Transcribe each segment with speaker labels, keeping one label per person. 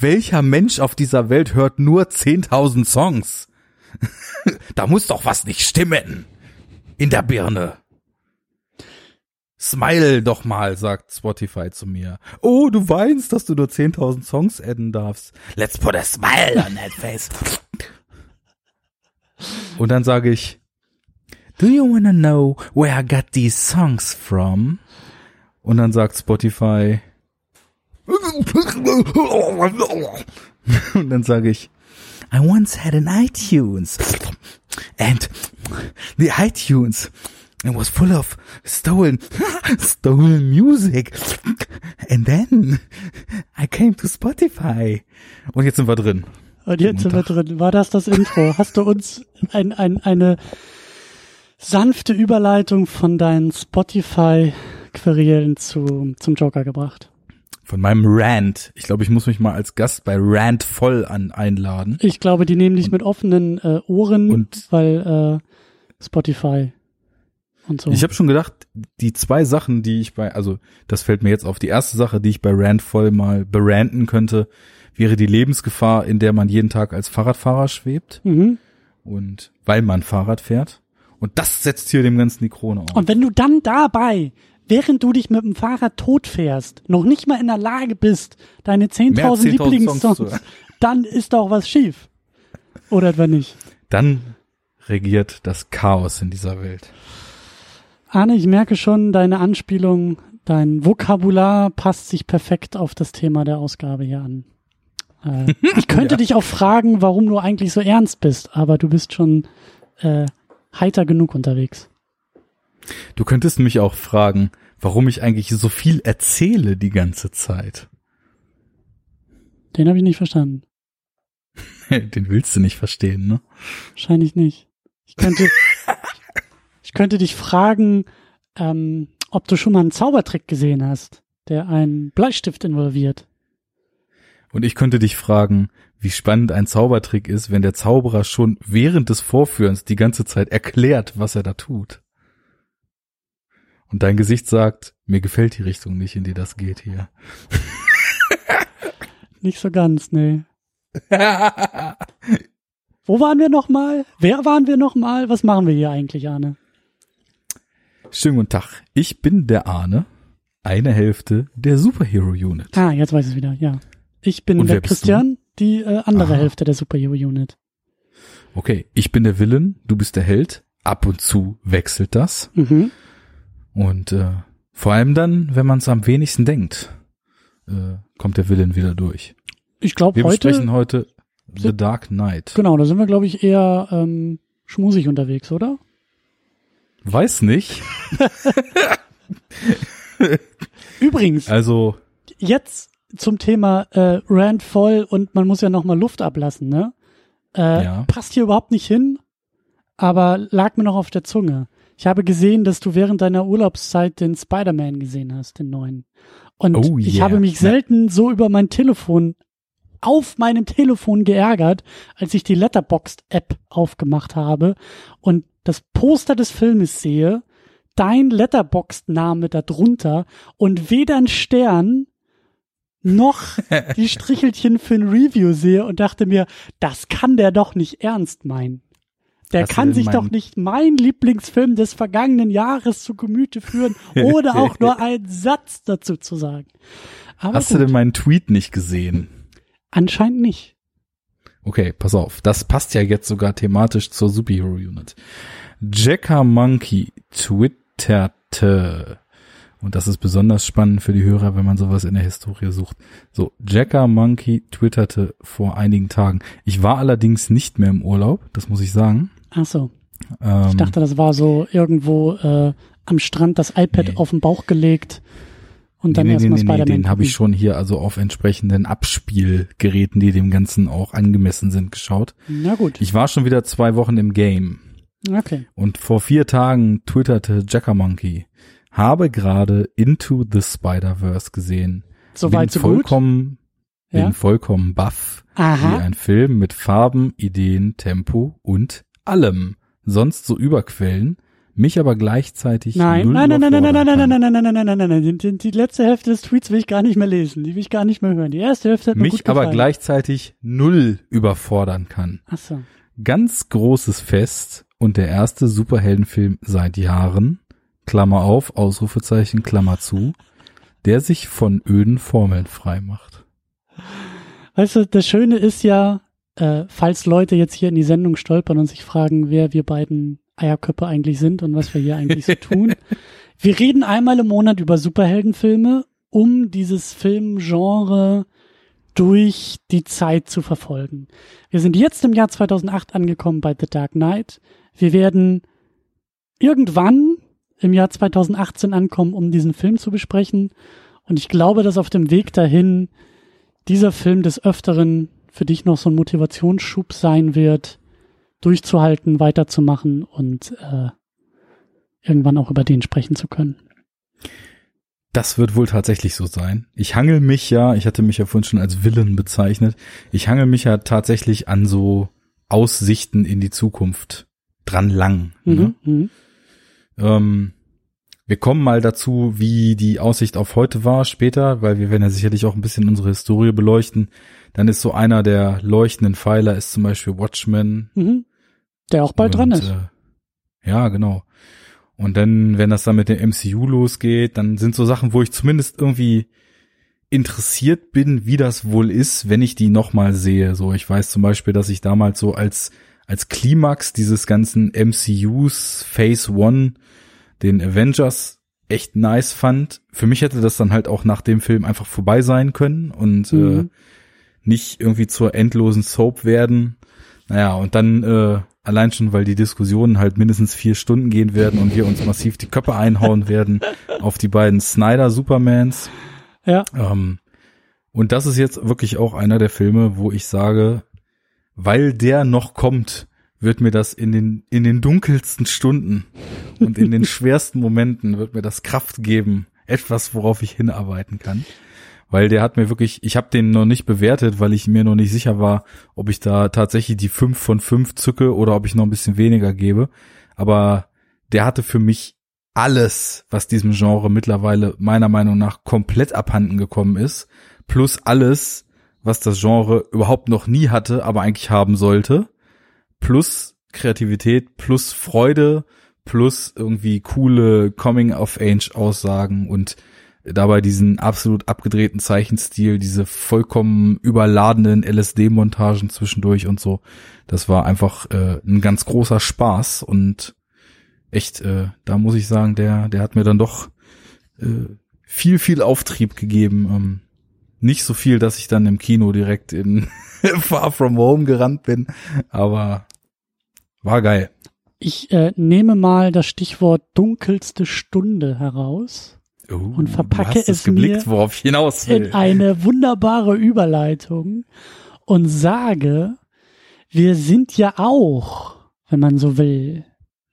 Speaker 1: welcher Mensch auf dieser Welt hört nur 10.000 Songs? da muss doch was nicht stimmen. In der Birne. Smile doch mal, sagt Spotify zu mir. Oh, du weinst, dass du nur 10.000 Songs adden darfst. Let's put a smile on that face. Und dann sage ich, Do you wanna know where I got these songs from? Und dann sagt Spotify, und dann sage ich, I once had an iTunes and the iTunes it was full of stolen stolen music and then I came to Spotify und jetzt sind wir drin.
Speaker 2: Und jetzt sind wir drin. War das das Intro? Hast du uns ein, ein, eine sanfte Überleitung von deinen Spotify-Querelen zu, zum Joker gebracht?
Speaker 1: Von meinem Rant. Ich glaube, ich muss mich mal als Gast bei Rant voll an einladen.
Speaker 2: Ich glaube, die nehmen dich
Speaker 1: Und-
Speaker 2: mit offenen äh, Ohren,
Speaker 1: Und-
Speaker 2: weil äh, Spotify und so.
Speaker 1: Ich habe schon gedacht, die zwei Sachen, die ich bei, also das fällt mir jetzt auf, die erste Sache, die ich bei Rant voll mal beranten könnte, wäre die Lebensgefahr, in der man jeden Tag als Fahrradfahrer schwebt
Speaker 2: mhm.
Speaker 1: und weil man Fahrrad fährt. Und das setzt hier dem Ganzen die Krone auf.
Speaker 2: Und wenn du dann dabei, während du dich mit dem Fahrrad totfährst, noch nicht mal in der Lage bist, deine 10.000
Speaker 1: Mehr als 10.000
Speaker 2: Lieblingssongs, dann ist doch was schief. Oder etwa nicht?
Speaker 1: Dann regiert das Chaos in dieser Welt.
Speaker 2: Arne, ich merke schon, deine Anspielung, dein Vokabular passt sich perfekt auf das Thema der Ausgabe hier an. Äh, ich könnte
Speaker 1: Ja.
Speaker 2: dich auch fragen, warum du eigentlich so ernst bist, aber du bist schon äh, heiter genug unterwegs.
Speaker 1: Du könntest mich auch fragen, warum ich eigentlich so viel erzähle die ganze Zeit.
Speaker 2: Den habe ich nicht verstanden.
Speaker 1: Den willst du nicht verstehen, ne?
Speaker 2: Wahrscheinlich nicht. Ich könnte, ich könnte dich fragen, ähm, ob du schon mal einen Zaubertrick gesehen hast, der einen Bleistift involviert.
Speaker 1: Und ich könnte dich fragen, wie spannend ein Zaubertrick ist, wenn der Zauberer schon während des Vorführens die ganze Zeit erklärt, was er da tut. Und dein Gesicht sagt, mir gefällt die Richtung nicht, in die das geht hier.
Speaker 2: Nicht so ganz, nee. Wo waren wir noch mal? Wer waren wir noch mal? Was machen wir hier eigentlich, Arne?
Speaker 1: Schönen guten Tag. Ich bin der Arne, eine Hälfte der Superhero Unit.
Speaker 2: Ah, jetzt weiß ich es wieder, ja. Ich bin der Christian, die äh, andere
Speaker 1: Ah.
Speaker 2: Hälfte der Superhero Unit.
Speaker 1: Okay, ich bin der Villain, du bist der Held. Ab und zu wechselt das.
Speaker 2: Mhm.
Speaker 1: Und äh, vor allem dann, wenn man es am wenigsten denkt, äh, kommt der Villain wieder durch.
Speaker 2: Ich glaube
Speaker 1: Wir
Speaker 2: heute,
Speaker 1: besprechen heute The Dark Knight.
Speaker 2: genau, da sind wir, glaube ich, eher ähm, schmusig unterwegs, oder?
Speaker 1: Weiß nicht.
Speaker 2: Übrigens,
Speaker 1: Also,
Speaker 2: jetzt zum Thema äh, Rand voll und man muss ja noch mal Luft ablassen, ne? Äh,
Speaker 1: Ja.
Speaker 2: Passt hier überhaupt nicht hin, aber lag mir noch auf der Zunge. Ich habe gesehen, dass du während deiner Urlaubszeit den Spider-Man gesehen hast, den neuen. Und
Speaker 1: Oh
Speaker 2: ich
Speaker 1: yeah.
Speaker 2: habe mich selten so über mein Telefon auf meinem Telefon geärgert, als ich die Letterboxd-App aufgemacht habe und das Poster des Filmes sehe, dein Letterboxd-Name darunter und weder ein Stern noch die Strichelchen für ein Review sehe und dachte mir, das kann der doch nicht ernst meinen. Der
Speaker 1: Hast
Speaker 2: kann sich doch nicht mein Lieblingsfilm des vergangenen Jahres zu Gemüte führen, ohne auch nur einen Satz dazu zu sagen. Aber
Speaker 1: hast
Speaker 2: gut,
Speaker 1: du denn meinen Tweet nicht gesehen?
Speaker 2: anscheinend nicht.
Speaker 1: Okay, pass auf. Das passt ja jetzt sogar thematisch zur Superhero Unit. Jacker Monkey twitterte. Und das ist besonders spannend für die Hörer, wenn man sowas in der Historie sucht. So, Jacker Monkey twitterte vor einigen Tagen. Ich war allerdings nicht mehr im Urlaub, das muss ich sagen.
Speaker 2: Ach so.
Speaker 1: Ähm,
Speaker 2: Ich dachte, das war so irgendwo äh, am Strand das iPad
Speaker 1: Nee.
Speaker 2: auf den Bauch gelegt und dann
Speaker 1: nee, nee,
Speaker 2: erstmal
Speaker 1: nee,
Speaker 2: Spider-Man.
Speaker 1: den habe ich schon hier also auf entsprechenden Abspielgeräten, die dem Ganzen auch angemessen sind, geschaut.
Speaker 2: Na gut.
Speaker 1: Ich war schon wieder zwei Wochen im Game.
Speaker 2: Okay.
Speaker 1: Und vor vier Tagen twitterte Jackamonkey, habe gerade Into the Spider-Verse gesehen.
Speaker 2: Soweit
Speaker 1: bin
Speaker 2: so gut.
Speaker 1: vollkommen,
Speaker 2: Ja.
Speaker 1: bin vollkommen baff. Wie
Speaker 2: Aha.
Speaker 1: ein Film mit Farben, Ideen, Tempo und allem. Sonst so Überquellen mich aber gleichzeitig
Speaker 2: Nein, nein, nein, nein, nein, nein, nein, nein, nein, nein, nein, nein, nein, nein, nein. Die, die letzte Hälfte des Tweets will ich gar nicht mehr lesen. Die will ich gar nicht mehr hören. Die erste Hälfte hat mir gut
Speaker 1: Mich aber
Speaker 2: gefallen.
Speaker 1: gleichzeitig null überfordern kann.
Speaker 2: Ach so.
Speaker 1: Ganz großes Fest und der erste Superheldenfilm seit Jahren, Klammer auf, Ausrufezeichen, Klammer zu, der sich von öden Formeln frei macht.
Speaker 2: Weißt du, das Schöne ist ja, äh, falls Leute jetzt hier in die Sendung stolpern und sich fragen, wer wir beiden Eierköpfe eigentlich sind und was wir hier eigentlich so tun. Wir reden einmal im Monat über Superheldenfilme, um dieses Filmgenre durch die Zeit zu verfolgen. Wir sind jetzt im Jahr 2008 angekommen bei The Dark Knight. Wir werden irgendwann im Jahr 2018 ankommen, um diesen Film zu besprechen. Und ich glaube, dass auf dem Weg dahin dieser Film des Öfteren für dich noch so ein Motivationsschub sein wird, durchzuhalten, weiterzumachen und äh, irgendwann auch über den sprechen zu können.
Speaker 1: Das wird wohl tatsächlich so sein. Ich hangel mich ja, ich hatte mich ja vorhin schon als Villain bezeichnet, ich hangel mich ja tatsächlich an so Aussichten in die Zukunft dran lang. Ne?
Speaker 2: Mhm, mhm.
Speaker 1: Ähm, wir kommen mal dazu, wie die Aussicht auf heute war später, weil wir werden ja sicherlich auch ein bisschen unsere Historie beleuchten. Dann ist so einer der leuchtenden Pfeiler ist zum Beispiel Watchmen.
Speaker 2: Mhm. Der auch bald dran
Speaker 1: Und,
Speaker 2: ist.
Speaker 1: Äh, ja, genau. Und dann, wenn das dann mit dem MCU losgeht, dann sind so Sachen, wo ich zumindest irgendwie interessiert bin, wie das wohl ist, wenn ich die nochmal sehe. So, ich weiß zum Beispiel, dass ich damals so als, als Klimax dieses ganzen MCUs Phase One, den Avengers, echt nice fand. Für mich hätte das dann halt auch nach dem Film einfach vorbei sein können und äh,
Speaker 2: Mhm.
Speaker 1: Nicht irgendwie zur endlosen Soap werden. Naja, und dann äh, allein schon, weil die Diskussionen halt mindestens vier Stunden gehen werden und wir uns massiv die Köpfe einhauen werden auf die beiden Snyder Supermans.
Speaker 2: Ja,
Speaker 1: Ähm, und das ist jetzt wirklich auch einer der Filme, wo ich sage, weil der noch kommt, wird mir das in den, in den dunkelsten Stunden und in den schwersten Momenten wird mir das Kraft geben, etwas, worauf ich hinarbeiten kann. Weil der hat mir wirklich, ich habe den noch nicht bewertet, weil ich mir noch nicht sicher war, ob ich da tatsächlich die fünf von fünf zücke oder ob ich noch ein bisschen weniger gebe. Aber der hatte für mich alles, was diesem Genre mittlerweile meiner Meinung nach komplett abhanden gekommen ist, plus alles, was das Genre überhaupt noch nie hatte, aber eigentlich haben sollte, plus Kreativität, plus Freude, plus irgendwie coole Coming-of-Age-Aussagen und dabei diesen absolut abgedrehten Zeichenstil, diese vollkommen überladenen LSD-Montagen zwischendurch und so. Das war einfach äh, ein ganz großer Spaß und echt, äh, da muss ich sagen, der, der hat mir dann doch äh, viel, viel Auftrieb gegeben. Ähm, nicht so viel, dass ich dann im Kino direkt in Far From Home gerannt bin, aber war geil.
Speaker 2: ich äh, nehme mal das Stichwort dunkelste Stunde heraus
Speaker 1: Uh,
Speaker 2: Und verpacke es
Speaker 1: geblickt,
Speaker 2: mir in eine wunderbare Überleitung und sage, wir sind ja auch, wenn man so will,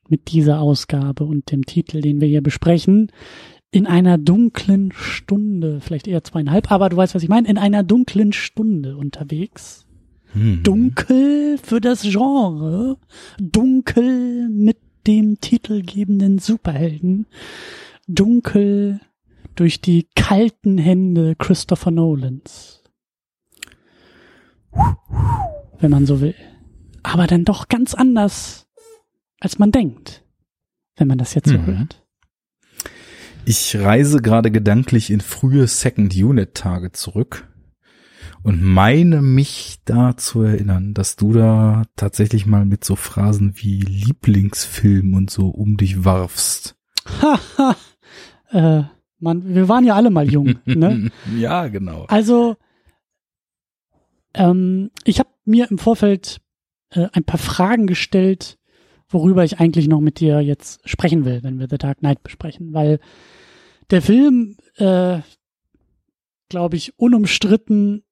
Speaker 2: mit dieser Ausgabe und dem Titel, den wir hier besprechen, in einer dunklen Stunde, vielleicht eher zweieinhalb, aber du weißt, was ich meine, in einer dunklen Stunde unterwegs.
Speaker 1: Hm.
Speaker 2: Dunkel für das Genre, dunkel mit dem titelgebenden Superhelden, dunkel durch die kalten Hände Christopher Nolans. Wenn man so will. Aber dann doch ganz anders, als man denkt, wenn man das jetzt so
Speaker 1: Mhm.
Speaker 2: hört.
Speaker 1: Ich reise gerade gedanklich in frühe Second Unit Tage zurück und meine mich da zu erinnern, dass du da tatsächlich mal mit so Phrasen wie Lieblingsfilm und so um dich warfst.
Speaker 2: Äh, man, wir waren ja alle mal jung, ne?
Speaker 1: ja, genau.
Speaker 2: Also, ähm, ich habe mir im Vorfeld äh, ein paar Fragen gestellt, worüber ich eigentlich noch mit dir jetzt sprechen will, wenn wir The Dark Knight besprechen, weil der Film, äh, glaube ich, unumstritten,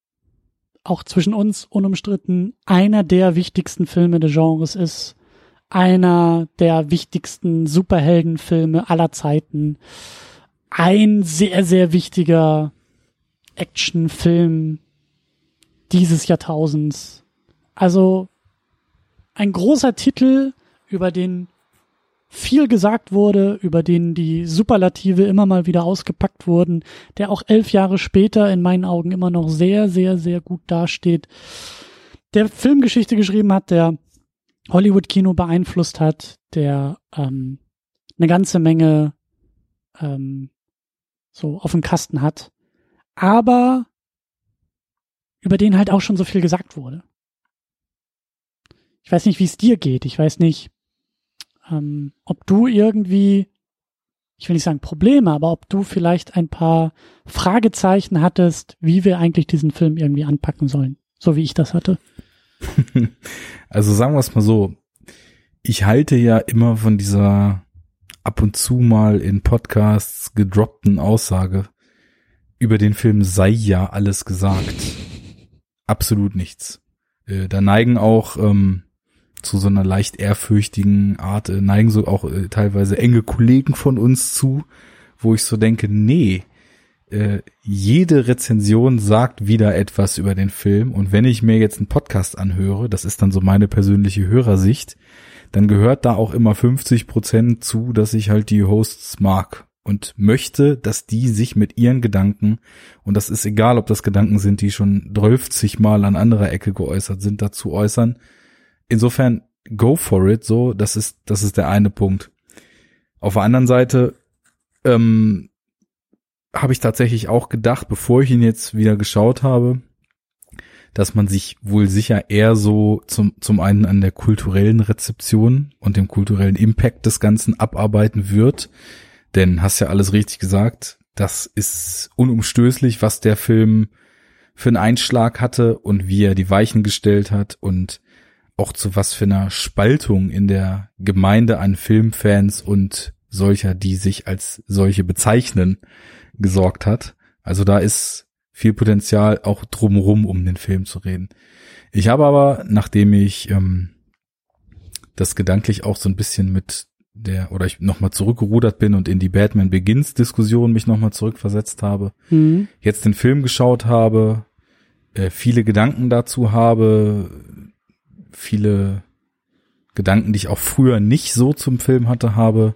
Speaker 2: auch zwischen uns unumstritten, einer der wichtigsten Filme des Genres ist, einer der wichtigsten Superheldenfilme aller Zeiten, ein sehr, sehr wichtiger Actionfilm dieses Jahrtausends. Also ein großer Titel, über den viel gesagt wurde, über den die Superlative immer mal wieder ausgepackt wurden, der auch elf Jahre später in meinen Augen immer noch sehr, sehr, sehr gut dasteht, der Filmgeschichte geschrieben hat, der Hollywood-Kino beeinflusst hat, der ähm, eine ganze Menge ähm, so auf dem Kasten hat, aber über den halt auch schon so viel gesagt wurde. Ich weiß nicht, wie es dir geht. Ich weiß nicht, ähm, ob du irgendwie, ich will nicht sagen Probleme, aber ob du vielleicht ein paar Fragezeichen hattest, wie wir eigentlich diesen Film irgendwie anpacken sollen, so wie ich das hatte.
Speaker 1: Also sagen wir es mal so, ich halte ja immer von dieser ab und zu mal in Podcasts gedroppten Aussage, über den Film sei ja alles gesagt. Absolut nichts. Äh, da neigen auch ähm, zu so einer leicht ehrfürchtigen Art, äh, neigen so auch äh, teilweise enge Kollegen von uns zu, wo ich so denke, nee, äh, jede Rezension sagt wieder etwas über den Film und wenn ich mir jetzt einen Podcast anhöre, das ist dann so meine persönliche Hörersicht, dann gehört da auch immer 50 Prozent zu, dass ich halt die Hosts mag und möchte, dass die sich mit ihren Gedanken, und das ist egal, ob das Gedanken sind, die schon 12 Mal an anderer Ecke geäußert sind, dazu äußern, insofern go for it, so, das ist, das ist der eine Punkt. Auf der anderen Seite, ähm, habe ich tatsächlich auch gedacht, bevor ich ihn jetzt wieder geschaut habe, dass man sich wohl sicher eher so zum, zum einen an der kulturellen Rezeption und dem kulturellen Impact des Ganzen abarbeiten wird. Denn hast ja alles richtig gesagt, das ist unumstößlich, was der Film für einen Einschlag hatte und wie er die Weichen gestellt hat und auch zu was für einer Spaltung in der Gemeinde an Filmfans und solcher, die sich als solche bezeichnen, gesorgt hat. Also da ist viel Potenzial auch drumrum, um den Film zu reden. Ich habe aber, nachdem ich ähm, das gedanklich auch so ein bisschen mit der, oder ich nochmal zurückgerudert bin und in die Batman Begins Diskussion mich nochmal zurückversetzt habe, mhm. jetzt den Film geschaut habe, äh, viele Gedanken dazu habe, viele Gedanken, die ich auch früher nicht so zum Film hatte, habe,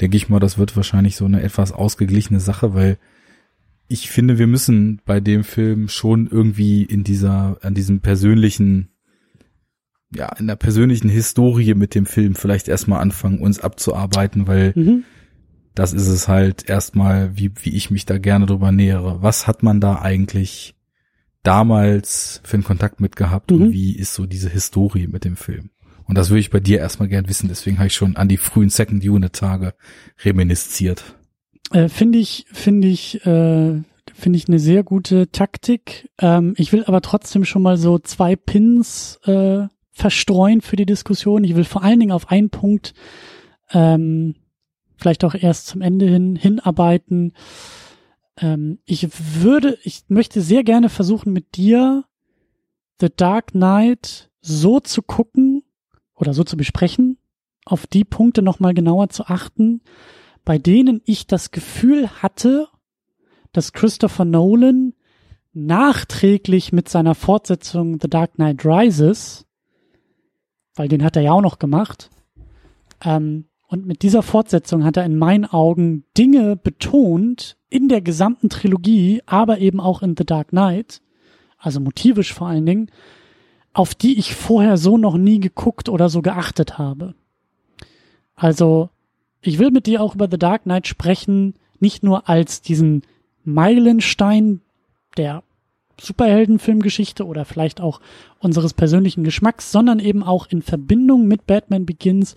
Speaker 1: denke ich mal, das wird wahrscheinlich so eine etwas ausgeglichene Sache, weil ich finde, wir müssen bei dem Film schon irgendwie in dieser, an diesem persönlichen, ja, in der persönlichen Historie mit dem Film vielleicht erstmal anfangen, uns abzuarbeiten, weil mhm. das ist es halt erstmal, wie, wie ich mich da gerne drüber nähere. Was hat man da eigentlich damals für einen Kontakt mit gehabt mhm. und wie ist so diese Historie mit dem Film? Und das würde ich bei dir erstmal gern wissen, deswegen habe ich schon an die frühen Second Unit Tage reminisziert.
Speaker 2: Äh, finde ich, finde ich, äh, finde ich eine sehr gute Taktik. Ähm, ich will aber trotzdem schon mal so zwei Pins äh, verstreuen für die Diskussion. Ich will vor allen Dingen auf einen Punkt ähm, vielleicht auch erst zum Ende hin hinarbeiten. Ähm, ich würde, ich möchte sehr gerne versuchen, mit dir The Dark Knight so zu gucken oder so zu besprechen, auf die Punkte nochmal genauer zu achten, bei denen ich das Gefühl hatte, dass Christopher Nolan nachträglich mit seiner Fortsetzung The Dark Knight Rises, weil den hat er ja auch noch gemacht, ähm, und mit dieser Fortsetzung hat er in meinen Augen Dinge betont in der gesamten Trilogie, aber eben auch in The Dark Knight, also motivisch vor allen Dingen, auf die ich vorher so noch nie geguckt oder so geachtet habe. Also, ich will mit dir auch über The Dark Knight sprechen, nicht nur als diesen Meilenstein der Superheldenfilmgeschichte oder vielleicht auch unseres persönlichen Geschmacks, sondern eben auch in Verbindung mit Batman Begins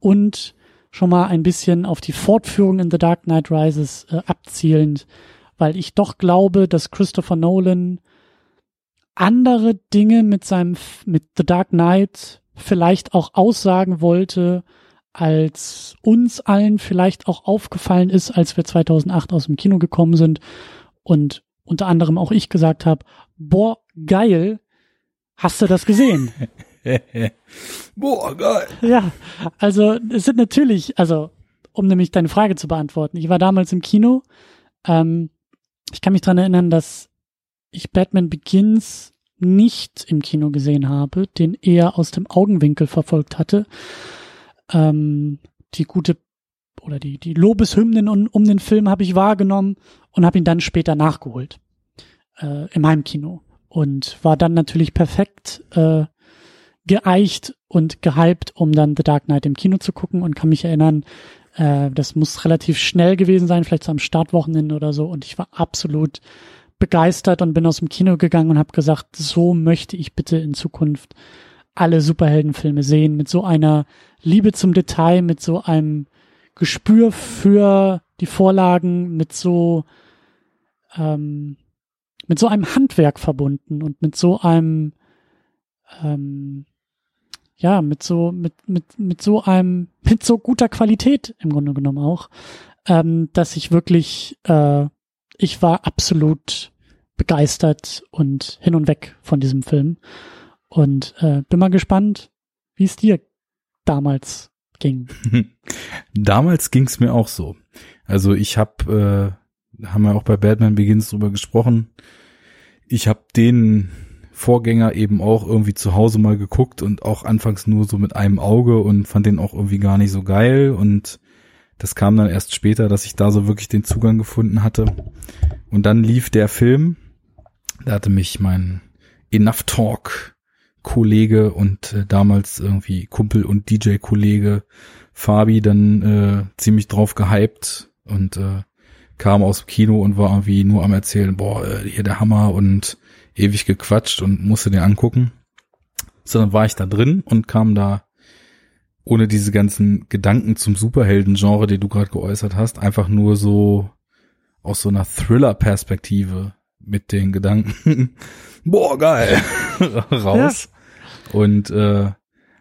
Speaker 2: und schon mal ein bisschen auf die Fortführung in The Dark Knight Rises äh, abzielend, weil ich doch glaube, dass Christopher Nolan andere Dinge mit seinem mit The Dark Knight vielleicht auch aussagen wollte, als uns allen vielleicht auch aufgefallen ist, als wir 2008 aus dem Kino gekommen sind und unter anderem auch ich gesagt habe, boah, geil, hast du das gesehen?
Speaker 1: Boah, geil.
Speaker 2: Ja, also es sind natürlich, also um nämlich deine Frage zu beantworten. Ich war damals im Kino. Ähm, ich kann mich dran erinnern, dass ich Batman Begins nicht im Kino gesehen habe, den eher aus dem Augenwinkel verfolgt hatte. Ähm, die gute oder die, die Lobeshymnen um, um den Film habe ich wahrgenommen und habe ihn dann später nachgeholt äh, im Heimkino und war dann natürlich perfekt äh, geeicht und gehypt, um dann The Dark Knight im Kino zu gucken und kann mich erinnern, äh, das muss relativ schnell gewesen sein, vielleicht so am Startwochenende oder so und ich war absolut begeistert und bin aus dem Kino gegangen und habe gesagt, so möchte ich bitte in Zukunft alle Superheldenfilme sehen, mit so einer Liebe zum Detail, mit so einem Gespür für die Vorlagen, mit so ähm, mit so einem Handwerk verbunden und mit so einem ähm, ja, mit so, mit, mit, mit so einem, mit so guter Qualität im Grunde genommen auch, ähm, dass ich wirklich, äh, ich war absolut begeistert und hin und weg von diesem Film. Und äh, bin mal gespannt, wie es dir damals ging.
Speaker 1: damals ging es mir auch so. Also ich habe, äh, haben wir auch bei Batman Begins drüber gesprochen. Ich habe den Vorgänger eben auch irgendwie zu Hause mal geguckt und auch anfangs nur so mit einem Auge und fand den auch irgendwie gar nicht so geil und das kam dann erst später, dass ich da so wirklich den Zugang gefunden hatte. Und dann lief der Film. Da hatte mich mein Enough Talk Kollege und äh, damals irgendwie Kumpel und DJ Kollege Fabi dann äh, ziemlich drauf gehypt und äh, kam aus dem Kino und war irgendwie nur am erzählen, boah, äh, hier der Hammer und ewig gequatscht und musste den angucken. Sondern war ich da drin und kam da ohne diese ganzen Gedanken zum Superhelden-Genre, die du gerade geäußert hast, einfach nur so aus so einer Thriller-Perspektive mit den Gedanken, boah, geil, raus. Ja. Und äh,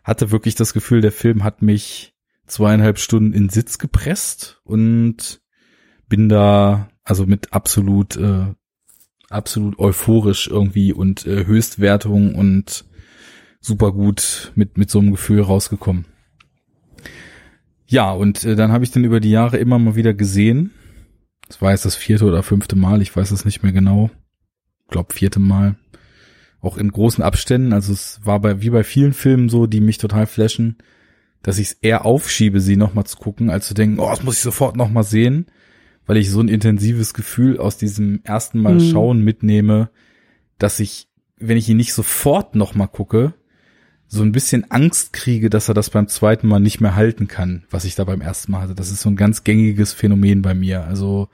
Speaker 1: hatte wirklich das Gefühl, der Film hat mich zweieinhalb Stunden in Sitz gepresst und bin da also mit absolut äh, absolut euphorisch irgendwie und äh, Höchstwertung und super gut mit, mit so einem Gefühl rausgekommen. Ja, und äh, dann habe ich den über die Jahre immer mal wieder gesehen. Das war jetzt das vierte oder fünfte Mal, ich weiß es nicht mehr genau. Ich glaube vierte Mal. Auch in großen Abständen. Also es war bei wie bei vielen Filmen so, die mich total flashen, dass ich es eher aufschiebe, sie nochmal zu gucken, als zu denken, oh, das muss ich sofort nochmal sehen weil ich so ein intensives Gefühl aus diesem ersten Mal mhm. schauen mitnehme, dass ich, wenn ich ihn nicht sofort nochmal gucke, so ein bisschen Angst kriege, dass er das beim zweiten Mal nicht mehr halten kann, was ich da beim ersten Mal hatte. Das ist so ein ganz gängiges Phänomen bei mir. Also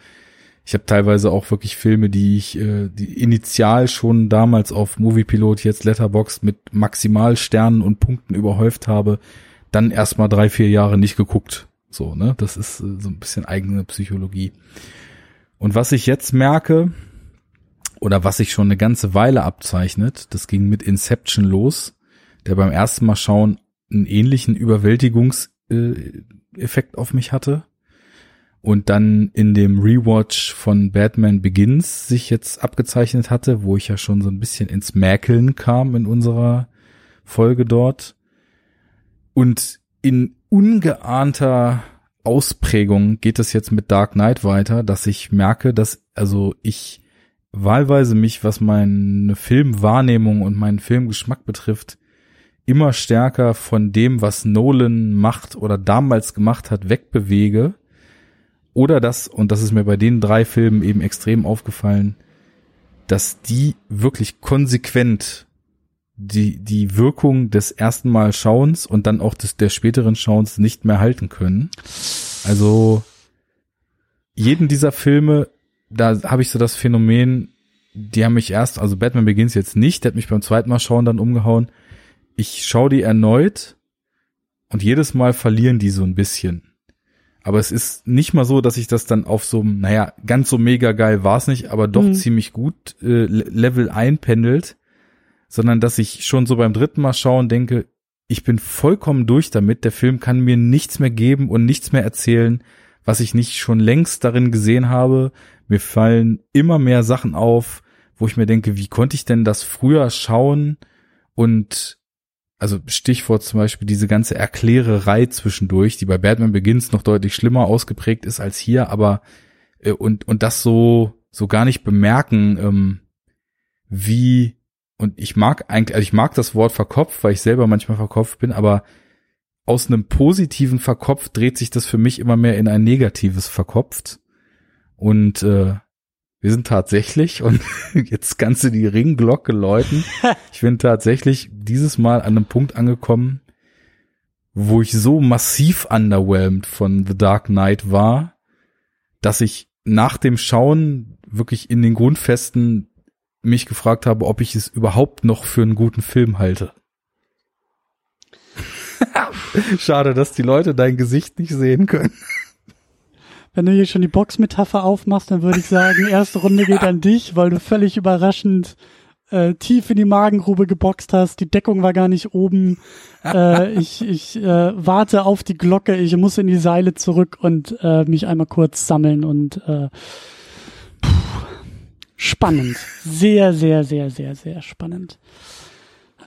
Speaker 1: ich habe teilweise auch wirklich Filme, die ich äh, die initial schon damals auf Moviepilot, jetzt Letterbox mit Maximalsternen und Punkten überhäuft habe, dann erstmal drei, vier Jahre nicht geguckt. So, ne? Das ist äh, so ein bisschen eigene Psychologie. Und was ich jetzt merke, oder was sich schon eine ganze Weile abzeichnet, das ging mit Inception los, der beim ersten Mal schauen einen ähnlichen Überwältigungseffekt auf mich hatte. Und dann in dem Rewatch von Batman Begins sich jetzt abgezeichnet hatte, wo ich ja schon so ein bisschen ins Mäkeln kam in unserer Folge dort. Und in ungeahnter Ausprägung geht es jetzt mit Dark Knight weiter, dass ich merke, dass also ich wahlweise mich, was meine Filmwahrnehmung und meinen Filmgeschmack betrifft, immer stärker von dem, was Nolan macht oder damals gemacht hat, wegbewege. Oder das, und das ist mir bei den drei Filmen eben extrem aufgefallen, dass die wirklich konsequent die, die Wirkung des ersten Mal Schauens und dann auch des, der späteren Schauens nicht mehr halten können. Also jeden dieser Filme, da habe ich so das Phänomen, die haben mich erst, also Batman Begins jetzt nicht, der hat mich beim zweiten Mal schauen dann umgehauen. Ich schaue die erneut und jedes Mal verlieren die so ein bisschen. Aber es ist nicht mal so, dass ich das dann auf so, naja, ganz so mega geil war es nicht, aber doch mhm. ziemlich gut äh, Level einpendelt sondern dass ich schon so beim dritten Mal schauen denke, ich bin vollkommen durch damit, der Film kann mir nichts mehr geben und nichts mehr erzählen, was ich nicht schon längst darin gesehen habe. Mir fallen immer mehr Sachen auf, wo ich mir denke, wie konnte ich denn das früher schauen? Und also Stichwort zum Beispiel diese ganze Erklärerei zwischendurch, die bei Batman Begins noch deutlich schlimmer ausgeprägt ist als hier, aber äh, und und das so so gar nicht bemerken, ähm, wie und ich mag eigentlich, also ich mag das Wort verkopft, weil ich selber manchmal verkopft bin, aber aus einem positiven verkopft dreht sich das für mich immer mehr in ein negatives verkopft. Und äh, wir sind tatsächlich, und jetzt kannst du die Ringglocke läuten, ich bin tatsächlich dieses Mal an einem Punkt angekommen, wo ich so massiv underwhelmed von The Dark Knight war, dass ich nach dem Schauen wirklich in den Grundfesten mich gefragt habe, ob ich es überhaupt noch für einen guten Film halte. Schade, dass die Leute dein Gesicht nicht sehen können.
Speaker 2: Wenn du hier schon die Boxmetapher aufmachst, dann würde ich sagen, erste Runde geht an dich, weil du völlig überraschend äh, tief in die Magengrube geboxt hast. Die Deckung war gar nicht oben. Äh, ich ich äh, warte auf die Glocke. Ich muss in die Seile zurück und äh, mich einmal kurz sammeln und äh, puh, spannend. Sehr, sehr, sehr, sehr, sehr spannend.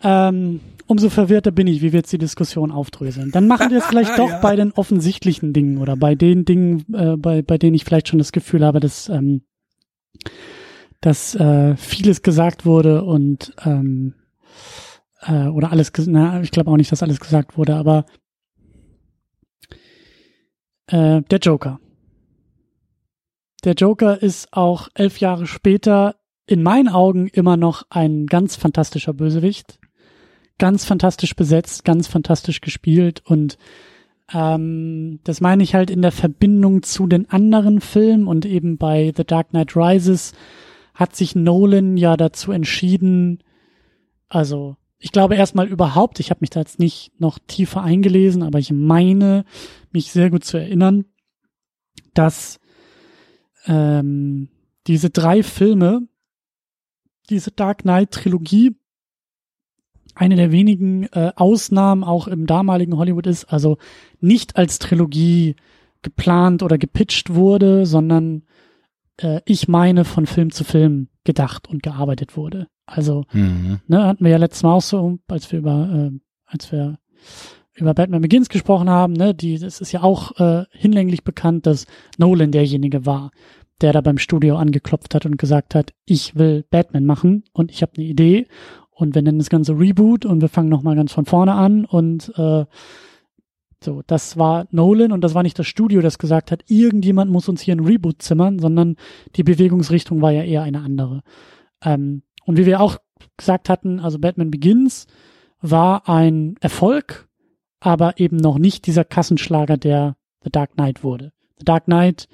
Speaker 2: Ähm, umso verwirrter bin ich, wie wir jetzt die Diskussion aufdröseln. Dann machen wir es vielleicht doch
Speaker 1: Ja.
Speaker 2: bei den offensichtlichen Dingen oder bei den Dingen, äh, bei, bei denen ich vielleicht schon das Gefühl habe, dass, ähm, dass äh, vieles gesagt wurde und ähm, äh, oder alles, na, ich glaube auch nicht, dass alles gesagt wurde, aber äh, der Joker. Der Joker ist auch elf Jahre später in meinen Augen immer noch ein ganz fantastischer Bösewicht. Ganz fantastisch besetzt, ganz fantastisch gespielt und ähm, das meine ich halt in der Verbindung zu den anderen Filmen und eben bei The Dark Knight Rises hat sich Nolan ja dazu entschieden, also ich glaube erstmal überhaupt, ich habe mich da jetzt nicht noch tiefer eingelesen, aber ich meine mich sehr gut zu erinnern, dass ähm, diese drei Filme, diese Dark Knight Trilogie, eine der wenigen äh, Ausnahmen auch im damaligen Hollywood ist, also nicht als Trilogie geplant oder gepitcht wurde, sondern äh, ich meine von Film zu Film gedacht und gearbeitet wurde. Also
Speaker 1: Mhm.
Speaker 2: ne, hatten wir ja letztes Mal auch so, als wir über, äh, als wir über Batman Begins gesprochen haben, ne, die, es ist ja auch äh, hinlänglich bekannt, dass Nolan derjenige war, der da beim Studio angeklopft hat und gesagt hat, ich will Batman machen und ich habe eine Idee und wir nennen das Ganze Reboot und wir fangen nochmal ganz von vorne an und äh, so, das war Nolan und das war nicht das Studio, das gesagt hat, irgendjemand muss uns hier ein Reboot zimmern, sondern die Bewegungsrichtung war ja eher eine andere. Ähm, und wie wir auch gesagt hatten, also Batman Begins war ein Erfolg, aber eben noch nicht dieser Kassenschlager, der The Dark Knight wurde. The Dark Knight,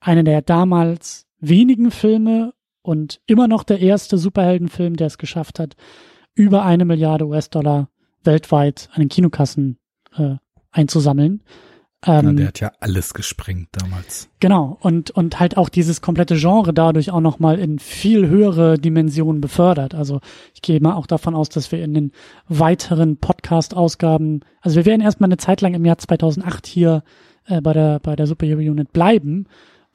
Speaker 2: einer der damals wenigen Filme und immer noch der erste Superheldenfilm, der es geschafft hat, über eine Milliarde US-Dollar weltweit an den Kinokassen äh, einzusammeln.
Speaker 1: Na,
Speaker 2: Ähm,
Speaker 1: der hat ja alles gesprengt damals.
Speaker 2: Genau, und, und halt auch dieses komplette Genre dadurch auch nochmal in viel höhere Dimensionen befördert. Also ich gehe mal auch davon aus, dass wir in den weiteren Podcast-Ausgaben, also wir werden erstmal eine Zeit lang im Jahr 2008 hier äh, bei der, bei der Superhero Unit bleiben,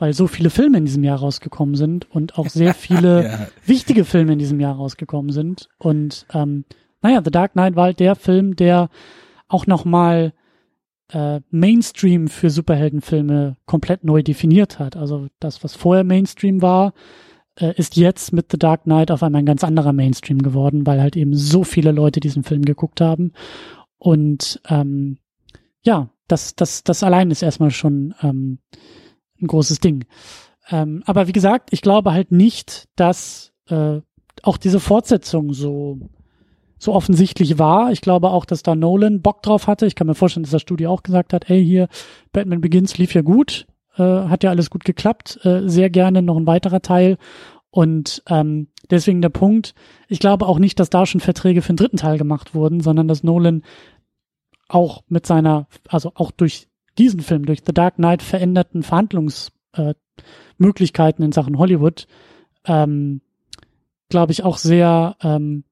Speaker 2: weil so viele Filme in diesem Jahr rausgekommen sind und auch sehr viele
Speaker 1: Ja.
Speaker 2: wichtige Filme in diesem Jahr rausgekommen sind. Und ähm, naja, The Dark Knight war halt der Film, der auch nochmal äh, Mainstream für Superheldenfilme komplett neu definiert hat. Also das, was vorher Mainstream war, äh, ist jetzt mit The Dark Knight auf einmal ein ganz anderer Mainstream geworden, weil halt eben so viele Leute diesen Film geguckt haben. Und ähm, ja, das, das, das allein ist erstmal schon ähm, ein großes Ding. Ähm, aber wie gesagt, ich glaube halt nicht, dass äh, auch diese Fortsetzung so so offensichtlich war. Ich glaube auch, dass da Nolan Bock drauf hatte. Ich kann mir vorstellen, dass das Studio auch gesagt hat, ey, hier, Batman Begins lief ja gut, äh, hat ja alles gut geklappt, äh, sehr gerne noch ein weiterer Teil. Und ähm, deswegen der Punkt, ich glaube auch nicht, dass da schon Verträge für den dritten Teil gemacht wurden, sondern dass Nolan auch mit seiner, also auch durch diesen Film, durch The Dark Knight veränderten Verhandlungsmöglichkeiten äh, in Sachen Hollywood, ähm, glaube ich auch sehr ähm,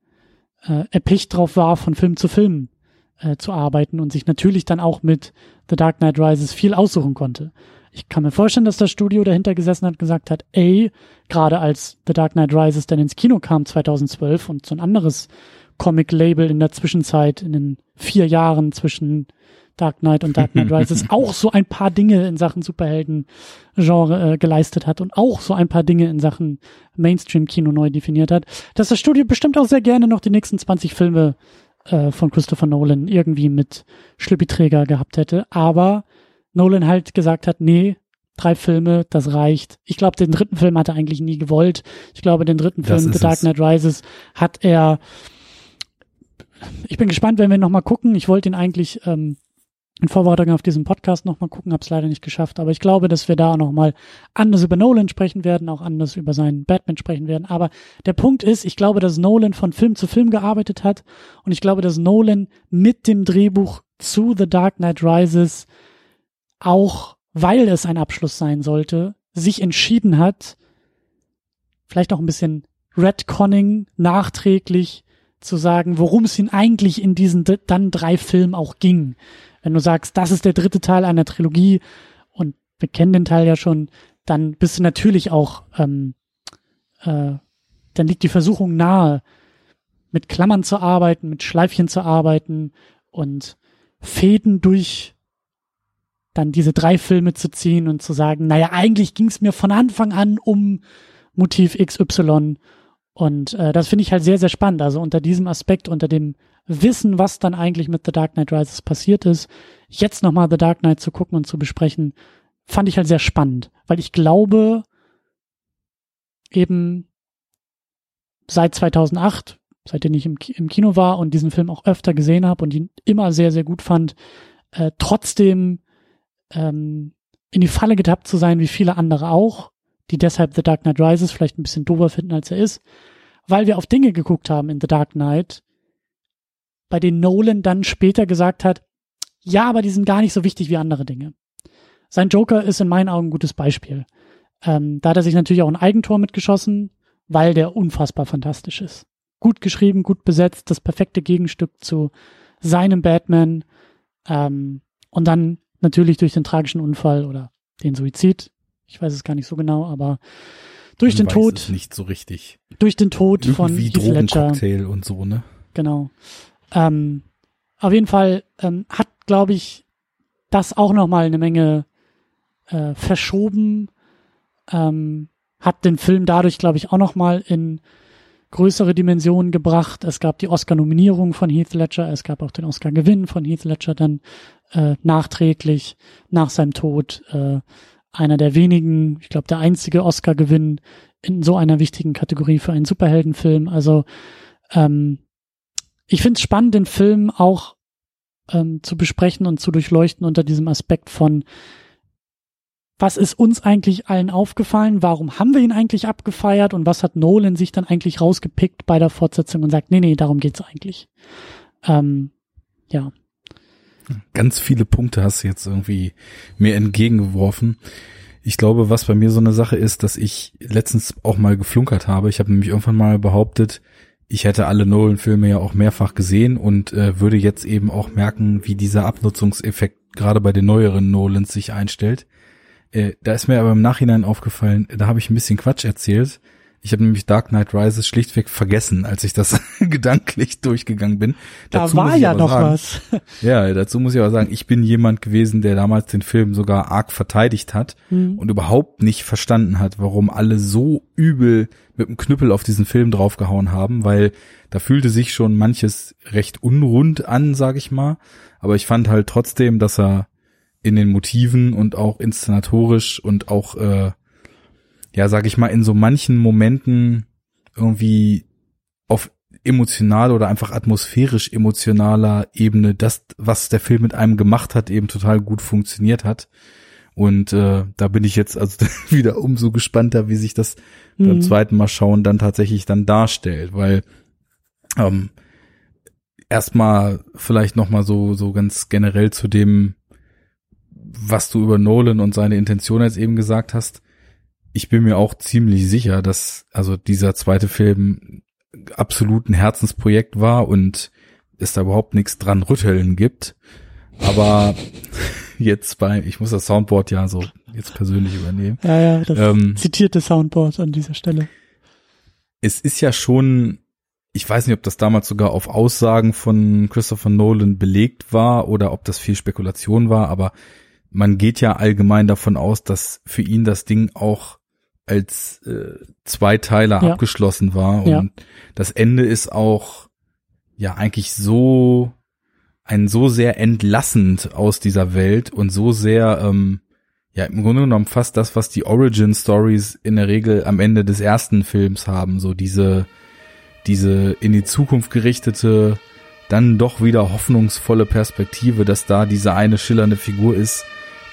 Speaker 2: äh, erpicht drauf war, von Film zu Film äh, zu arbeiten und sich natürlich dann auch mit The Dark Knight Rises viel aussuchen konnte. Ich kann mir vorstellen, dass das Studio dahinter gesessen hat und gesagt hat, ey, gerade als The Dark Knight Rises dann ins Kino kam 2012 und so ein anderes Comic-Label in der Zwischenzeit, in den vier Jahren zwischen Dark Knight und Dark Knight Rises auch so ein paar Dinge in Sachen Superhelden-Genre äh, geleistet hat und auch so ein paar Dinge in Sachen Mainstream-Kino neu definiert hat, dass das Studio bestimmt auch sehr gerne noch die nächsten 20 Filme äh, von Christopher Nolan irgendwie mit Schlüppiträger gehabt hätte. Aber Nolan halt gesagt hat, nee, drei Filme, das reicht. Ich glaube, den dritten Film hat er eigentlich nie gewollt. Ich glaube, den dritten Film, The Dark Knight Rises, hat er. Ich bin gespannt, wenn wir nochmal gucken. Ich wollte ihn eigentlich ähm, in Vorbereitung auf diesen Podcast nochmal gucken, habe es leider nicht geschafft. Aber ich glaube, dass wir da nochmal anders über Nolan sprechen werden, auch anders über seinen Batman sprechen werden. Aber der Punkt ist, ich glaube, dass Nolan von Film zu Film gearbeitet hat und ich glaube, dass Nolan mit dem Drehbuch zu The Dark Knight Rises auch, weil es ein Abschluss sein sollte, sich entschieden hat, vielleicht auch ein bisschen Redconning nachträglich zu sagen, worum es ihn eigentlich in diesen dann drei Filmen auch ging. Wenn du sagst, das ist der dritte Teil einer Trilogie und wir kennen den Teil ja schon, dann bist du natürlich auch, ähm, äh, dann liegt die Versuchung nahe, mit Klammern zu arbeiten, mit Schleifchen zu arbeiten und Fäden durch dann diese drei Filme zu ziehen und zu sagen, naja, eigentlich ging es mir von Anfang an um Motiv XY. Und äh, das finde ich halt sehr, sehr spannend. Also unter diesem Aspekt, unter dem wissen, was dann eigentlich mit The Dark Knight Rises passiert ist, jetzt nochmal The Dark Knight zu gucken und zu besprechen, fand ich halt sehr spannend, weil ich glaube, eben seit 2008, seitdem ich im, Kino war und diesen Film auch öfter gesehen habe und ihn immer sehr, sehr gut fand, äh, trotzdem ähm, in die Falle getappt zu sein, wie viele andere auch, die deshalb The Dark Knight Rises vielleicht ein bisschen dober finden, als er ist, weil wir auf Dinge geguckt haben in The Dark Knight, bei denen Nolan dann später gesagt hat, ja, aber die sind gar nicht so wichtig wie andere Dinge. Sein Joker ist in meinen Augen ein gutes Beispiel. Ähm, da hat er sich natürlich auch ein Eigentor mitgeschossen, weil der unfassbar fantastisch ist. Gut geschrieben, gut besetzt, das perfekte Gegenstück zu seinem Batman. Ähm, und dann natürlich durch den tragischen Unfall oder den Suizid. Ich weiß es gar nicht so genau, aber durch Man den Tod.
Speaker 1: nicht so richtig.
Speaker 2: Durch den Tod Irgendwie von
Speaker 1: Heath Ledger. und so, ne?
Speaker 2: Genau. Ähm, auf jeden Fall ähm, hat, glaube ich, das auch nochmal eine Menge äh, verschoben, ähm, hat den Film dadurch, glaube ich, auch nochmal in größere Dimensionen gebracht. Es gab die Oscar-Nominierung von Heath Ledger, es gab auch den Oscar-Gewinn von Heath Ledger dann äh, nachträglich nach seinem Tod. Äh, einer der wenigen, ich glaube der einzige Oscar-Gewinn in so einer wichtigen Kategorie für einen Superheldenfilm. Also ähm, ich finde es spannend, den Film auch ähm, zu besprechen und zu durchleuchten unter diesem Aspekt von, was ist uns eigentlich allen aufgefallen? Warum haben wir ihn eigentlich abgefeiert? Und was hat Nolan sich dann eigentlich rausgepickt bei der Fortsetzung und sagt, nee, nee, darum geht's eigentlich. Ähm, ja.
Speaker 1: Ganz viele Punkte hast du jetzt irgendwie mir entgegengeworfen. Ich glaube, was bei mir so eine Sache ist, dass ich letztens auch mal geflunkert habe. Ich habe nämlich irgendwann mal behauptet, ich hätte alle Nolan-Filme ja auch mehrfach gesehen und äh, würde jetzt eben auch merken, wie dieser Abnutzungseffekt gerade bei den neueren Nolans sich einstellt. Äh, da ist mir aber im Nachhinein aufgefallen, da habe ich ein bisschen Quatsch erzählt. Ich habe nämlich Dark Knight Rises schlichtweg vergessen, als ich das gedanklich durchgegangen bin.
Speaker 2: Da dazu war ja noch
Speaker 1: sagen,
Speaker 2: was.
Speaker 1: Ja, dazu muss ich aber sagen, ich bin jemand gewesen, der damals den Film sogar arg verteidigt hat mhm. und überhaupt nicht verstanden hat, warum alle so übel mit dem Knüppel auf diesen Film draufgehauen haben, weil da fühlte sich schon manches recht unrund an, sag ich mal. Aber ich fand halt trotzdem, dass er in den Motiven und auch inszenatorisch und auch äh, ja, sag ich mal, in so manchen Momenten irgendwie auf emotional oder einfach atmosphärisch emotionaler Ebene das, was der Film mit einem gemacht hat, eben total gut funktioniert hat. Und äh, da bin ich jetzt also wieder umso gespannter, wie sich das mhm. beim zweiten Mal schauen dann tatsächlich dann darstellt, weil ähm, erstmal vielleicht noch mal so so ganz generell zu dem, was du über Nolan und seine Intention jetzt eben gesagt hast ich bin mir auch ziemlich sicher, dass also dieser zweite Film absolut ein Herzensprojekt war und es da überhaupt nichts dran rütteln gibt. Aber jetzt bei, ich muss das Soundboard ja so jetzt persönlich übernehmen.
Speaker 2: Ja, ja, das ähm, zitierte Soundboard an dieser Stelle.
Speaker 1: Es ist ja schon, ich weiß nicht, ob das damals sogar auf Aussagen von Christopher Nolan belegt war oder ob das viel Spekulation war, aber man geht ja allgemein davon aus, dass für ihn das Ding auch als äh, Zweiteiler ja. abgeschlossen war. Und ja. das Ende ist auch, ja eigentlich so ein so sehr entlassend aus dieser Welt und so sehr ähm, ja im Grunde genommen fast das, was die Origin Stories in der Regel am Ende des ersten Films haben, so diese diese in die Zukunft gerichtete, dann doch wieder hoffnungsvolle Perspektive, dass da diese eine schillernde Figur ist,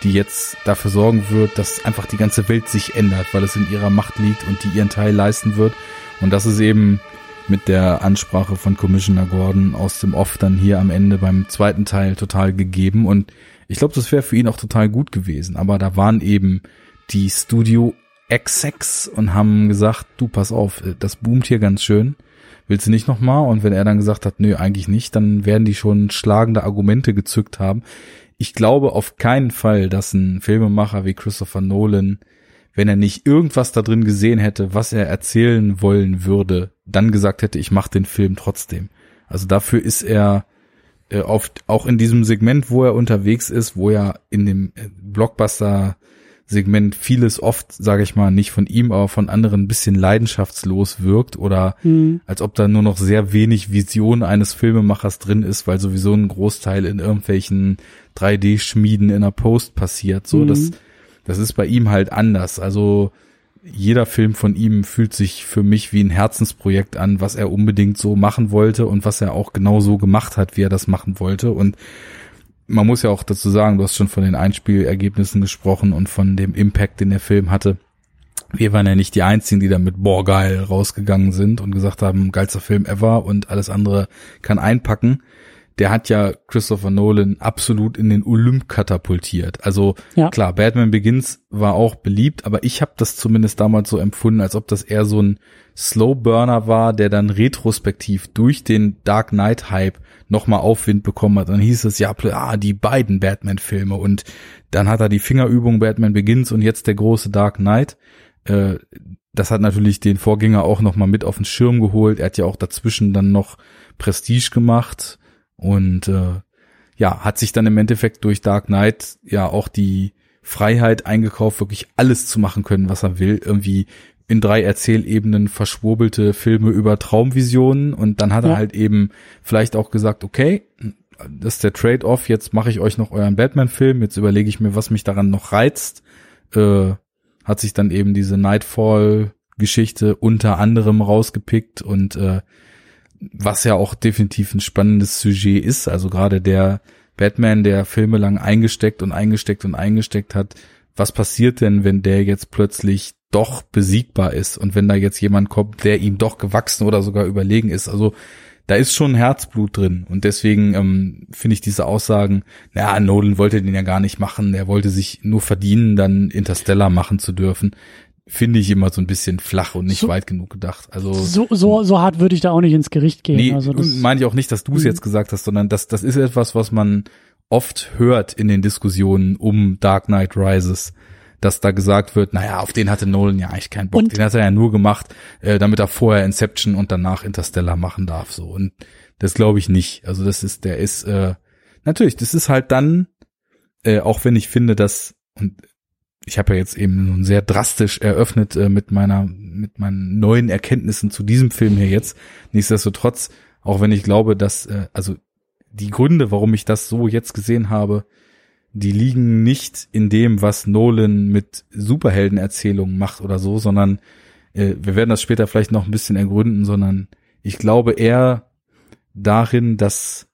Speaker 1: die jetzt dafür sorgen wird, dass einfach die ganze Welt sich ändert, weil es in ihrer Macht liegt und die ihren Teil leisten wird. Und das ist eben mit der Ansprache von Commissioner Gordon aus dem Off dann hier am Ende beim zweiten Teil total gegeben. Und ich glaube, das wäre für ihn auch total gut gewesen. Aber da waren eben die Studio Execs und haben gesagt, du pass auf, das boomt hier ganz schön. Willst du nicht nochmal? Und wenn er dann gesagt hat, nö, eigentlich nicht, dann werden die schon schlagende Argumente gezückt haben. Ich glaube auf keinen Fall, dass ein Filmemacher wie Christopher Nolan wenn er nicht irgendwas da drin gesehen hätte, was er erzählen wollen würde, dann gesagt hätte, ich mache den Film trotzdem. Also dafür ist er äh, oft auch in diesem Segment, wo er unterwegs ist, wo er in dem äh, Blockbuster Segment vieles oft, sage ich mal, nicht von ihm, aber von anderen ein bisschen leidenschaftslos wirkt oder mhm. als ob da nur noch sehr wenig Vision eines Filmemachers drin ist, weil sowieso ein Großteil in irgendwelchen 3D-Schmieden in der Post passiert. So, mhm. das das ist bei ihm halt anders. Also jeder Film von ihm fühlt sich für mich wie ein Herzensprojekt an, was er unbedingt so machen wollte und was er auch genau so gemacht hat, wie er das machen wollte. Und man muss ja auch dazu sagen, du hast schon von den Einspielergebnissen gesprochen und von dem Impact, den der Film hatte. Wir waren ja nicht die einzigen, die damit boah geil rausgegangen sind und gesagt haben, geilster Film ever und alles andere kann einpacken der hat ja Christopher Nolan absolut in den Olymp katapultiert. Also ja. klar, Batman Begins war auch beliebt, aber ich habe das zumindest damals so empfunden, als ob das eher so ein Slow Burner war, der dann retrospektiv durch den Dark Knight Hype nochmal Aufwind bekommen hat. Dann hieß es ja, ah, die beiden Batman-Filme und dann hat er die Fingerübung Batman Begins und jetzt der große Dark Knight. Äh, das hat natürlich den Vorgänger auch nochmal mit auf den Schirm geholt. Er hat ja auch dazwischen dann noch Prestige gemacht und äh, ja, hat sich dann im Endeffekt durch Dark Knight ja auch die Freiheit eingekauft, wirklich alles zu machen können, was er will. Irgendwie in drei Erzählebenen verschwurbelte Filme über Traumvisionen und dann hat ja. er halt eben vielleicht auch gesagt, okay, das ist der Trade-off, jetzt mache ich euch noch euren Batman-Film, jetzt überlege ich mir, was mich daran noch reizt. Äh, hat sich dann eben diese Nightfall-Geschichte unter anderem rausgepickt und äh, was ja auch definitiv ein spannendes Sujet ist. Also gerade der Batman, der Filme lang eingesteckt und eingesteckt und eingesteckt hat. Was passiert denn, wenn der jetzt plötzlich doch besiegbar ist und wenn da jetzt jemand kommt, der ihm doch gewachsen oder sogar überlegen ist? Also da ist schon Herzblut drin und deswegen ähm, finde ich diese Aussagen, naja, Nolan wollte den ja gar nicht machen, er wollte sich nur verdienen, dann Interstellar machen zu dürfen finde ich immer so ein bisschen flach und nicht so, weit genug gedacht. Also
Speaker 2: so so so hart würde ich da auch nicht ins Gericht gehen.
Speaker 1: Nee,
Speaker 2: also
Speaker 1: das, meine ich auch nicht, dass du es mhm. jetzt gesagt hast, sondern das das ist etwas, was man oft hört in den Diskussionen um Dark Knight Rises, dass da gesagt wird, naja, auf den hatte Nolan ja eigentlich keinen Bock. Und, den hat er ja nur gemacht, äh, damit er vorher Inception und danach Interstellar machen darf. So und das glaube ich nicht. Also das ist, der ist äh, natürlich, das ist halt dann, äh, auch wenn ich finde, dass und ich habe ja jetzt eben nun sehr drastisch eröffnet äh, mit meiner, mit meinen neuen Erkenntnissen zu diesem Film hier jetzt. Nichtsdestotrotz, auch wenn ich glaube, dass, äh, also die Gründe, warum ich das so jetzt gesehen habe, die liegen nicht in dem, was Nolan mit Superheldenerzählungen macht oder so, sondern äh, wir werden das später vielleicht noch ein bisschen ergründen, sondern ich glaube eher darin, dass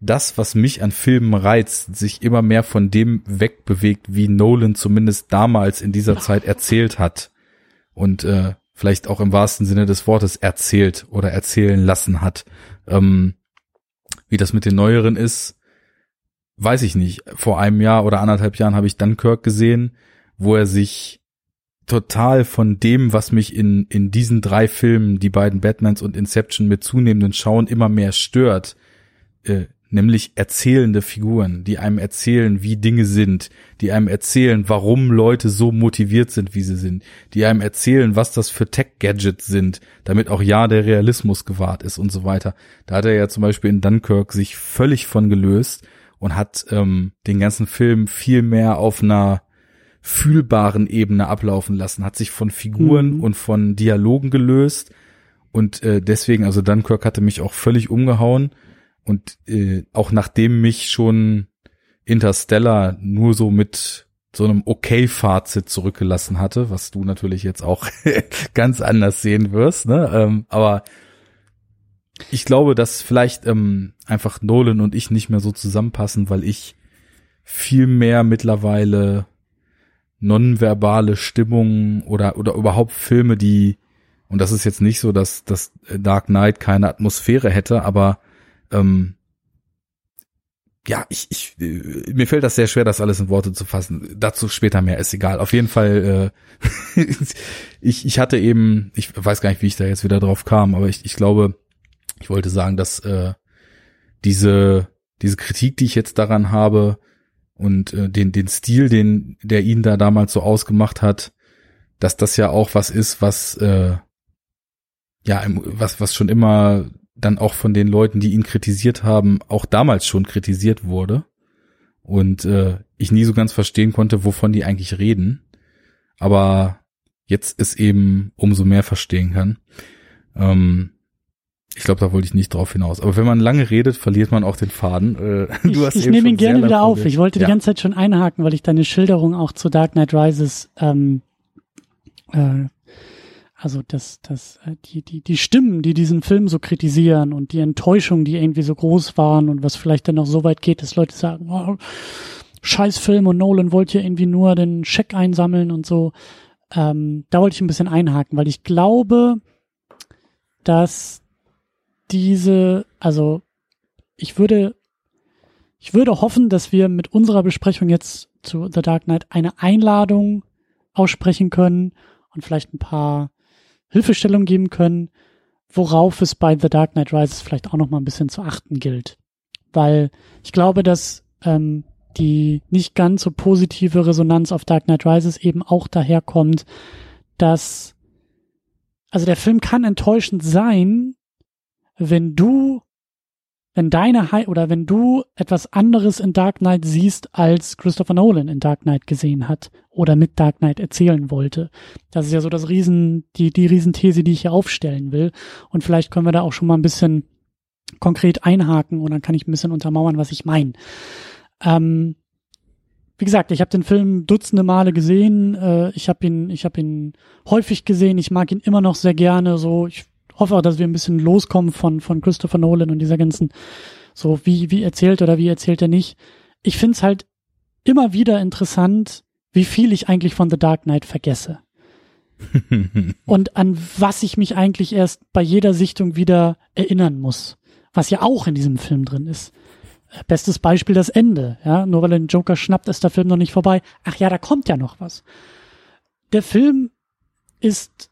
Speaker 1: das, was mich an Filmen reizt, sich immer mehr von dem wegbewegt, wie Nolan zumindest damals in dieser Zeit erzählt hat. Und äh, vielleicht auch im wahrsten Sinne des Wortes erzählt oder erzählen lassen hat. Ähm, wie das mit den neueren ist, weiß ich nicht. Vor einem Jahr oder anderthalb Jahren habe ich Dunkirk gesehen, wo er sich total von dem, was mich in, in diesen drei Filmen, die beiden Batmans und Inception mit zunehmenden Schauen immer mehr stört, äh, nämlich erzählende Figuren, die einem erzählen, wie Dinge sind, die einem erzählen, warum Leute so motiviert sind, wie sie sind, die einem erzählen, was das für Tech-Gadgets sind, damit auch ja der Realismus gewahrt ist und so weiter. Da hat er ja zum Beispiel in Dunkirk sich völlig von gelöst und hat ähm, den ganzen Film viel mehr auf einer fühlbaren Ebene ablaufen lassen, hat sich von Figuren mhm. und von Dialogen gelöst und äh, deswegen, also Dunkirk hatte mich auch völlig umgehauen und äh, auch nachdem mich schon Interstellar nur so mit so einem okay-Fazit zurückgelassen hatte, was du natürlich jetzt auch ganz anders sehen wirst, ne? Ähm, aber ich glaube, dass vielleicht ähm, einfach Nolan und ich nicht mehr so zusammenpassen, weil ich viel mehr mittlerweile nonverbale Stimmungen oder oder überhaupt Filme, die und das ist jetzt nicht so, dass dass Dark Knight keine Atmosphäre hätte, aber ähm, ja, ich, ich, äh, mir fällt das sehr schwer, das alles in Worte zu fassen. Dazu später mehr, ist egal. Auf jeden Fall, äh, ich, ich hatte eben, ich weiß gar nicht, wie ich da jetzt wieder drauf kam, aber ich, ich glaube, ich wollte sagen, dass äh, diese, diese Kritik, die ich jetzt daran habe und äh, den, den Stil, den, der ihn da damals so ausgemacht hat, dass das ja auch was ist, was äh, ja, was, was schon immer dann auch von den Leuten, die ihn kritisiert haben, auch damals schon kritisiert wurde. Und äh, ich nie so ganz verstehen konnte, wovon die eigentlich reden. Aber jetzt es eben umso mehr verstehen kann. Ähm, ich glaube, da wollte ich nicht drauf hinaus. Aber wenn man lange redet, verliert man auch den Faden. Äh,
Speaker 2: du hast ich nehme ihn gerne wieder auf. Ich wollte ja. die ganze Zeit schon einhaken, weil ich deine Schilderung auch zu Dark Knight Rises ähm, äh, also das, das, äh, die, die, die Stimmen, die diesen Film so kritisieren und die Enttäuschung, die irgendwie so groß waren und was vielleicht dann noch so weit geht, dass Leute sagen, oh, scheiß Film und Nolan wollte ja irgendwie nur den Scheck einsammeln und so. Ähm, da wollte ich ein bisschen einhaken, weil ich glaube, dass diese, also ich würde, ich würde hoffen, dass wir mit unserer Besprechung jetzt zu The Dark Knight eine Einladung aussprechen können und vielleicht ein paar Hilfestellung geben können, worauf es bei The Dark Knight Rises vielleicht auch noch mal ein bisschen zu achten gilt. Weil ich glaube, dass ähm, die nicht ganz so positive Resonanz auf Dark Knight Rises eben auch daherkommt, dass also der Film kann enttäuschend sein, wenn du wenn deine Hi oder wenn du etwas anderes in Dark Knight siehst, als Christopher Nolan in Dark Knight gesehen hat oder mit Dark Knight erzählen wollte. Das ist ja so das Riesen, die, die Riesenthese, die ich hier aufstellen will. Und vielleicht können wir da auch schon mal ein bisschen konkret einhaken und dann kann ich ein bisschen untermauern, was ich meine. Ähm, wie gesagt, ich habe den Film dutzende Male gesehen. Äh, ich habe ihn, ich habe ihn häufig gesehen. Ich mag ihn immer noch sehr gerne. So, ich hoffe auch, dass wir ein bisschen loskommen von, von Christopher Nolan und dieser ganzen, so wie, wie erzählt oder wie erzählt er nicht. Ich find's halt immer wieder interessant, wie viel ich eigentlich von The Dark Knight vergesse. und an was ich mich eigentlich erst bei jeder Sichtung wieder erinnern muss. Was ja auch in diesem Film drin ist. Bestes Beispiel das Ende, ja. Nur weil er den Joker schnappt, ist der Film noch nicht vorbei. Ach ja, da kommt ja noch was. Der Film ist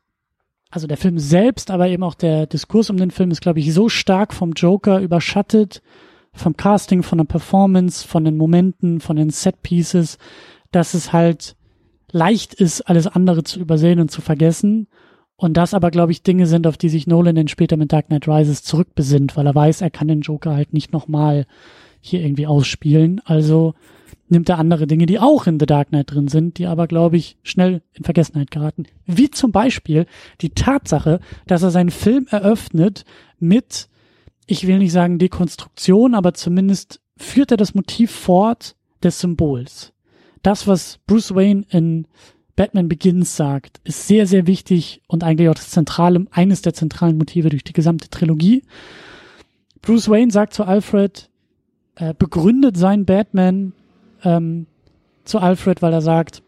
Speaker 2: also der Film selbst, aber eben auch der Diskurs um den Film ist, glaube ich, so stark vom Joker überschattet, vom Casting, von der Performance, von den Momenten, von den Set Pieces, dass es halt leicht ist, alles andere zu übersehen und zu vergessen. Und das aber, glaube ich, Dinge sind, auf die sich Nolan dann später mit Dark Knight Rises zurückbesinnt, weil er weiß, er kann den Joker halt nicht nochmal hier irgendwie ausspielen. Also nimmt er andere Dinge, die auch in The Dark Knight drin sind, die aber, glaube ich, schnell in Vergessenheit geraten. Wie zum Beispiel die Tatsache, dass er seinen Film eröffnet mit, ich will nicht sagen Dekonstruktion, aber zumindest führt er das Motiv fort des Symbols. Das, was Bruce Wayne in Batman Begins sagt, ist sehr, sehr wichtig und eigentlich auch das zentrale, eines der zentralen Motive durch die gesamte Trilogie. Bruce Wayne sagt zu Alfred, äh, begründet sein Batman ähm, zu Alfred, weil er sagt,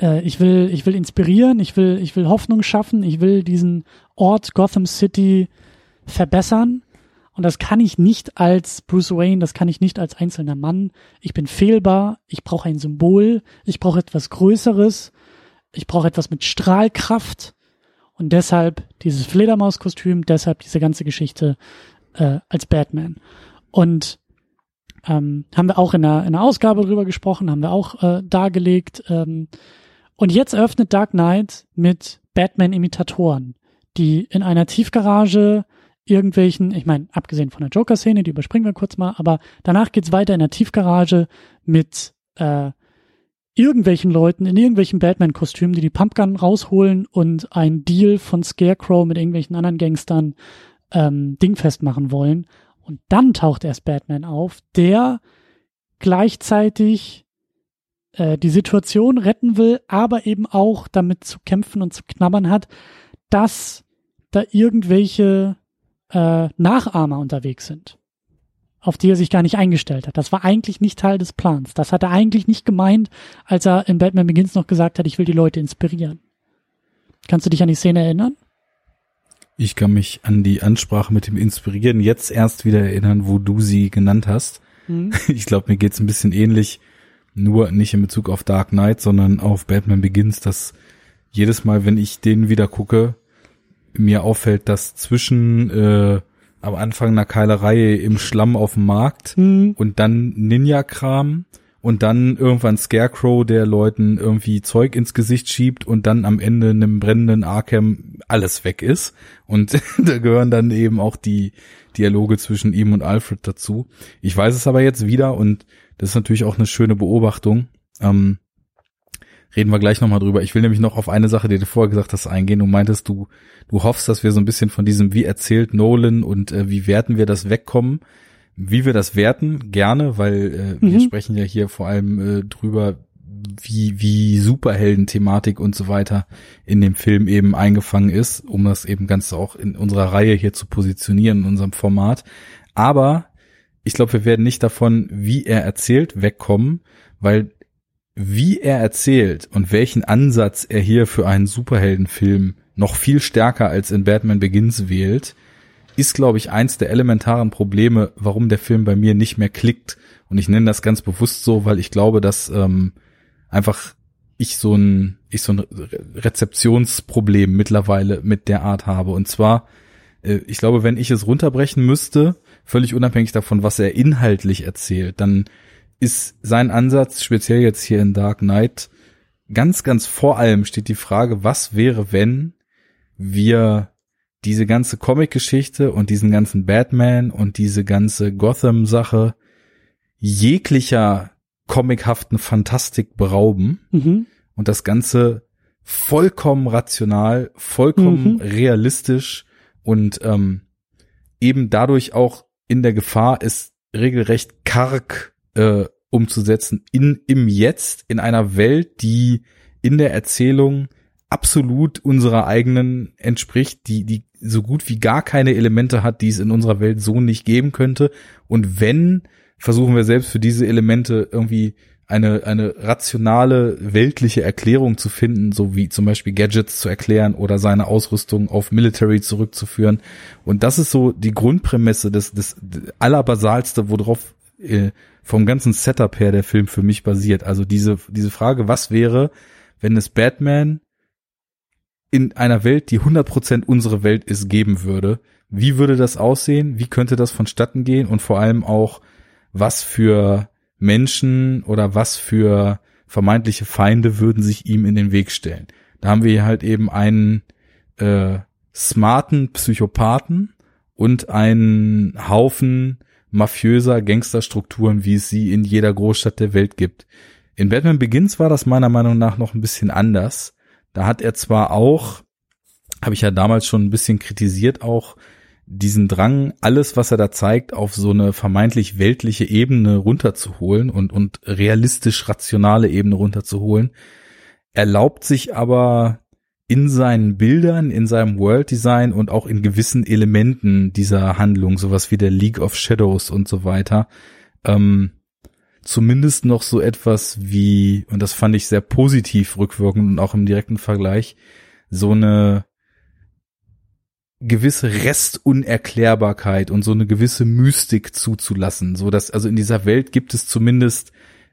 Speaker 2: äh, ich will, ich will inspirieren, ich will, ich will Hoffnung schaffen, ich will diesen Ort Gotham City verbessern. Und das kann ich nicht als Bruce Wayne, das kann ich nicht als einzelner Mann. Ich bin fehlbar, ich brauche ein Symbol, ich brauche etwas Größeres, ich brauche etwas mit Strahlkraft. Und deshalb dieses Fledermauskostüm, deshalb diese ganze Geschichte äh, als Batman. Und ähm, haben wir auch in einer, in einer Ausgabe drüber gesprochen, haben wir auch äh, dargelegt. Ähm, und jetzt eröffnet Dark Knight mit Batman-Imitatoren, die in einer Tiefgarage irgendwelchen, ich meine, abgesehen von der Joker-Szene, die überspringen wir kurz mal, aber danach geht's weiter in der Tiefgarage mit äh, irgendwelchen Leuten in irgendwelchen Batman-Kostümen, die die Pumpgun rausholen und einen Deal von Scarecrow mit irgendwelchen anderen Gangstern ähm, dingfest machen wollen. Und dann taucht erst Batman auf, der gleichzeitig äh, die Situation retten will, aber eben auch damit zu kämpfen und zu knabbern hat, dass da irgendwelche äh, Nachahmer unterwegs sind, auf die er sich gar nicht eingestellt hat. Das war eigentlich nicht Teil des Plans. Das hat er eigentlich nicht gemeint, als er in Batman Begins noch gesagt hat, ich will die Leute inspirieren. Kannst du dich an die Szene erinnern?
Speaker 1: Ich kann mich an die Ansprache mit dem Inspirieren jetzt erst wieder erinnern, wo du sie genannt hast. Mhm. Ich glaube, mir geht's ein bisschen ähnlich, nur nicht in Bezug auf Dark Knight, sondern auf Batman Begins, dass jedes Mal, wenn ich den wieder gucke, mir auffällt, dass zwischen äh, am Anfang einer Keilerei im Schlamm auf dem Markt mhm. und dann Ninja-Kram und dann irgendwann Scarecrow, der Leuten irgendwie Zeug ins Gesicht schiebt und dann am Ende in einem brennenden Arkham alles weg ist. Und da gehören dann eben auch die Dialoge zwischen ihm und Alfred dazu. Ich weiß es aber jetzt wieder und das ist natürlich auch eine schöne Beobachtung. Ähm, reden wir gleich nochmal drüber. Ich will nämlich noch auf eine Sache, die du vorher gesagt hast, eingehen. Du meintest, du, du hoffst, dass wir so ein bisschen von diesem, wie erzählt Nolan und äh, wie werten wir das wegkommen. Wie wir das werten, gerne, weil äh, mhm. wir sprechen ja hier vor allem äh, drüber, wie, wie Superhelden-Thematik und so weiter in dem Film eben eingefangen ist, um das eben ganz auch in unserer Reihe hier zu positionieren, in unserem Format. Aber ich glaube, wir werden nicht davon, wie er erzählt, wegkommen, weil wie er erzählt und welchen Ansatz er hier für einen Superheldenfilm noch viel stärker als in Batman Begins wählt, ist, glaube ich, eins der elementaren Probleme, warum der Film bei mir nicht mehr klickt. Und ich nenne das ganz bewusst so, weil ich glaube, dass ähm, einfach ich so ein ich so ein Rezeptionsproblem mittlerweile mit der Art habe. Und zwar, äh, ich glaube, wenn ich es runterbrechen müsste, völlig unabhängig davon, was er inhaltlich erzählt, dann ist sein Ansatz, speziell jetzt hier in Dark Knight, ganz, ganz vor allem steht die Frage, was wäre, wenn wir diese ganze Comic-Geschichte und diesen ganzen Batman und diese ganze Gotham-Sache jeglicher comichaften Fantastik berauben mhm. und das Ganze vollkommen rational, vollkommen mhm. realistisch und ähm, eben dadurch auch in der Gefahr ist, regelrecht karg äh, umzusetzen in im Jetzt in einer Welt, die in der Erzählung absolut unserer eigenen entspricht, die, die so gut wie gar keine Elemente hat, die es in unserer Welt so nicht geben könnte. Und wenn, versuchen wir selbst für diese Elemente irgendwie eine, eine rationale, weltliche Erklärung zu finden, so wie zum Beispiel Gadgets zu erklären oder seine Ausrüstung auf Military zurückzuführen. Und das ist so die Grundprämisse, das, das allerbasalste, worauf äh, vom ganzen Setup her der Film für mich basiert. Also diese, diese Frage, was wäre, wenn es Batman in einer Welt, die 100% unsere Welt ist, geben würde. Wie würde das aussehen? Wie könnte das vonstatten gehen? Und vor allem auch, was für Menschen oder was für vermeintliche Feinde würden sich ihm in den Weg stellen? Da haben wir halt eben einen äh, smarten Psychopathen und einen Haufen mafiöser Gangsterstrukturen, wie es sie in jeder Großstadt der Welt gibt. In Batman Begins war das meiner Meinung nach noch ein bisschen anders. Da hat er zwar auch, habe ich ja damals schon ein bisschen kritisiert, auch diesen Drang, alles, was er da zeigt, auf so eine vermeintlich weltliche Ebene runterzuholen und, und realistisch rationale Ebene runterzuholen, erlaubt sich aber in seinen Bildern, in seinem World Design und auch in gewissen Elementen dieser Handlung, sowas wie der League of Shadows und so weiter, ähm, zumindest noch so etwas wie, und das fand ich sehr positiv rückwirkend und auch im direkten Vergleich, so eine gewisse Restunerklärbarkeit und so eine gewisse Mystik zuzulassen, so dass also in dieser Welt gibt es zumindest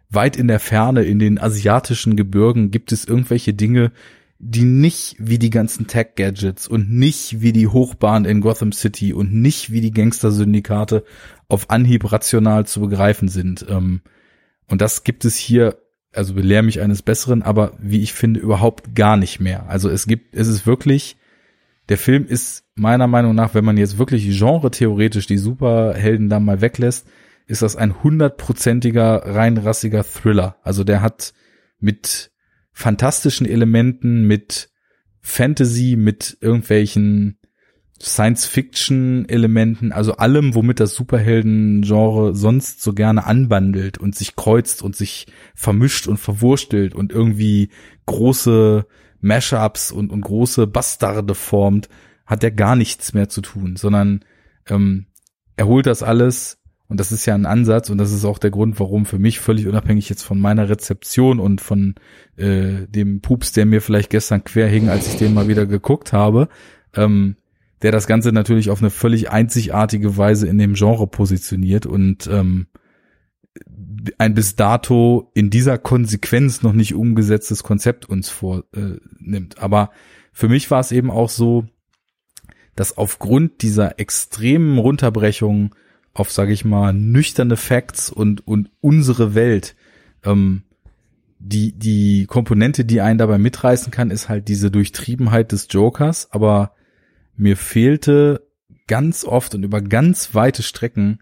Speaker 1: weit in der Ferne in den asiatischen Gebirgen gibt es irgendwelche Dinge, die nicht wie die ganzen Tech Gadgets und nicht wie die Hochbahn in Gotham City und nicht wie die Gangster-Syndikate auf Anhieb rational zu begreifen sind. Ähm, und das gibt es hier, also belehr mich eines Besseren, aber wie ich finde, überhaupt gar nicht mehr. Also es gibt, es ist wirklich, der Film ist meiner Meinung nach, wenn man jetzt wirklich genre-theoretisch die Superhelden da mal weglässt, ist das ein hundertprozentiger, rein rassiger Thriller. Also der hat mit fantastischen Elementen, mit Fantasy, mit irgendwelchen Science-Fiction-Elementen, also allem, womit das Superhelden-Genre sonst so gerne anbandelt und sich kreuzt und sich vermischt und verwurstelt und irgendwie große Mashups und, und große Bastarde formt, hat er gar nichts mehr zu tun, sondern ähm, er holt das alles und das ist ja ein Ansatz und das ist auch der Grund, warum für mich völlig unabhängig jetzt von meiner Rezeption und von äh, dem Pups, der mir vielleicht gestern quer hing, als ich den mal wieder geguckt habe, ähm, der das Ganze natürlich auf eine völlig einzigartige Weise in dem Genre positioniert und ähm, ein bis dato in dieser Konsequenz noch nicht umgesetztes Konzept uns vornimmt. Äh, Aber für mich war es eben auch so, dass aufgrund dieser extremen Runterbrechung auf, sage ich mal, nüchterne Facts und, und unsere Welt, ähm, die, die Komponente, die einen dabei mitreißen kann, ist halt diese Durchtriebenheit des Jokers, aber mir fehlte ganz oft und über ganz weite Strecken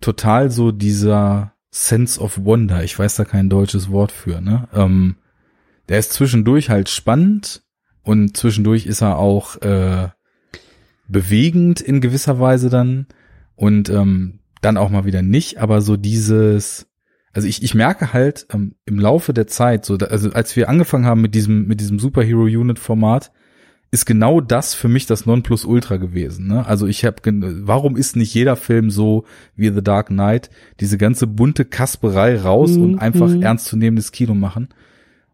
Speaker 1: total so dieser Sense of Wonder. Ich weiß da kein deutsches Wort für, ne? Ähm, der ist zwischendurch halt spannend und zwischendurch ist er auch äh, bewegend in gewisser Weise dann und ähm, dann auch mal wieder nicht, aber so dieses, also ich, ich merke halt ähm, im Laufe der Zeit, so, also als wir angefangen haben mit diesem, mit diesem Superhero Unit Format, ist genau das für mich das Nonplusultra gewesen. Ne? Also ich habe, warum ist nicht jeder Film so wie The Dark Knight, diese ganze bunte Kasperei raus mhm. und einfach ernstzunehmendes Kino machen?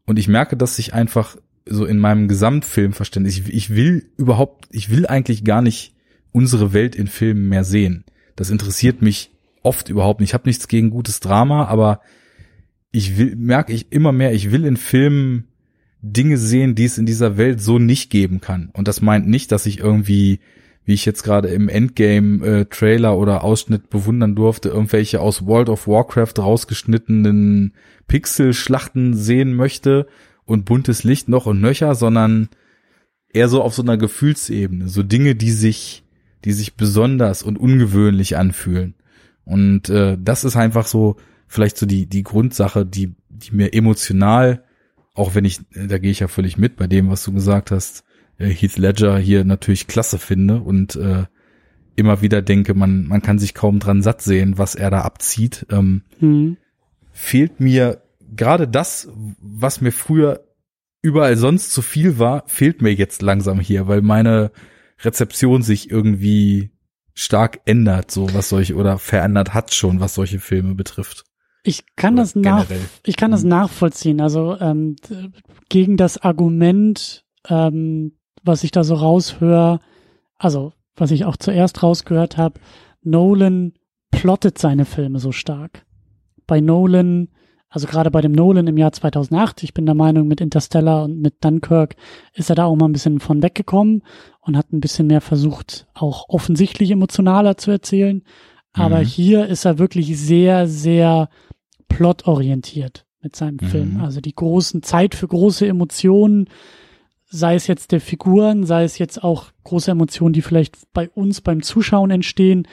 Speaker 1: Und ich merke, dass ich einfach so in meinem Gesamtfilmverständnis, ich, ich will überhaupt, ich will eigentlich gar nicht unsere Welt in Filmen mehr sehen. Das interessiert mich oft überhaupt nicht. Ich habe nichts gegen gutes Drama, aber ich will, merke ich immer mehr, ich will in Filmen Dinge sehen, die es in dieser Welt so nicht geben kann. Und das meint nicht, dass ich irgendwie, wie ich jetzt gerade im Endgame-Trailer äh, oder Ausschnitt bewundern durfte, irgendwelche aus World of Warcraft rausgeschnittenen Pixelschlachten sehen möchte und buntes Licht noch und nöcher, sondern eher so auf so einer Gefühlsebene, so Dinge, die sich, die sich besonders und ungewöhnlich anfühlen. Und äh, das ist einfach so vielleicht so die die Grundsache, die die mir emotional auch wenn ich, da gehe ich ja völlig mit bei dem, was du gesagt hast, äh, Heath Ledger hier natürlich klasse finde und äh, immer wieder denke, man, man kann sich kaum dran satt sehen, was er da abzieht. Ähm, mhm. Fehlt mir gerade das, was mir früher überall sonst zu viel war, fehlt mir jetzt langsam hier, weil meine Rezeption sich irgendwie stark ändert, so was solche oder verändert hat schon, was solche Filme betrifft.
Speaker 2: Ich kann Oder das nach, ich kann das nachvollziehen. Also ähm, gegen das Argument, ähm, was ich da so raushöre, also was ich auch zuerst rausgehört habe, Nolan plottet seine Filme so stark. Bei Nolan, also gerade bei dem Nolan im Jahr 2008, ich bin der Meinung, mit Interstellar und mit Dunkirk ist er da auch mal ein bisschen von weggekommen und hat ein bisschen mehr versucht, auch offensichtlich emotionaler zu erzählen. Aber mhm. hier ist er wirklich sehr, sehr plotorientiert mit seinem mhm. Film. Also die großen Zeit für große Emotionen, sei es jetzt der Figuren, sei es jetzt auch große Emotionen, die vielleicht bei uns beim Zuschauen entstehen.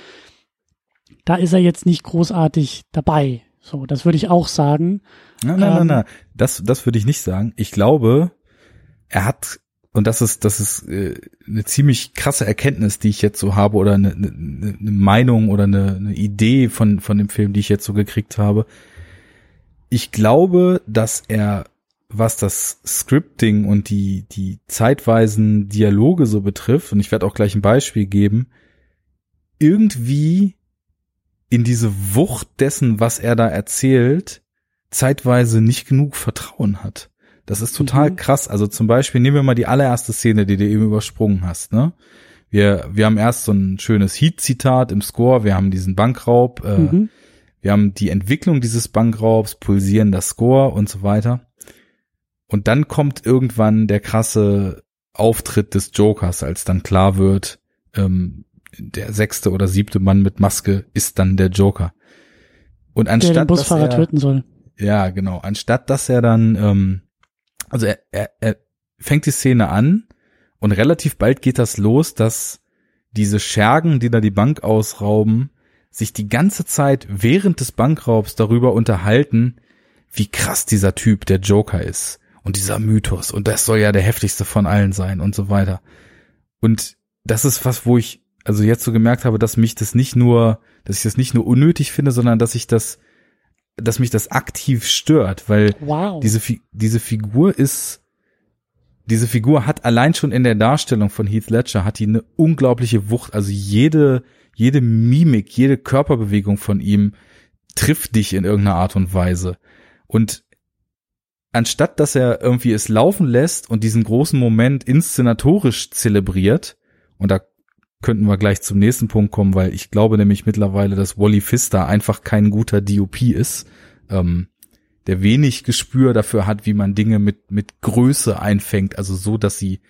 Speaker 2: Da ist er jetzt nicht großartig dabei. So, das würde ich auch sagen.
Speaker 1: Nein, nein, ähm, nein, nein. Das, das würde ich nicht sagen. Ich glaube, er hat, und das ist, das ist äh, eine ziemlich krasse Erkenntnis, die ich jetzt so habe, oder eine, eine, eine Meinung oder eine, eine Idee von, von dem Film, die ich jetzt so gekriegt habe ich glaube, dass er, was das Scripting und die, die zeitweisen Dialoge so betrifft, und ich werde auch gleich ein Beispiel geben, irgendwie in diese Wucht dessen, was er da erzählt, zeitweise nicht genug Vertrauen hat. Das ist total mhm. krass. Also zum Beispiel nehmen wir mal die allererste Szene, die du eben übersprungen hast, ne? Wir, wir haben erst so ein schönes Heat-Zitat im Score, wir haben diesen Bankraub, äh, mhm. Wir haben die Entwicklung dieses Bankraubs, pulsierender Score und so weiter. Und dann kommt irgendwann der krasse Auftritt des Jokers, als dann klar wird, ähm, der sechste oder siebte Mann mit Maske ist dann der Joker. Und anstatt
Speaker 2: der den Busfahrer
Speaker 1: dass
Speaker 2: er, töten soll.
Speaker 1: Ja, genau. Anstatt dass er dann, ähm, also er, er, er fängt die Szene an und relativ bald geht das los, dass diese Schergen, die da die Bank ausrauben, sich die ganze Zeit während des Bankraubs darüber unterhalten, wie krass dieser Typ, der Joker ist und dieser Mythos und das soll ja der heftigste von allen sein und so weiter. Und das ist was, wo ich also jetzt so gemerkt habe, dass mich das nicht nur, dass ich das nicht nur unnötig finde, sondern dass ich das, dass mich das aktiv stört, weil
Speaker 2: Wow.
Speaker 1: diese, Fi- diese Figur ist, diese Figur hat allein schon in der Darstellung von Heath Ledger hat die eine unglaubliche Wucht. Also jede, jede Mimik, jede Körperbewegung von ihm trifft dich in irgendeiner Art und Weise. Und anstatt dass er irgendwie es laufen lässt und diesen großen Moment inszenatorisch zelebriert, und da könnten wir gleich zum nächsten Punkt kommen, weil ich glaube nämlich mittlerweile, dass Wally Pfister einfach kein guter DOP ist, ähm, der wenig Gespür dafür hat, wie man Dinge mit, mit Größe einfängt, also so, dass sie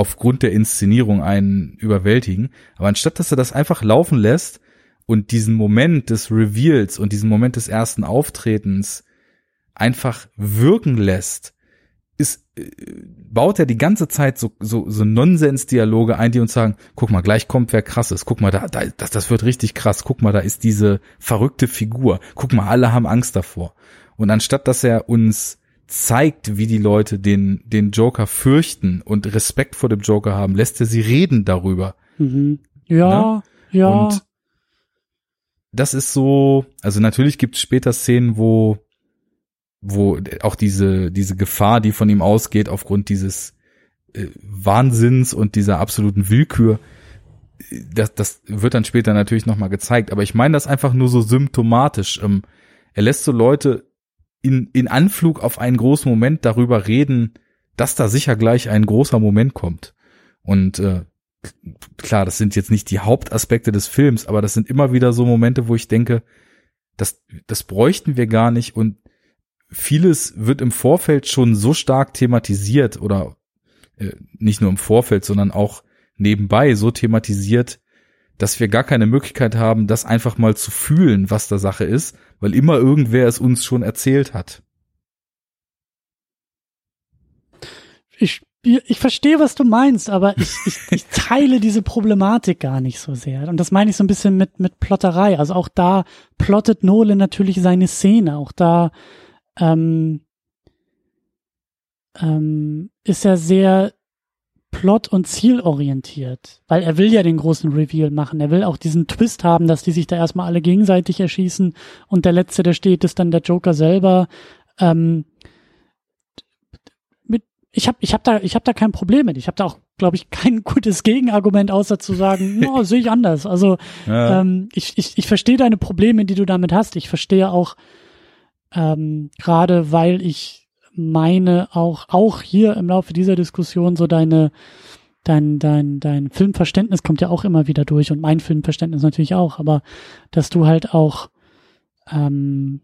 Speaker 1: aufgrund der Inszenierung einen überwältigen. Aber anstatt dass er das einfach laufen lässt und diesen Moment des Reveals und diesen Moment des ersten Auftretens einfach wirken lässt, ist, äh, baut er die ganze Zeit so, so, so Nonsens-Dialoge ein, die uns sagen, guck mal, gleich kommt wer krass ist, guck mal, da, da, das, das wird richtig krass, guck mal, da ist diese verrückte Figur, guck mal, alle haben Angst davor. Und anstatt dass er uns zeigt, wie die Leute den, den Joker fürchten und Respekt vor dem Joker haben, lässt er sie reden darüber.
Speaker 2: Mhm. Ja, ja.
Speaker 1: Und das ist so, also natürlich gibt es später Szenen, wo, wo auch diese, diese Gefahr, die von ihm ausgeht, aufgrund dieses äh, Wahnsinns und dieser absoluten Willkür, das, das wird dann später natürlich nochmal gezeigt. Aber ich meine das einfach nur so symptomatisch. Ähm, er lässt so Leute in, in Anflug auf einen großen Moment darüber reden, dass da sicher gleich ein großer Moment kommt. Und äh, klar, das sind jetzt nicht die Hauptaspekte des Films, aber das sind immer wieder so Momente, wo ich denke, das, das bräuchten wir gar nicht und vieles wird im Vorfeld schon so stark thematisiert oder äh, nicht nur im Vorfeld, sondern auch nebenbei so thematisiert, dass wir gar keine Möglichkeit haben, das einfach mal zu fühlen, was da Sache ist, weil immer irgendwer es uns schon erzählt hat.
Speaker 2: ich, ich verstehe, was du meinst, aber ich, ich, ich teile diese Problematik gar nicht so sehr. Und das meine ich so ein bisschen mit, mit Plotterei. Also auch da plottet Nolan natürlich seine Szene. Auch da ähm, ähm, ist er sehr plot- und zielorientiert, weil er will ja den großen Reveal machen. Er will auch diesen Twist haben, dass die sich da erstmal alle gegenseitig erschießen und der Letzte, der steht, ist dann der Joker selber. Ähm, mit, ich habe ich hab da, ich hab da kein Problem mit. Ich habe da auch, glaube ich, kein gutes Gegenargument, außer zu sagen, no, sehe ich anders. Also
Speaker 1: Ja,
Speaker 2: ähm, ich, ich, ich verstehe deine Probleme, die du damit hast. Ich verstehe auch, ähm, gerade weil ich meine, auch, auch hier im Laufe dieser Diskussion so deine, dein, dein, dein Filmverständnis kommt ja auch immer wieder durch und mein Filmverständnis natürlich auch, aber dass du halt auch, ähm,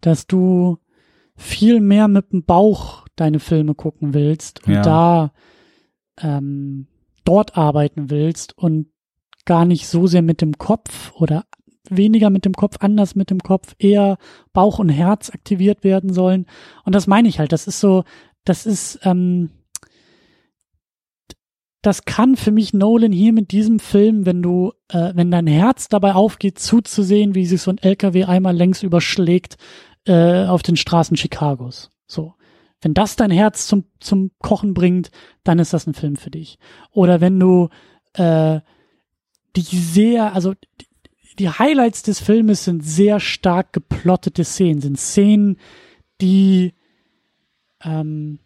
Speaker 2: dass du viel mehr mit dem Bauch deine Filme gucken willst und
Speaker 1: Ja.
Speaker 2: da ähm, dort arbeiten willst und gar nicht so sehr mit dem Kopf oder weniger mit dem Kopf, anders mit dem Kopf, eher Bauch und Herz aktiviert werden sollen. Und das meine ich halt. Das ist so, das ist, ähm, das kann für mich Nolan hier mit diesem Film, wenn du, äh, wenn dein Herz dabei aufgeht, zuzusehen, wie sich so ein LKW einmal längs überschlägt äh, auf den Straßen Chicagos. So. Wenn das dein Herz zum, zum Kochen bringt, dann ist das ein Film für dich. Oder wenn du äh, die sehr, also die, Highlights des Filmes sind sehr stark geplottete Szenen, sind Szenen, die ähm,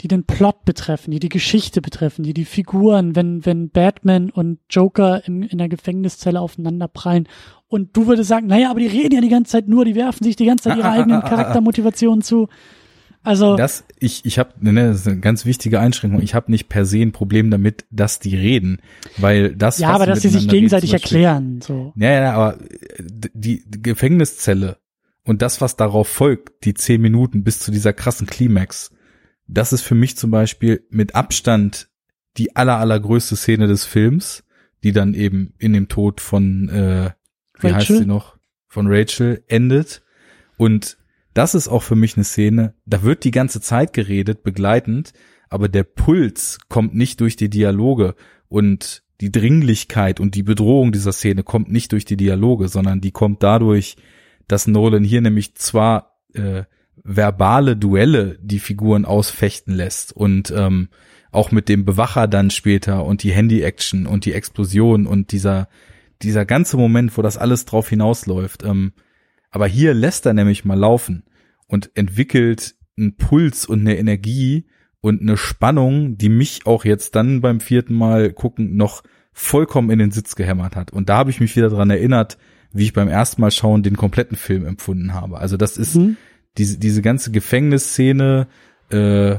Speaker 2: die den Plot betreffen, die die Geschichte betreffen, die die Figuren, wenn, wenn Batman und Joker im, in der Gefängniszelle aufeinander prallen. Und du würdest sagen, naja, aber die reden ja die ganze Zeit nur, die werfen sich die ganze Zeit ihre eigenen Charaktermotivationen zu. Also,
Speaker 1: Das, ich, ich habe, ne, das ist eine ganz wichtige Einschränkung. Ich habe nicht per se ein Problem damit, dass die reden, weil das.
Speaker 2: ja, aber dass sie sich
Speaker 1: reden,
Speaker 2: gegenseitig
Speaker 1: Beispiel-
Speaker 2: erklären, so.
Speaker 1: Ja, ja, aber äh, die, Gefängniszelle und das, was darauf folgt, die zehn Minuten bis zu dieser krassen Klimax, das ist für mich zum Beispiel mit Abstand die aller, allergrößte Szene des Films, die dann eben in dem Tod von, äh, wie heißt
Speaker 2: Rachel?
Speaker 1: sie noch, von Rachel endet. Und das ist auch für mich eine Szene, da wird die ganze Zeit geredet, begleitend, aber der Puls kommt nicht durch die Dialoge und die Dringlichkeit und die Bedrohung dieser Szene kommt nicht durch die Dialoge, sondern die kommt dadurch, dass Nolan hier nämlich zwar äh, verbale Duelle die Figuren ausfechten lässt und ähm, auch mit dem Bewacher dann später und die Handy-Action und die Explosion und dieser dieser ganze Moment, wo das alles drauf hinausläuft. Ähm, aber hier lässt er nämlich mal laufen und entwickelt einen Puls und eine Energie und eine Spannung, die mich auch jetzt dann beim vierten Mal gucken noch vollkommen in den Sitz gehämmert hat. Und da habe ich mich wieder dran erinnert, wie ich beim ersten Mal schauen den kompletten Film empfunden habe. Also das ist mhm. diese, diese ganze Gefängnisszene äh,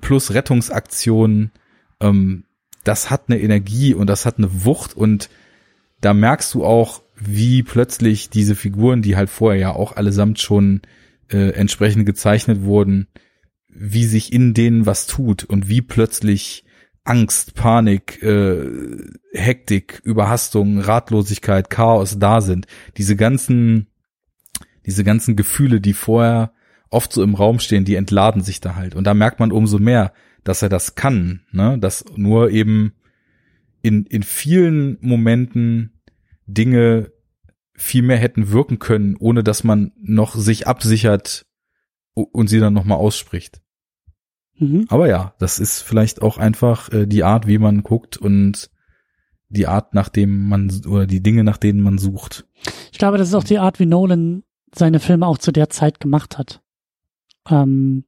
Speaker 1: plus Rettungsaktion, ähm, das hat eine Energie und das hat eine Wucht und da merkst du auch, wie plötzlich diese Figuren, die halt vorher ja auch allesamt schon äh, entsprechend gezeichnet wurden, wie sich in denen was tut und wie plötzlich Angst, Panik, äh, Hektik, Überhastung, Ratlosigkeit, Chaos da sind. Diese ganzen, diese ganzen Gefühle, die vorher oft so im Raum stehen, die entladen sich da halt. Und da merkt man umso mehr, dass er das kann, ne? Dass nur eben in, in vielen Momenten Dinge viel mehr hätten wirken können, ohne dass man noch sich absichert und sie dann nochmal ausspricht. Mhm. Aber ja, das ist vielleicht auch einfach äh, die Art, wie man guckt und die Art, nach dem man oder die Dinge, nach denen man sucht.
Speaker 2: Ich glaube, das ist auch die Art, wie Nolan seine Filme auch zu der Zeit gemacht hat. Ähm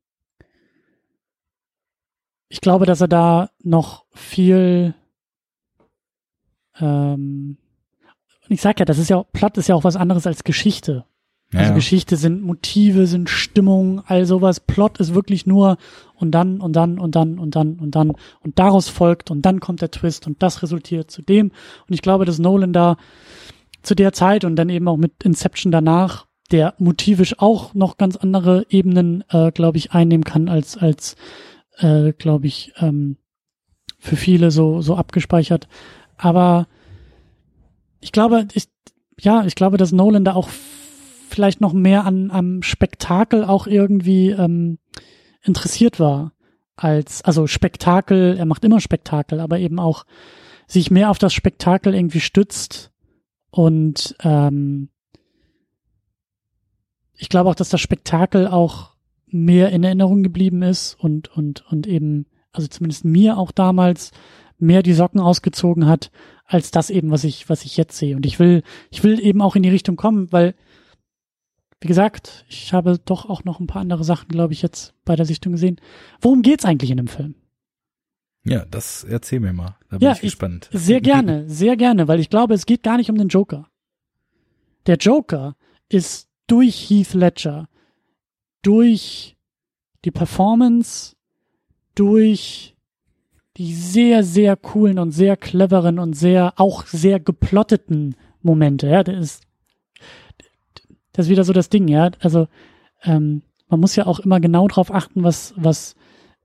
Speaker 2: ich glaube, dass er da noch viel ähm und ich sag ja, das ist ja, Plot ist ja auch was anderes als Geschichte. Ja, also ja. Geschichte sind Motive, sind Stimmung, all sowas. Plot ist wirklich nur und dann und dann und dann und dann und dann und daraus folgt und dann kommt der Twist und das resultiert zu dem. Und ich glaube, dass Nolan da zu der Zeit und dann eben auch mit Inception danach, der motivisch auch noch ganz andere Ebenen, äh, glaube ich, einnehmen kann als als, äh, glaube ich, ähm, für viele so so abgespeichert. Aber ich glaube, ich, ja, ich glaube, dass Nolan da auch vielleicht noch mehr an am Spektakel auch irgendwie ähm, interessiert war als also Spektakel. Er macht immer Spektakel, aber eben auch sich mehr auf das Spektakel irgendwie stützt und ähm, ich glaube auch, dass das Spektakel auch mehr in Erinnerung geblieben ist und und und eben also zumindest mir auch damals mehr die Socken ausgezogen hat als das eben, was ich, was ich jetzt sehe. Und ich will, ich will eben auch in die Richtung kommen, weil, wie gesagt, ich habe doch auch noch ein paar andere Sachen, glaube ich, jetzt bei der Sichtung gesehen. Worum geht's eigentlich in dem Film?
Speaker 1: Ja, das erzähl mir mal. Da bin ja, ich gespannt.
Speaker 2: Ich, sehr gerne, sehr gerne, weil ich glaube, es geht gar nicht um den Joker. Der Joker ist durch Heath Ledger, durch die Performance, durch die sehr, sehr coolen und sehr cleveren und sehr, auch sehr geplotteten Momente, ja, das ist, das ist wieder so das Ding, ja, also, ähm, man muss ja auch immer genau drauf achten, was, was,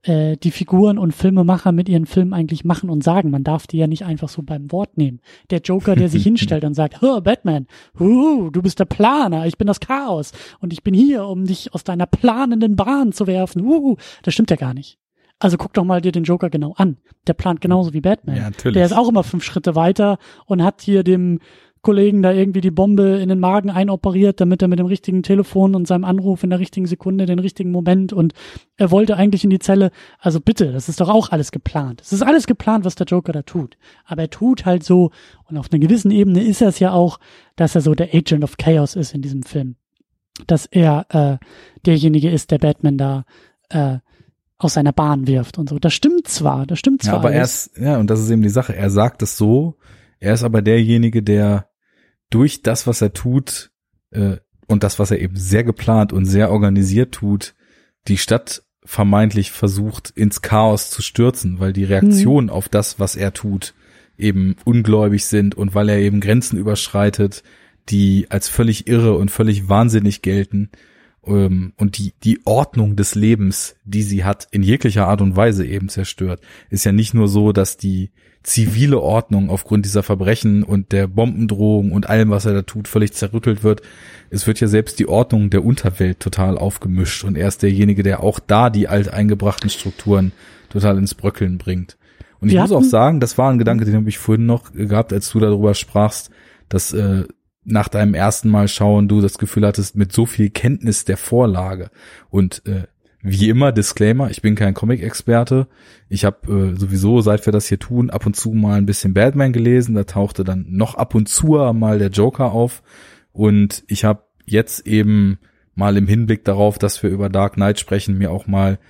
Speaker 2: äh, die Figuren und Filmemacher mit ihren Filmen eigentlich machen und sagen. Man darf die ja nicht einfach so beim Wort nehmen. Der Joker, der sich hinstellt und sagt, oh, Batman, uh, du bist der Planer, ich bin das Chaos und ich bin hier, um dich aus deiner planenden Bahn zu werfen. Uh, das stimmt ja gar nicht. Also guck doch mal dir den Joker genau an. Der plant genauso wie Batman. Ja, natürlich. Der ist auch immer fünf Schritte weiter und hat hier dem Kollegen da irgendwie die Bombe in den Magen einoperiert, damit er mit dem richtigen Telefon und seinem Anruf in der richtigen Sekunde den richtigen Moment und er wollte eigentlich in die Zelle. Also bitte, das ist doch auch alles geplant. Es ist alles geplant, was der Joker da tut. Aber er tut halt so und auf einer gewissen Ebene ist er es ja auch, dass er so der Agent of Chaos ist in diesem Film. Dass er äh, derjenige ist, der Batman da äh, aus seiner Bahn wirft und so. Das stimmt zwar, das stimmt zwar.
Speaker 1: Ja, aber alles. er ist, ja, und das ist eben die Sache. Er sagt es so. Er ist aber derjenige, der durch das, was er tut, äh, und das, was er eben sehr geplant und sehr organisiert tut, die Stadt vermeintlich versucht, ins Chaos zu stürzen, weil die Reaktionen mhm. auf das, was er tut, eben ungläubig sind und weil er eben Grenzen überschreitet, die als völlig irre und völlig wahnsinnig gelten ähm, und die, die Ordnung des Lebens, die sie hat, in jeglicher Art und Weise eben zerstört. Ist ja nicht nur so, dass die zivile Ordnung aufgrund dieser Verbrechen und der Bombendrohung und allem, was er da tut, völlig zerrüttelt wird. Es wird ja selbst die Ordnung der Unterwelt total aufgemischt und er ist derjenige, der auch da die alteingebrachten Strukturen total ins Bröckeln bringt. Und ich muss auch sagen, das war ein Gedanke, den habe ich vorhin noch gehabt, als du darüber sprachst, dass äh, nach deinem ersten Mal schauen du das Gefühl hattest, mit so viel Kenntnis der Vorlage und äh, wie immer, Disclaimer, ich bin kein Comic-Experte. Ich habe äh, sowieso, seit wir das hier tun, ab und zu mal ein bisschen Batman gelesen. Da tauchte dann noch ab und zu mal der Joker auf. Und ich habe jetzt eben mal im Hinblick darauf, dass wir über Dark Knight sprechen, mir auch mal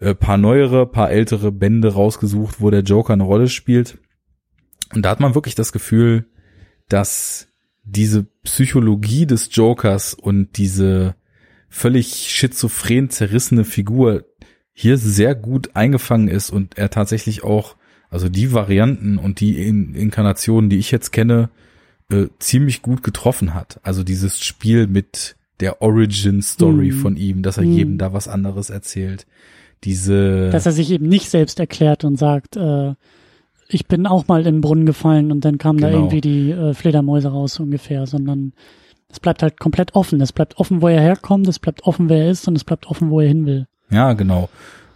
Speaker 1: äh, paar neuere, paar ältere Bände rausgesucht, wo der Joker eine Rolle spielt. Und da hat man wirklich das Gefühl, dass diese Psychologie des Jokers und diese völlig schizophren zerrissene Figur hier sehr gut eingefangen ist und er tatsächlich auch, also die Varianten und die In Inkarnationen, die ich jetzt kenne, äh, ziemlich gut getroffen hat. Also dieses Spiel mit der Origin Story mm. von ihm, dass er mm. jedem da was anderes erzählt. Diese.
Speaker 2: Dass er sich eben nicht selbst erklärt und sagt, äh, ich bin auch mal in den Brunnen gefallen und dann kamen genau. da irgendwie die äh, Fledermäuse raus ungefähr, sondern es bleibt halt komplett offen. Es bleibt offen, wo er herkommt, es bleibt offen, wer er ist und es bleibt offen, wo er hin will.
Speaker 1: Ja, genau.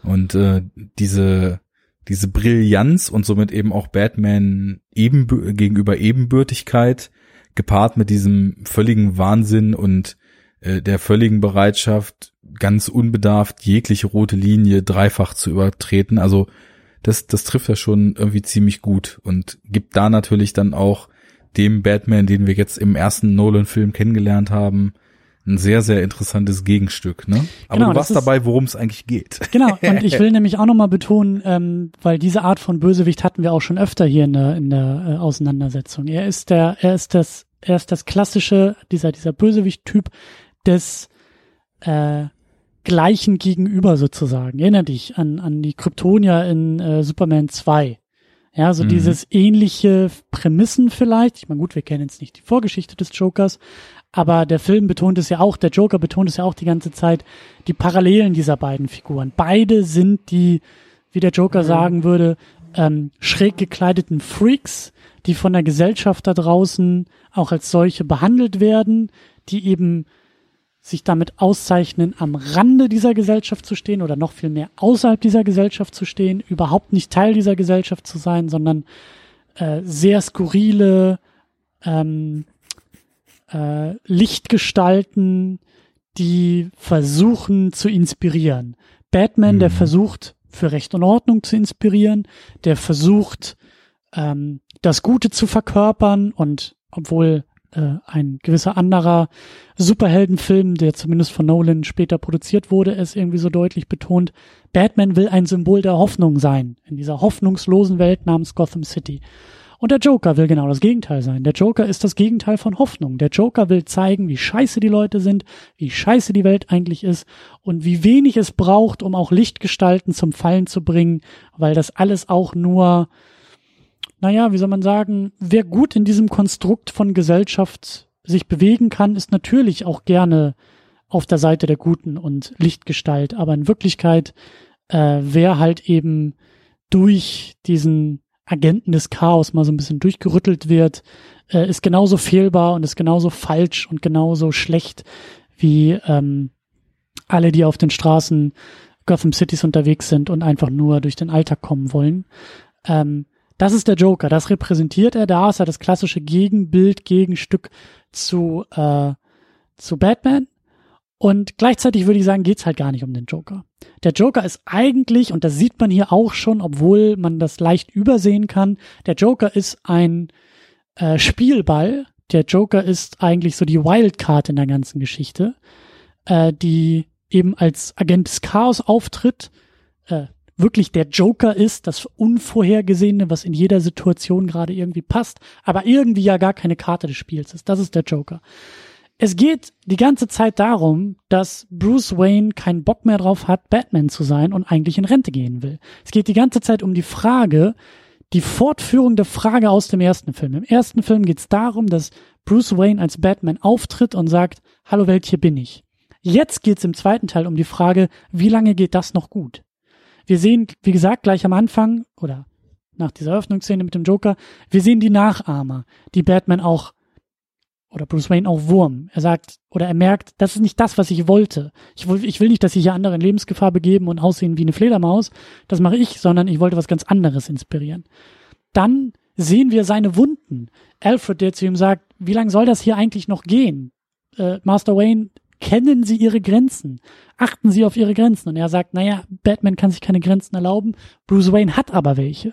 Speaker 1: Und äh, diese diese Brillanz und somit eben auch Batman eben, gegenüber Ebenbürtigkeit gepaart mit diesem völligen Wahnsinn und äh, der völligen Bereitschaft, ganz unbedarft jegliche rote Linie dreifach zu übertreten. Also das, das trifft ja schon irgendwie ziemlich gut und gibt da natürlich dann auch dem Batman, den wir jetzt im ersten Nolan-Film kennengelernt haben, ein sehr, sehr interessantes Gegenstück, ne? Aber genau, du warst dabei, worum es eigentlich geht.
Speaker 2: Genau, und ich will nämlich auch nochmal betonen, ähm, weil diese Art von Bösewicht hatten wir auch schon öfter hier in der, in der äh, Auseinandersetzung. Er ist der, er ist das, er ist das klassische, dieser, dieser Bösewicht-Typ des äh, Gleichen gegenüber sozusagen. Erinner dich an, an die Kryptonier in äh, Superman 2. Ja, so mhm. dieses ähnliche Prämissen vielleicht. Ich meine, gut, wir kennen jetzt nicht die Vorgeschichte des Jokers, aber der Film betont es ja auch, der Joker betont es ja auch die ganze Zeit, die Parallelen dieser beiden Figuren. Beide sind die, wie der Joker mhm. sagen würde, ähm, schräg gekleideten Freaks, die von der Gesellschaft da draußen auch als solche behandelt werden, die eben sich damit auszeichnen, am Rande dieser Gesellschaft zu stehen oder noch viel mehr außerhalb dieser Gesellschaft zu stehen, überhaupt nicht Teil dieser Gesellschaft zu sein, sondern äh, sehr skurrile ähm, äh, Lichtgestalten, die versuchen zu inspirieren. Batman, mhm. der versucht für Recht und Ordnung zu inspirieren, der versucht ähm, das Gute zu verkörpern und obwohl äh, ein gewisser anderer Superheldenfilm, der zumindest von Nolan später produziert wurde, es irgendwie so deutlich betont. Batman will ein Symbol der Hoffnung sein, in dieser hoffnungslosen Welt namens Gotham City. Und der Joker will genau das Gegenteil sein. Der Joker ist das Gegenteil von Hoffnung. Der Joker will zeigen, wie scheiße die Leute sind, wie scheiße die Welt eigentlich ist und wie wenig es braucht, um auch Lichtgestalten zum Fallen zu bringen, weil das alles auch nur naja, wie soll man sagen, wer gut in diesem Konstrukt von Gesellschaft sich bewegen kann, ist natürlich auch gerne auf der Seite der Guten und Lichtgestalt. Aber in Wirklichkeit, äh, wer halt eben durch diesen Agenten des Chaos mal so ein bisschen durchgerüttelt wird, äh, ist genauso fehlbar und ist genauso falsch und genauso schlecht wie ähm, alle, die auf den Straßen Gotham Cities unterwegs sind und einfach nur durch den Alltag kommen wollen. Ähm, das ist der Joker, das repräsentiert er. Da ist er das klassische Gegenbild, Gegenstück zu, äh, zu Batman. Und gleichzeitig würde ich sagen, geht's halt gar nicht um den Joker. Der Joker ist eigentlich, und das sieht man hier auch schon, obwohl man das leicht übersehen kann, der Joker ist ein äh, Spielball. Der Joker ist eigentlich so die Wildcard in der ganzen Geschichte, äh, die eben als Agent des Chaos auftritt, äh, wirklich der Joker ist, das Unvorhergesehene, was in jeder Situation gerade irgendwie passt, aber irgendwie ja gar keine Karte des Spiels ist. Das ist der Joker. Es geht die ganze Zeit darum, dass Bruce Wayne keinen Bock mehr drauf hat, Batman zu sein und eigentlich in Rente gehen will. Es geht die ganze Zeit um die Frage, die Fortführung der Frage aus dem ersten Film. Im ersten Film geht es darum, dass Bruce Wayne als Batman auftritt und sagt, Hallo Welt, hier bin ich. Jetzt geht es im zweiten Teil um die Frage, wie lange geht das noch gut? Wir sehen, wie gesagt, gleich am Anfang oder nach dieser Eröffnungsszene mit dem Joker, wir sehen die Nachahmer, die Batman auch oder Bruce Wayne auch Wurm. Er sagt oder er merkt, das ist nicht das, was ich wollte. Ich, will, ich will nicht, dass sie hier andere in Lebensgefahr begeben und aussehen wie eine Fledermaus. Das mache ich, sondern ich wollte was ganz anderes inspirieren. Dann sehen wir seine Wunden. Alfred, der zu ihm sagt, wie lange soll das hier eigentlich noch gehen? Äh, Master Wayne, kennen Sie Ihre Grenzen? Achten Sie auf Ihre Grenzen? Und er sagt, naja, Batman kann sich keine Grenzen erlauben, Bruce Wayne hat aber welche.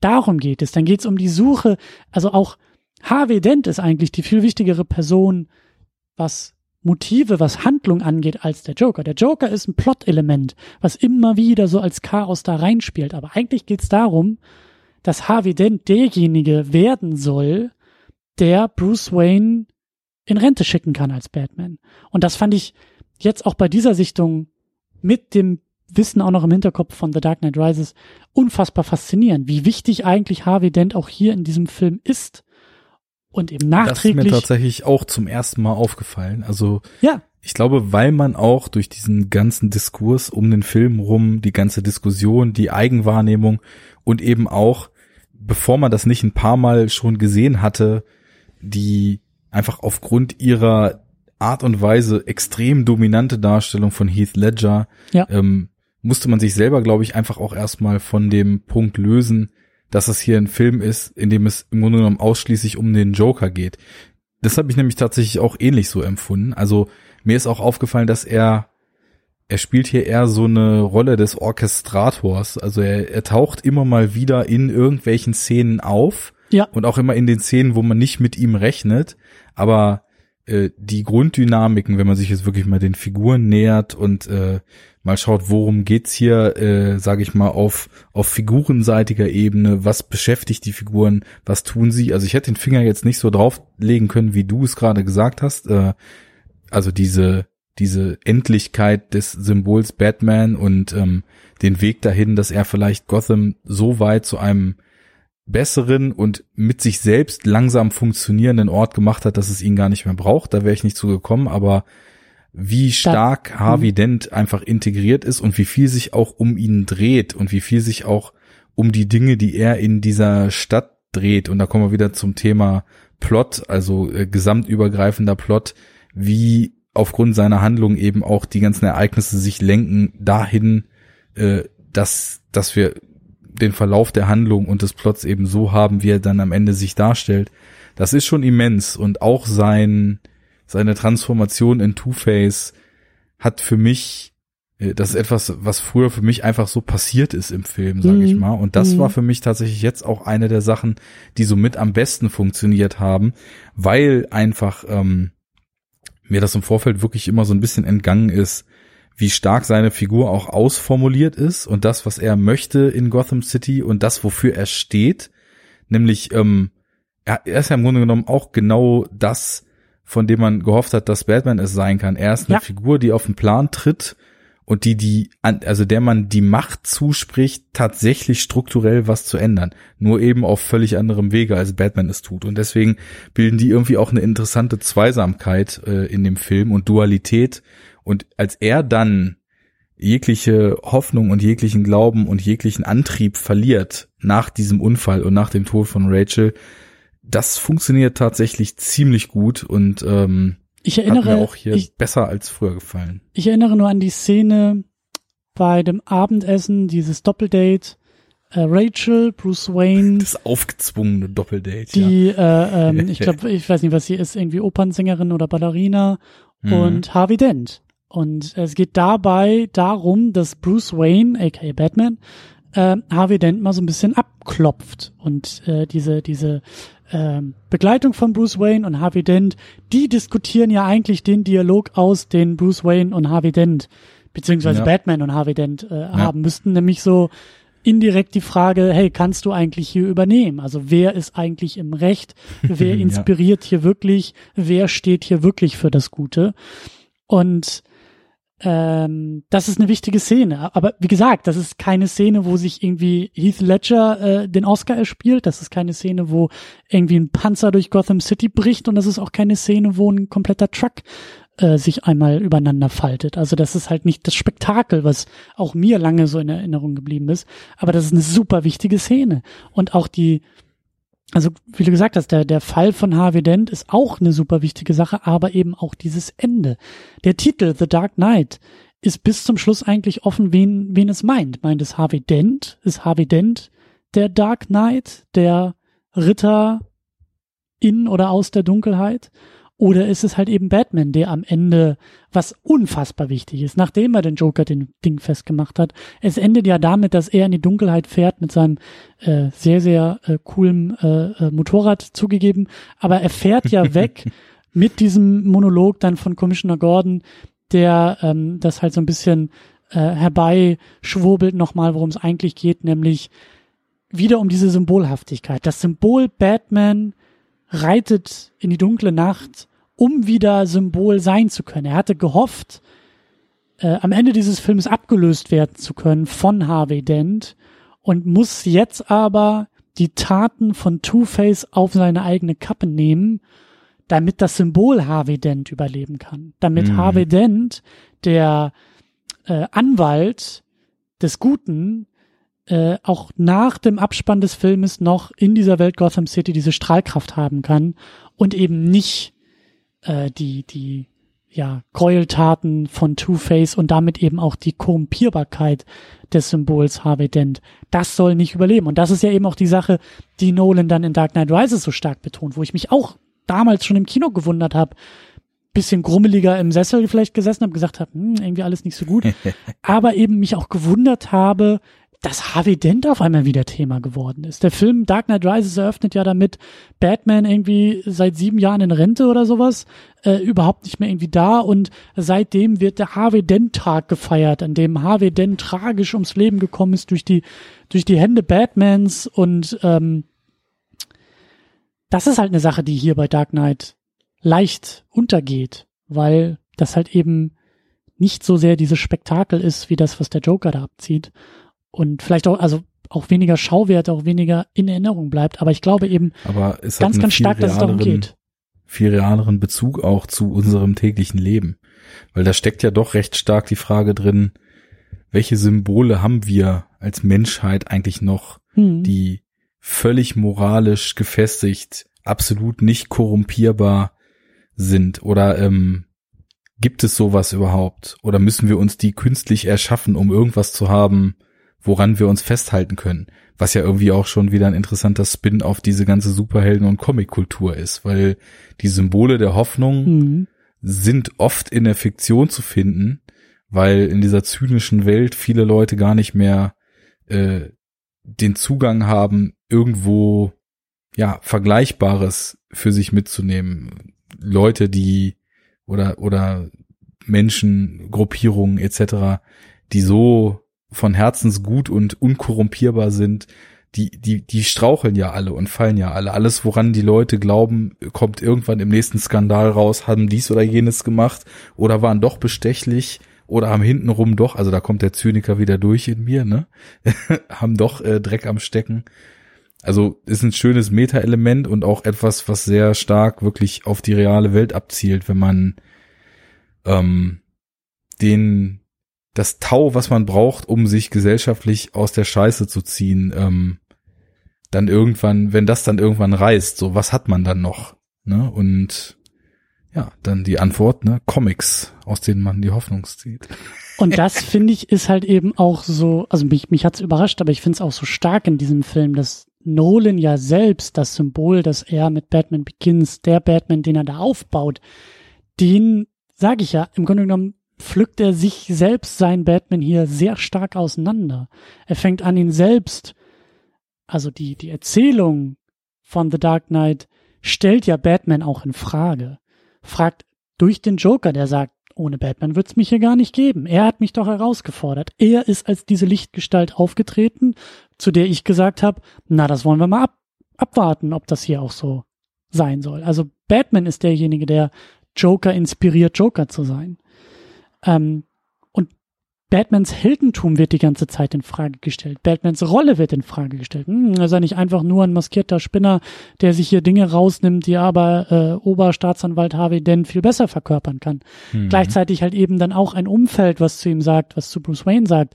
Speaker 2: Darum geht es. Dann geht es um die Suche, also auch Harvey Dent ist eigentlich die viel wichtigere Person, was Motive, was Handlung angeht, als der Joker. Der Joker ist ein Plot-Element, was immer wieder so als Chaos da reinspielt. Aber eigentlich geht es darum, dass Harvey Dent derjenige werden soll, der Bruce Wayne in Rente schicken kann als Batman. Und das fand ich jetzt auch bei dieser Sichtung mit dem Wissen auch noch im Hinterkopf von The Dark Knight Rises unfassbar faszinierend, wie wichtig eigentlich Harvey Dent auch hier in diesem Film ist und eben nachträglich. Das ist
Speaker 1: mir tatsächlich auch zum ersten Mal aufgefallen. Also
Speaker 2: ja.
Speaker 1: ich glaube, weil man auch durch diesen ganzen Diskurs um den Film rum, die ganze Diskussion, die Eigenwahrnehmung und eben auch, bevor man das nicht ein paar Mal schon gesehen hatte, die einfach aufgrund ihrer Art und Weise extrem dominante Darstellung von Heath Ledger,
Speaker 2: ja.
Speaker 1: ähm, musste man sich selber, glaube ich, einfach auch erstmal von dem Punkt lösen, dass es hier ein Film ist, in dem es im Grunde genommen ausschließlich um den Joker geht. Das habe ich nämlich tatsächlich auch ähnlich so empfunden. Also mir ist auch aufgefallen, dass er er spielt hier eher so eine Rolle des Orchestrators. Also er, er taucht immer mal wieder in irgendwelchen Szenen auf.
Speaker 2: Ja.
Speaker 1: Und auch immer in den Szenen, wo man nicht mit ihm rechnet. Aber äh, die Grunddynamiken, wenn man sich jetzt wirklich mal den Figuren nähert und äh, mal schaut, worum geht's hier, äh, sage ich mal, auf, auf figurenseitiger Ebene, was beschäftigt die Figuren, was tun sie. Also ich hätte den Finger jetzt nicht so drauflegen können, wie du es gerade gesagt hast. Äh, also diese, diese Endlichkeit des Symbols Batman und ähm, den Weg dahin, dass er vielleicht Gotham so weit zu einem besseren und mit sich selbst langsam funktionierenden Ort gemacht hat, dass es ihn gar nicht mehr braucht. Da wäre ich nicht zu gekommen, aber wie stark da, Harvey mhm. Dent einfach integriert ist und wie viel sich auch um ihn dreht und wie viel sich auch um die Dinge, die er in dieser Stadt dreht. Und da kommen wir wieder zum Thema Plot, also äh, gesamtübergreifender Plot, wie aufgrund seiner Handlung eben auch die ganzen Ereignisse sich lenken dahin, äh, dass, dass wir den Verlauf der Handlung und des Plots eben so haben, wie er dann am Ende sich darstellt. Das ist schon immens und auch sein, seine Transformation in Two-Face hat für mich, äh, das ist etwas, was früher für mich einfach so passiert ist im Film, sage mhm. ich mal. Und das mhm. war für mich tatsächlich jetzt auch eine der Sachen, die so mit am besten funktioniert haben, weil einfach ähm, mir das im Vorfeld wirklich immer so ein bisschen entgangen ist, wie stark seine Figur auch ausformuliert ist und das, was er möchte in Gotham City und das, wofür er steht. Nämlich, ähm, er, ist ja im Grunde genommen auch genau das, von dem man gehofft hat, dass Batman es sein kann. Er ist eine ja. Figur, die auf den Plan tritt und die, die, also der man die Macht zuspricht, tatsächlich strukturell was zu ändern. Nur eben auf völlig anderem Wege, als Batman es tut. Und deswegen bilden die irgendwie auch eine interessante Zweisamkeit äh, in dem Film und Dualität, und als er dann jegliche Hoffnung und jeglichen Glauben und jeglichen Antrieb verliert nach diesem Unfall und nach dem Tod von Rachel, das funktioniert tatsächlich ziemlich gut und ähm,
Speaker 2: ich erinnere,
Speaker 1: hat mir auch hier
Speaker 2: ich,
Speaker 1: besser als früher gefallen.
Speaker 2: Ich erinnere nur an die Szene bei dem Abendessen, dieses Doppeldate, äh, Rachel, Bruce Wayne.
Speaker 1: Das aufgezwungene Doppeldate.
Speaker 2: Die, ja. äh, ähm, ich glaube, ich weiß nicht, was sie ist, irgendwie Opernsängerin oder Ballerina mhm. und Harvey Dent. Und es geht dabei darum, dass Bruce Wayne, aka Batman, äh, Harvey Dent mal so ein bisschen abklopft. Und äh, diese, diese äh, Begleitung von Bruce Wayne und Harvey Dent, die diskutieren ja eigentlich den Dialog aus, den Bruce Wayne und Harvey Dent, beziehungsweise ja. Batman und Harvey Dent äh, ja. haben müssten, nämlich so indirekt die Frage, hey, kannst du eigentlich hier übernehmen? Also wer ist eigentlich im Recht? Wer inspiriert ja. hier wirklich? Wer steht hier wirklich für das Gute? Und ähm, das ist eine wichtige Szene. Aber wie gesagt, das ist keine Szene, wo sich irgendwie Heath Ledger äh, den Oscar erspielt. Das ist keine Szene, wo irgendwie ein Panzer durch Gotham City bricht. Und das ist auch keine Szene, wo ein kompletter Truck äh, sich einmal übereinander faltet. Also das ist halt nicht das Spektakel, was auch mir lange so in Erinnerung geblieben ist. Aber das ist eine super wichtige Szene. Und auch die also wie du gesagt hast, der, der Fall von Harvey Dent ist auch eine super wichtige Sache, aber eben auch dieses Ende. Der Titel The Dark Knight ist bis zum Schluss eigentlich offen, wen, wen es meint. Meint es Harvey Dent? Ist Harvey Dent der Dark Knight, der Ritter in oder aus der Dunkelheit? Oder ist es halt eben Batman, der am Ende, was unfassbar wichtig ist, nachdem er den Joker den Ding festgemacht hat, es endet ja damit, dass er in die Dunkelheit fährt mit seinem äh, sehr, sehr äh, coolen äh, äh, Motorrad zugegeben, aber er fährt ja weg mit diesem Monolog dann von Commissioner Gordon, der ähm, das halt so ein bisschen äh, herbeischwurbelt nochmal, worum es eigentlich geht, nämlich wieder um diese Symbolhaftigkeit. Das Symbol Batman reitet in die dunkle Nacht, um wieder Symbol sein zu können. Er hatte gehofft, äh, am Ende dieses Films abgelöst werden zu können von Harvey Dent und muss jetzt aber die Taten von Two-Face auf seine eigene Kappe nehmen, damit das Symbol Harvey Dent überleben kann. Damit mhm. Harvey Dent, der äh, Anwalt des Guten, äh, auch nach dem Abspann des Filmes noch in dieser Welt Gotham City diese Strahlkraft haben kann und eben nicht äh, die, die ja, Gräueltaten von Two-Face und damit eben auch die Korrumpierbarkeit des Symbols Harvey Dent. Das soll nicht überleben. Und das ist ja eben auch die Sache, die Nolan dann in Dark Knight Rises so stark betont, wo ich mich auch damals schon im Kino gewundert habe, bisschen grummeliger im Sessel vielleicht gesessen habe, gesagt habe, hm, irgendwie alles nicht so gut, aber eben mich auch gewundert habe, dass Harvey Dent auf einmal wieder Thema geworden ist. Der Film Dark Knight Rises eröffnet ja damit Batman irgendwie seit sieben Jahren in Rente oder sowas, äh, überhaupt nicht mehr irgendwie da und seitdem wird der Harvey Dent Tag gefeiert, an dem Harvey Dent tragisch ums Leben gekommen ist durch die durch die Hände Batmans und ähm, das ist halt eine Sache, die hier bei Dark Knight leicht untergeht, weil das halt eben nicht so sehr dieses Spektakel ist, wie das, was der Joker da abzieht, und vielleicht auch, also auch weniger Schauwert, auch weniger in Erinnerung bleibt. Aber ich glaube eben
Speaker 1: Aber es ganz, ganz stark, dass es darum geht. Viel realeren Bezug auch zu unserem täglichen Leben. Weil da steckt ja doch recht stark die Frage drin, welche Symbole haben wir als Menschheit eigentlich noch, hm. die völlig moralisch gefestigt, absolut nicht korrumpierbar sind oder ähm, gibt es sowas überhaupt? Oder müssen wir uns die künstlich erschaffen, um irgendwas zu haben, woran wir uns festhalten können. Was ja irgendwie auch schon wieder ein interessanter Spin auf diese ganze Superhelden- und Comic-Kultur ist, weil die Symbole der Hoffnung mhm. sind oft in der Fiktion zu finden, weil in dieser zynischen Welt viele Leute gar nicht mehr äh, den Zugang haben, irgendwo ja Vergleichbares für sich mitzunehmen. Leute, die oder oder Menschen, Gruppierungen etc., die so von Herzensgut und unkorrumpierbar sind, die, die, die straucheln ja alle und fallen ja alle. Alles, woran die Leute glauben, kommt irgendwann im nächsten Skandal raus, haben dies oder jenes gemacht oder waren doch bestechlich oder haben hintenrum doch, also da kommt der Zyniker wieder durch in mir, ne? haben doch äh, Dreck am Stecken. Also ist ein schönes Meta-Element und auch etwas, was sehr stark wirklich auf die reale Welt abzielt, wenn man ähm, den das Tau, was man braucht, um sich gesellschaftlich aus der Scheiße zu ziehen, ähm, dann irgendwann, wenn das dann irgendwann reißt, so was hat man dann noch? Ne? Und ja, dann die Antwort, ne, Comics, aus denen man die Hoffnung zieht.
Speaker 2: Und das finde ich ist halt eben auch so, also mich, mich hat's überrascht, aber ich finde es auch so stark in diesem Film, dass Nolan ja selbst das Symbol, das er mit Batman Begins, der Batman, den er da aufbaut, den, sage ich ja, im Grunde genommen pflückt er sich selbst sein Batman hier sehr stark auseinander. Er fängt an, ihn selbst, also die, die Erzählung von The Dark Knight stellt ja Batman auch in Frage. Fragt durch den Joker, der sagt, ohne Batman wird's mich hier gar nicht geben. Er hat mich doch herausgefordert. Er ist als diese Lichtgestalt aufgetreten, zu der ich gesagt habe, na, das wollen wir mal ab, abwarten, ob das hier auch so sein soll. Also Batman ist derjenige, der Joker inspiriert, Joker zu sein. Ähm, und Batmans Heldentum wird die ganze Zeit in Frage gestellt. Batmans Rolle wird in Frage gestellt. Hm, ist er nicht einfach nur ein maskierter Spinner, der sich hier Dinge rausnimmt, die aber äh, Oberstaatsanwalt Harvey Dent viel besser verkörpern kann. Mhm. Gleichzeitig halt eben dann auch ein Umfeld, was zu ihm sagt, was zu Bruce Wayne sagt.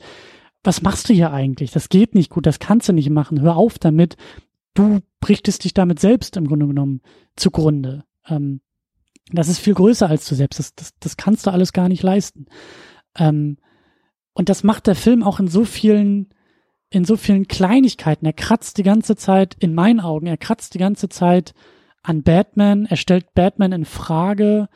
Speaker 2: Was machst du hier eigentlich? Das geht nicht gut, das kannst du nicht machen. Hör auf damit. Du brichtest dich damit selbst im Grunde genommen zugrunde. Ähm, das ist viel größer als du selbst. Das, das, das kannst du alles gar nicht leisten. Ähm, und das macht der Film auch in so vielen, in so vielen Kleinigkeiten. Er kratzt die ganze Zeit, in meinen Augen, er kratzt die ganze Zeit an Batman. Er stellt Batman in Frage,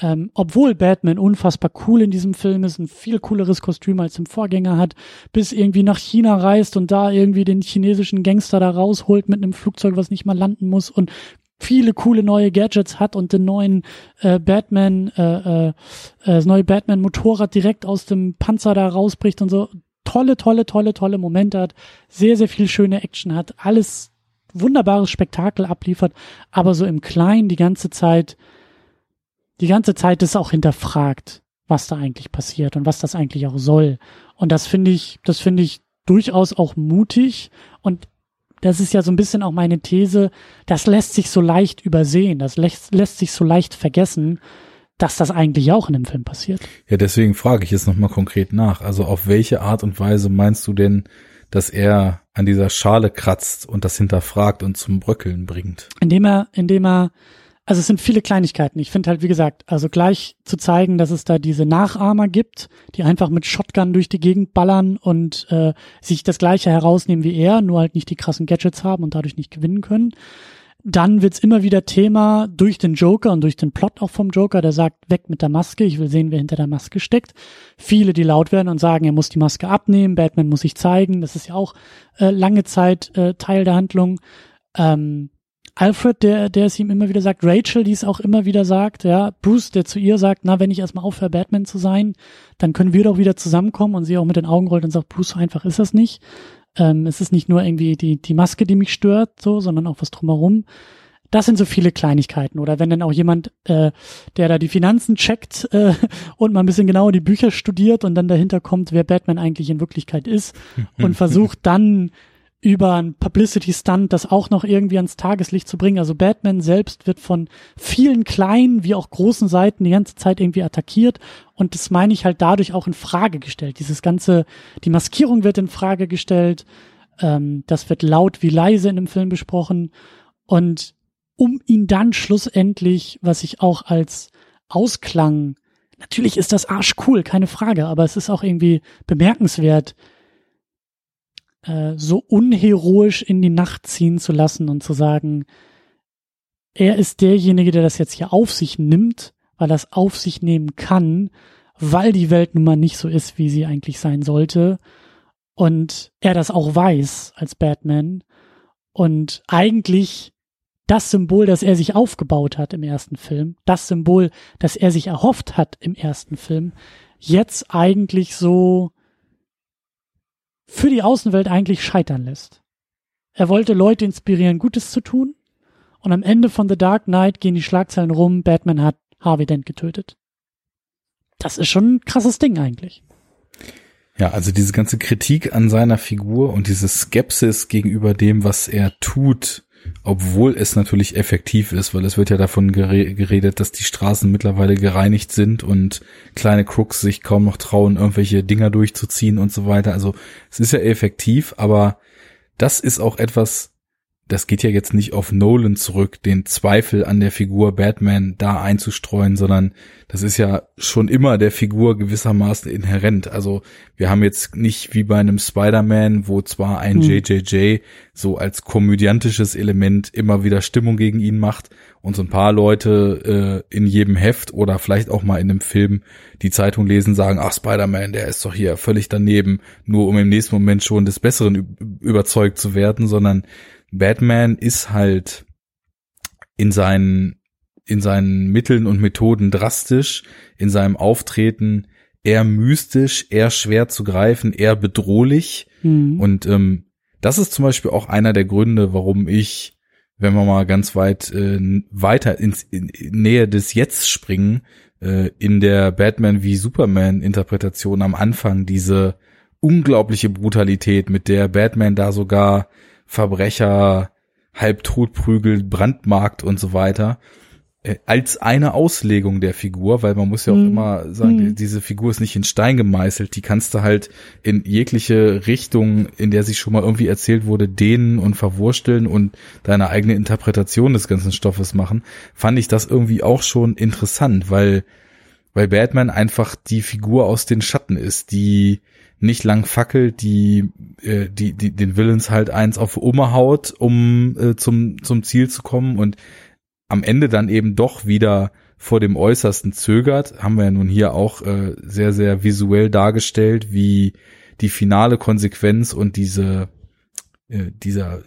Speaker 2: ähm, obwohl Batman unfassbar cool in diesem Film ist, ein viel cooleres Kostüm als im Vorgänger hat, bis irgendwie nach China reist und da irgendwie den chinesischen Gangster da rausholt mit einem Flugzeug, was nicht mal landen muss und viele coole neue Gadgets hat und den neuen äh, Batman, äh, äh, das neue Batman Motorrad direkt aus dem Panzer da rausbricht und so. Tolle, tolle, tolle, tolle Momente hat, sehr, sehr viel schöne Action hat, alles wunderbares Spektakel abliefert, aber so im Kleinen die ganze Zeit die ganze Zeit ist auch hinterfragt, was da eigentlich passiert und was das eigentlich auch soll. Und das finde ich, das finde ich durchaus auch mutig und das ist ja so ein bisschen auch meine These, das lässt sich so leicht übersehen, das lässt, lässt sich so leicht vergessen, dass das eigentlich auch in dem Film passiert.
Speaker 1: Ja, deswegen frage ich jetzt nochmal konkret nach. Also auf welche Art und Weise meinst du denn, dass er an dieser Schale kratzt und das hinterfragt und zum Bröckeln bringt?
Speaker 2: Indem er, indem er also es sind viele Kleinigkeiten. Ich finde halt, wie gesagt, also gleich zu zeigen, dass es da diese Nachahmer gibt, die einfach mit Shotgun durch die Gegend ballern und äh, sich das gleiche herausnehmen wie er, nur halt nicht die krassen Gadgets haben und dadurch nicht gewinnen können. Dann wird's immer wieder Thema durch den Joker und durch den Plot auch vom Joker, der sagt, weg mit der Maske, ich will sehen, wer hinter der Maske steckt. Viele, die laut werden und sagen, er muss die Maske abnehmen, Batman muss sich zeigen, das ist ja auch äh, lange Zeit äh, Teil der Handlung. Ähm, Alfred, der, der es ihm immer wieder sagt, Rachel, die es auch immer wieder sagt, ja, Bruce, der zu ihr sagt, na, wenn ich erstmal aufhöre, Batman zu sein, dann können wir doch wieder zusammenkommen und sie auch mit den Augen rollt und sagt, Bruce, so einfach ist das nicht. Ähm, es ist nicht nur irgendwie die, die Maske, die mich stört, so, sondern auch was drumherum. Das sind so viele Kleinigkeiten. Oder wenn dann auch jemand, äh, der da die Finanzen checkt äh, und mal ein bisschen genauer die Bücher studiert und dann dahinter kommt, wer Batman eigentlich in Wirklichkeit ist und versucht dann über ein Publicity-Stunt das auch noch irgendwie ans Tageslicht zu bringen. Also Batman selbst wird von vielen kleinen wie auch großen Seiten die ganze Zeit irgendwie attackiert und das meine ich halt dadurch auch in Frage gestellt. Dieses ganze, die Maskierung wird in Frage gestellt, ähm, das wird laut wie leise in dem Film besprochen und um ihn dann schlussendlich, was ich auch als Ausklang, natürlich ist das Arsch cool, keine Frage, aber es ist auch irgendwie bemerkenswert, äh, so unheroisch in die Nacht ziehen zu lassen und zu sagen, er ist derjenige, der das jetzt hier auf sich nimmt, weil er es auf sich nehmen kann, weil die Welt nun mal nicht so ist, wie sie eigentlich sein sollte. Und er das auch weiß als Batman. Und eigentlich das Symbol, das er sich aufgebaut hat im ersten Film, das Symbol, das er sich erhofft hat im ersten Film, jetzt eigentlich so für die Außenwelt eigentlich scheitern lässt. Er wollte Leute inspirieren, Gutes zu tun, und am Ende von The Dark Knight gehen die Schlagzeilen rum, Batman hat Harvey Dent getötet. Das ist schon ein krasses Ding eigentlich.
Speaker 1: Ja, also diese ganze Kritik an seiner Figur und diese Skepsis gegenüber dem, was er tut, obwohl es natürlich effektiv ist, weil es wird ja davon geredet, dass die Straßen mittlerweile gereinigt sind und kleine Crooks sich kaum noch trauen, irgendwelche Dinger durchzuziehen und so weiter. Also es ist ja effektiv, aber das ist auch etwas, das geht ja jetzt nicht auf Nolan zurück, den Zweifel an der Figur Batman da einzustreuen, sondern das ist ja schon immer der Figur gewissermaßen inhärent. Also wir haben jetzt nicht wie bei einem Spider-Man, wo zwar ein hm. JJJ so als komödiantisches Element immer wieder Stimmung gegen ihn macht und so ein paar Leute äh, in jedem Heft oder vielleicht auch mal in einem Film die Zeitung lesen, sagen, ach Spider-Man, der ist doch hier völlig daneben, nur um im nächsten Moment schon des Besseren überzeugt zu werden, sondern Batman ist halt in seinen, in seinen Mitteln und Methoden drastisch, in seinem Auftreten eher mystisch, eher schwer zu greifen, eher bedrohlich. Mhm. Und ähm, das ist zum Beispiel auch einer der Gründe, warum ich, wenn wir mal ganz weit äh, weiter ins in, in Nähe des Jetzt springen, äh, in der Batman wie Superman Interpretation am Anfang diese unglaubliche Brutalität, mit der Batman da sogar Verbrecher halbtot prügelt, brandmarkt und so weiter, äh, als eine Auslegung der Figur, weil man muss ja auch mhm. immer sagen, mhm. diese Figur ist nicht in Stein gemeißelt, die kannst du halt in jegliche Richtung, in der sie schon mal irgendwie erzählt wurde, dehnen und verwursteln und deine eigene Interpretation des ganzen Stoffes machen, fand ich das irgendwie auch schon interessant, weil, weil Batman einfach die Figur aus den Schatten ist, die nicht lang fackelt, die, äh, die, die den Willens halt eins auf Oma haut, um äh, zum, zum Ziel zu kommen und am Ende dann eben doch wieder vor dem Äußersten zögert, haben wir ja nun hier auch äh, sehr, sehr visuell dargestellt, wie die finale Konsequenz und diese, äh, dieser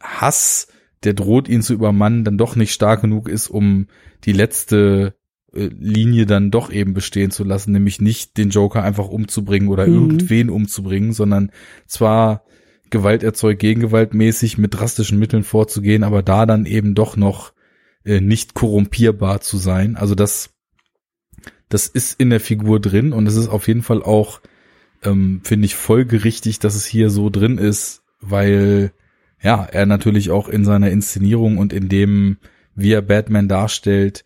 Speaker 1: Hass, der droht ihn zu übermannen, dann doch nicht stark genug ist, um die letzte Linie dann doch eben bestehen zu lassen, nämlich nicht den Joker einfach umzubringen oder mhm. irgendwen umzubringen, sondern zwar Gewalt erzeugt gegengewaltmäßig mit drastischen Mitteln vorzugehen, aber da dann eben doch noch äh, nicht korrumpierbar zu sein. Also das, das ist in der Figur drin und es ist auf jeden Fall auch, ähm, finde ich, folgerichtig, dass es hier so drin ist, weil ja, er natürlich auch in seiner Inszenierung und in dem, wie er Batman darstellt,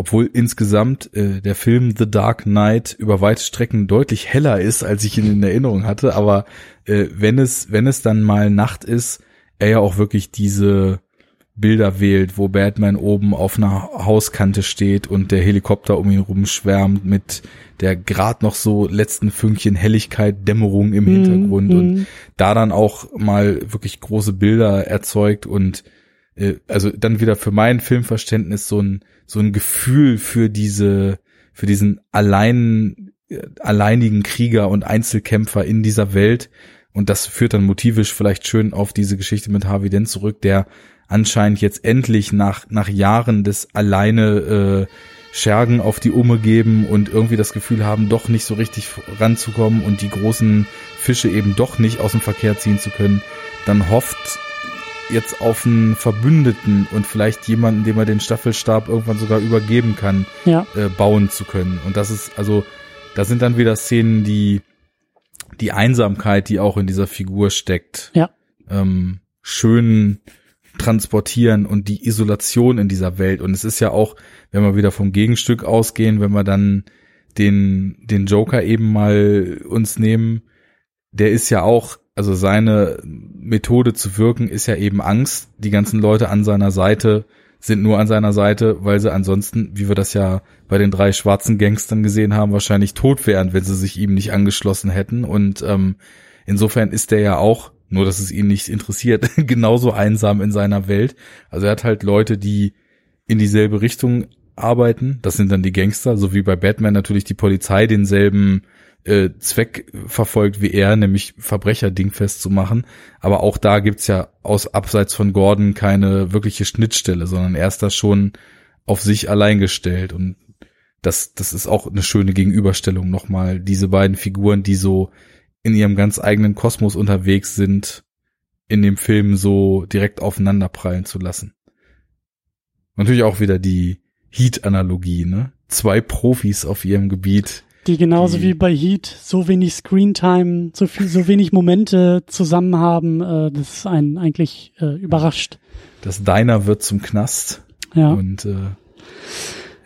Speaker 1: obwohl insgesamt äh, der Film The Dark Knight über weite Strecken deutlich heller ist, als ich ihn in Erinnerung hatte, aber äh, wenn es wenn es dann mal Nacht ist, er ja auch wirklich diese Bilder wählt, wo Batman oben auf einer Hauskante steht und der Helikopter um ihn rumschwärmt mit der grad noch so letzten Fünkchen Helligkeit, Dämmerung im mhm, Hintergrund mm, und da dann auch mal wirklich große Bilder erzeugt und äh, also dann wieder für mein Filmverständnis so ein so ein Gefühl für diese für diesen allein alleinigen Krieger und Einzelkämpfer in dieser Welt. Und das führt dann motivisch vielleicht schön auf diese Geschichte mit Harvey Dent zurück, der anscheinend jetzt endlich nach, nach Jahren des alleine äh, Schergen auf die Umme geben und irgendwie das Gefühl haben, doch nicht so richtig ranzukommen und die großen Fische eben doch nicht aus dem Verkehr ziehen zu können, dann hofft jetzt auf einen Verbündeten und vielleicht jemanden, dem er den Staffelstab irgendwann sogar übergeben kann, ja. äh, bauen zu können. Und das ist, also, da sind dann wieder Szenen, die die Einsamkeit, die auch in dieser Figur steckt,
Speaker 2: ja.
Speaker 1: ähm, schön transportieren und die Isolation in dieser Welt. Und es ist ja auch, wenn wir wieder vom Gegenstück ausgehen, wenn wir dann den, den Joker eben mal uns nehmen, der ist ja auch, also seine Methode zu wirken ist ja eben Angst. Die ganzen Leute an seiner Seite sind nur an seiner Seite, weil sie ansonsten, wie wir das ja bei den drei schwarzen Gangstern gesehen haben, wahrscheinlich tot wären, wenn sie sich ihm nicht angeschlossen hätten. Und ähm, insofern ist der ja auch nur, dass es ihn nicht interessiert, genauso einsam in seiner Welt. Also er hat halt Leute, die in dieselbe Richtung arbeiten. Das sind dann die Gangster, so wie bei Batman natürlich die Polizei denselben äh, Zweck verfolgt wie er, nämlich Verbrecher dingfest zu machen. Aber auch da gibt's ja aus abseits von Gordon keine wirkliche Schnittstelle, sondern er ist da schon auf sich allein gestellt. Und das, das ist auch eine schöne Gegenüberstellung nochmal. Diese beiden Figuren, die so in ihrem ganz eigenen Kosmos unterwegs sind, in dem Film so direkt aufeinanderprallen zu lassen. Natürlich auch wieder die Heat-Analogie, ne? Zwei Profis auf ihrem Gebiet.
Speaker 2: Die genauso die, wie bei Heat so wenig Screentime, so viel, so wenig Momente zusammen haben, äh, das ist einen eigentlich äh, überrascht.
Speaker 1: Das Diner wird zum Knast. Ja. Und äh,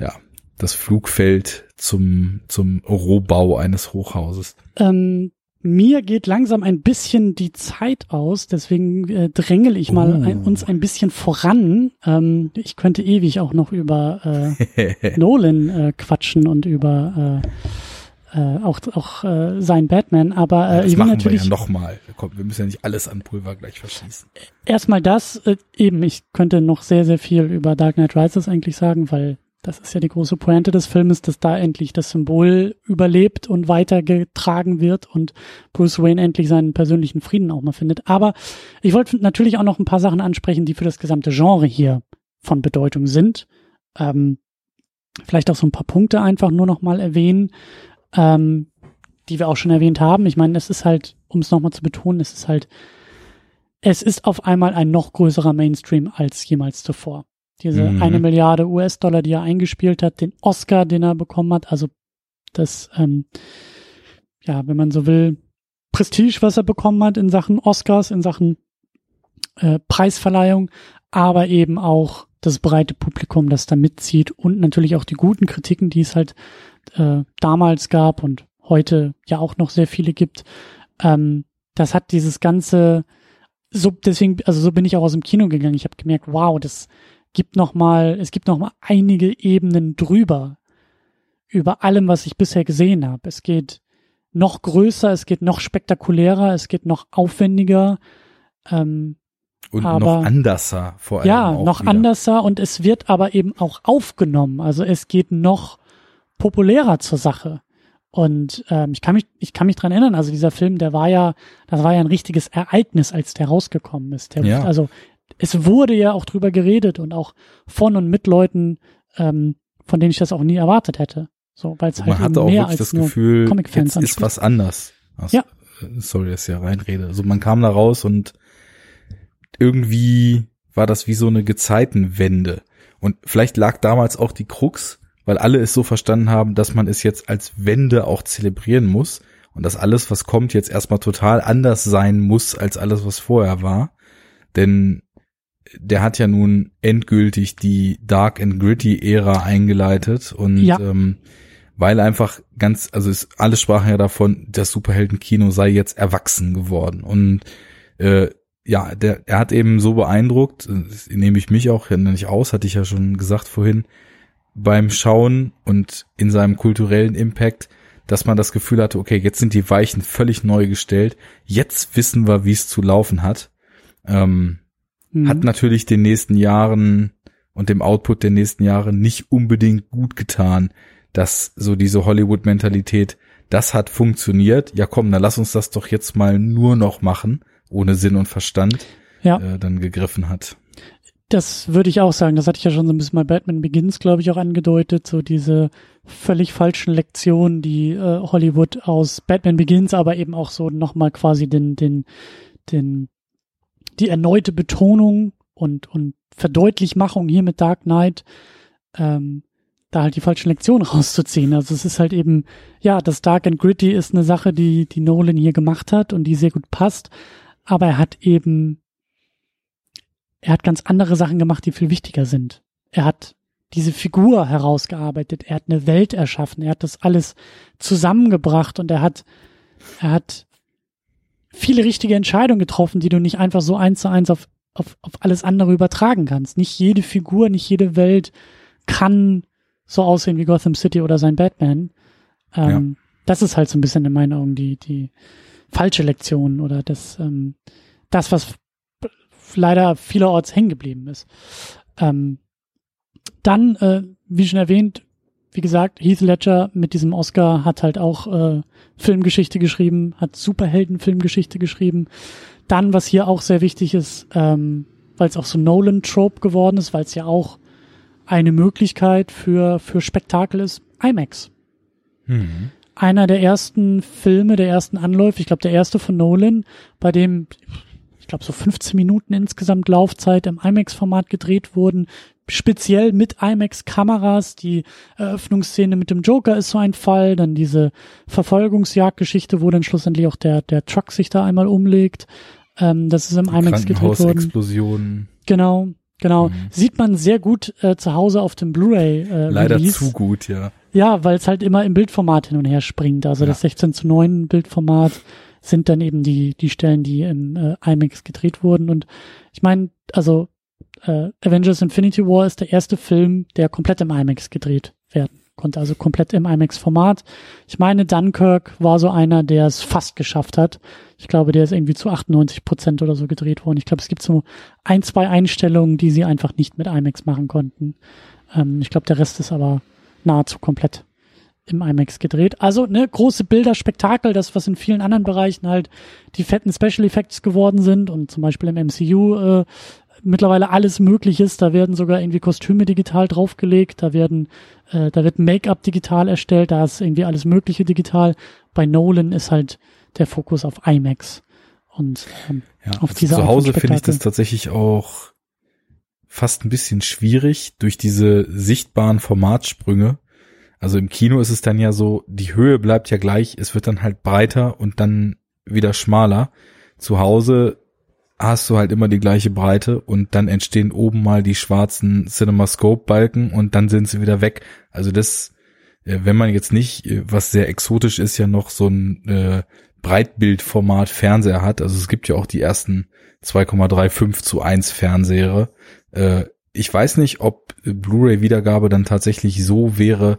Speaker 1: ja, das Flugfeld zum, zum Rohbau eines Hochhauses.
Speaker 2: Ähm, mir geht langsam ein bisschen die Zeit aus, deswegen äh, drängel ich mal ein, oh. uns ein bisschen voran. Ähm, ich könnte ewig auch noch über äh, Nolan äh, quatschen und über äh, äh, auch auch äh, sein Batman, aber äh,
Speaker 1: ja, das
Speaker 2: ich
Speaker 1: will
Speaker 2: natürlich
Speaker 1: wir ja noch mal. Komm, wir müssen ja nicht alles an Pulver gleich verschießen.
Speaker 2: Erstmal das äh, eben. Ich könnte noch sehr sehr viel über Dark Knight Rises eigentlich sagen, weil das ist ja die große Pointe des Filmes, dass da endlich das Symbol überlebt und weitergetragen wird und Bruce Wayne endlich seinen persönlichen Frieden auch mal findet. Aber ich wollte natürlich auch noch ein paar Sachen ansprechen, die für das gesamte Genre hier von Bedeutung sind. Ähm, vielleicht auch so ein paar Punkte einfach nur noch mal erwähnen, ähm, die wir auch schon erwähnt haben. Ich meine, es ist halt, um es nochmal zu betonen, es ist halt, es ist auf einmal ein noch größerer Mainstream als jemals zuvor. Diese mhm. eine Milliarde US-Dollar, die er eingespielt hat, den Oscar, den er bekommen hat, also das, ähm, ja, wenn man so will, Prestige, was er bekommen hat in Sachen Oscars, in Sachen äh, Preisverleihung, aber eben auch das breite Publikum, das da mitzieht und natürlich auch die guten Kritiken, die es halt äh, damals gab und heute ja auch noch sehr viele gibt. Ähm, das hat dieses ganze, so deswegen, also so bin ich auch aus dem Kino gegangen. Ich habe gemerkt, wow, das gibt noch mal, es gibt noch mal einige Ebenen drüber über allem, was ich bisher gesehen habe. Es geht noch größer, es geht noch spektakulärer, es geht noch aufwendiger. Ähm,
Speaker 1: Und
Speaker 2: aber,
Speaker 1: noch anderser vor allem.
Speaker 2: Ja, noch
Speaker 1: wieder.
Speaker 2: anderser und es wird aber eben auch aufgenommen. Also es geht noch populärer zur Sache. Und ähm, ich kann mich, ich kann mich dran erinnern, also dieser Film, der war ja, das war ja ein richtiges Ereignis, als der rausgekommen ist. Der,
Speaker 1: Ja.
Speaker 2: Also es wurde ja auch drüber geredet und auch von und mit Leuten, ähm, von denen ich das auch nie erwartet hätte. So, weil es halt
Speaker 1: Man hatte auch
Speaker 2: mehr
Speaker 1: wirklich
Speaker 2: als
Speaker 1: das Gefühl, jetzt ist was anders. Also,
Speaker 2: Ja.
Speaker 1: äh, Sorry, dass ich ja reinrede. Also man kam da raus und irgendwie war das wie so eine Gezeitenwende. Und vielleicht lag damals auch die Krux, weil alle es so verstanden haben, dass man es jetzt als Wende auch zelebrieren muss und dass alles, was kommt, jetzt erstmal total anders sein muss als alles, was vorher war. Denn der hat ja nun endgültig die Dark and Gritty Ära eingeleitet und
Speaker 2: Ja.
Speaker 1: ähm, weil einfach ganz, also es, alle sprachen ja davon, das Superheldenkino sei jetzt erwachsen geworden und äh, ja, der, er hat eben so beeindruckt, nehme ich mich auch nicht aus, hatte ich ja schon gesagt vorhin, beim Schauen und in seinem kulturellen Impact, dass man das Gefühl hatte, okay, jetzt sind die Weichen völlig neu gestellt, jetzt wissen wir, wie es zu laufen hat. Ähm,
Speaker 2: Mhm.
Speaker 1: hat natürlich den nächsten Jahren und dem Output der nächsten Jahre nicht unbedingt gut getan, dass so diese Hollywood-Mentalität, das hat funktioniert. Ja, komm, dann lass uns das doch jetzt mal nur noch machen, ohne Sinn und Verstand,
Speaker 2: Ja.
Speaker 1: äh, dann gegriffen hat.
Speaker 2: Das würde ich auch sagen. Das hatte ich ja schon so ein bisschen bei Batman Begins, glaube ich, auch angedeutet. So diese völlig falschen Lektionen, die äh, Hollywood aus Batman Begins, aber eben auch so nochmal quasi den, den, den, die erneute Betonung und, und Verdeutlichmachung hier mit Dark Knight, ähm, da halt die falschen Lektionen rauszuziehen. Also es ist halt eben, ja, das Dark and Gritty ist eine Sache, die, die Nolan hier gemacht hat und die sehr gut passt. Aber er hat eben er hat ganz andere Sachen gemacht, die viel wichtiger sind. Er hat diese Figur herausgearbeitet, er hat eine Welt erschaffen, er hat das alles zusammengebracht und er hat, er hat viele richtige Entscheidungen getroffen, die du nicht einfach so eins zu eins auf, auf, auf alles andere übertragen kannst. Nicht jede Figur, nicht jede Welt kann so aussehen wie Gotham City oder sein Batman. Ähm, Das ist halt so ein bisschen in meinen Augen die, die falsche Lektion oder das, ähm, das, was leider vielerorts hängen geblieben ist. Ähm, dann, äh, wie schon erwähnt, wie gesagt, Heath Ledger mit diesem Oscar hat halt auch äh, Filmgeschichte geschrieben, hat Superhelden-Filmgeschichte geschrieben. Dann, was hier auch sehr wichtig ist, ähm, weil es auch so Nolan-Trope geworden ist, weil es ja auch eine Möglichkeit für, für Spektakel ist, IMAX
Speaker 1: Mhm.
Speaker 2: einer der ersten Filme, der ersten Anläufe, ich glaube der erste von Nolan, bei dem, ich glaube so 15 Minuten insgesamt Laufzeit im IMAX-Format gedreht wurden, speziell mit IMAX-Kameras. Die Eröffnungsszene mit dem Joker ist so ein Fall, dann diese Verfolgungsjagdgeschichte, wo dann schlussendlich auch der, der Truck sich da einmal umlegt. Ähm, das ist im IMAX gedreht worden.
Speaker 1: Krankenhausexplosionen.
Speaker 2: Genau, genau.
Speaker 1: Mhm.
Speaker 2: Sieht man sehr gut äh, zu Hause auf dem Blu-ray äh,
Speaker 1: Leider
Speaker 2: Release.
Speaker 1: zu gut, ja.
Speaker 2: Ja, weil es halt immer im Bildformat hin und her springt. Also
Speaker 1: Ja.
Speaker 2: das 16 zu 9 Bildformat sind dann eben die, die Stellen, die im äh, IMAX gedreht wurden. Und ich meine, also äh, Avengers Infinity War ist der erste Film, der komplett im IMAX gedreht werden konnte, also komplett im IMAX-Format. Ich meine, Dunkirk war so einer, der es fast geschafft hat. Ich glaube, der ist irgendwie zu 98 Prozent oder so gedreht worden. Ich glaube, es gibt so ein, zwei Einstellungen, die sie einfach nicht mit IMAX machen konnten. Ähm, ich glaube, der Rest ist aber nahezu komplett im IMAX gedreht. Also ne, große Bilder, Spektakel, das, was in vielen anderen Bereichen halt die fetten Special Effects geworden sind und zum Beispiel im MCU äh, mittlerweile alles möglich ist. Da werden sogar irgendwie Kostüme digital draufgelegt, da werden, äh, da wird Make-up digital erstellt, da ist irgendwie alles Mögliche digital. Bei Nolan ist halt der Fokus auf IMAX. Und ähm,
Speaker 1: ja.
Speaker 2: auf
Speaker 1: also
Speaker 2: diese
Speaker 1: zu Hause finde ich das tatsächlich auch fast ein bisschen schwierig durch diese sichtbaren Formatsprünge. Also im Kino ist es dann ja so, die Höhe bleibt ja gleich, es wird dann halt breiter und dann wieder schmaler. Zu Hause hast du halt immer die gleiche Breite und dann entstehen oben mal die schwarzen CinemaScope-Balken und dann sind sie wieder weg. Also das, äh, wenn man jetzt nicht, äh, was sehr exotisch ist, ja noch so ein äh, Breitbildformat Fernseher hat. Also es gibt ja auch die ersten 2,35 zu 1 Fernseher. Ich weiß nicht, ob Blu-ray-Wiedergabe dann tatsächlich so wäre,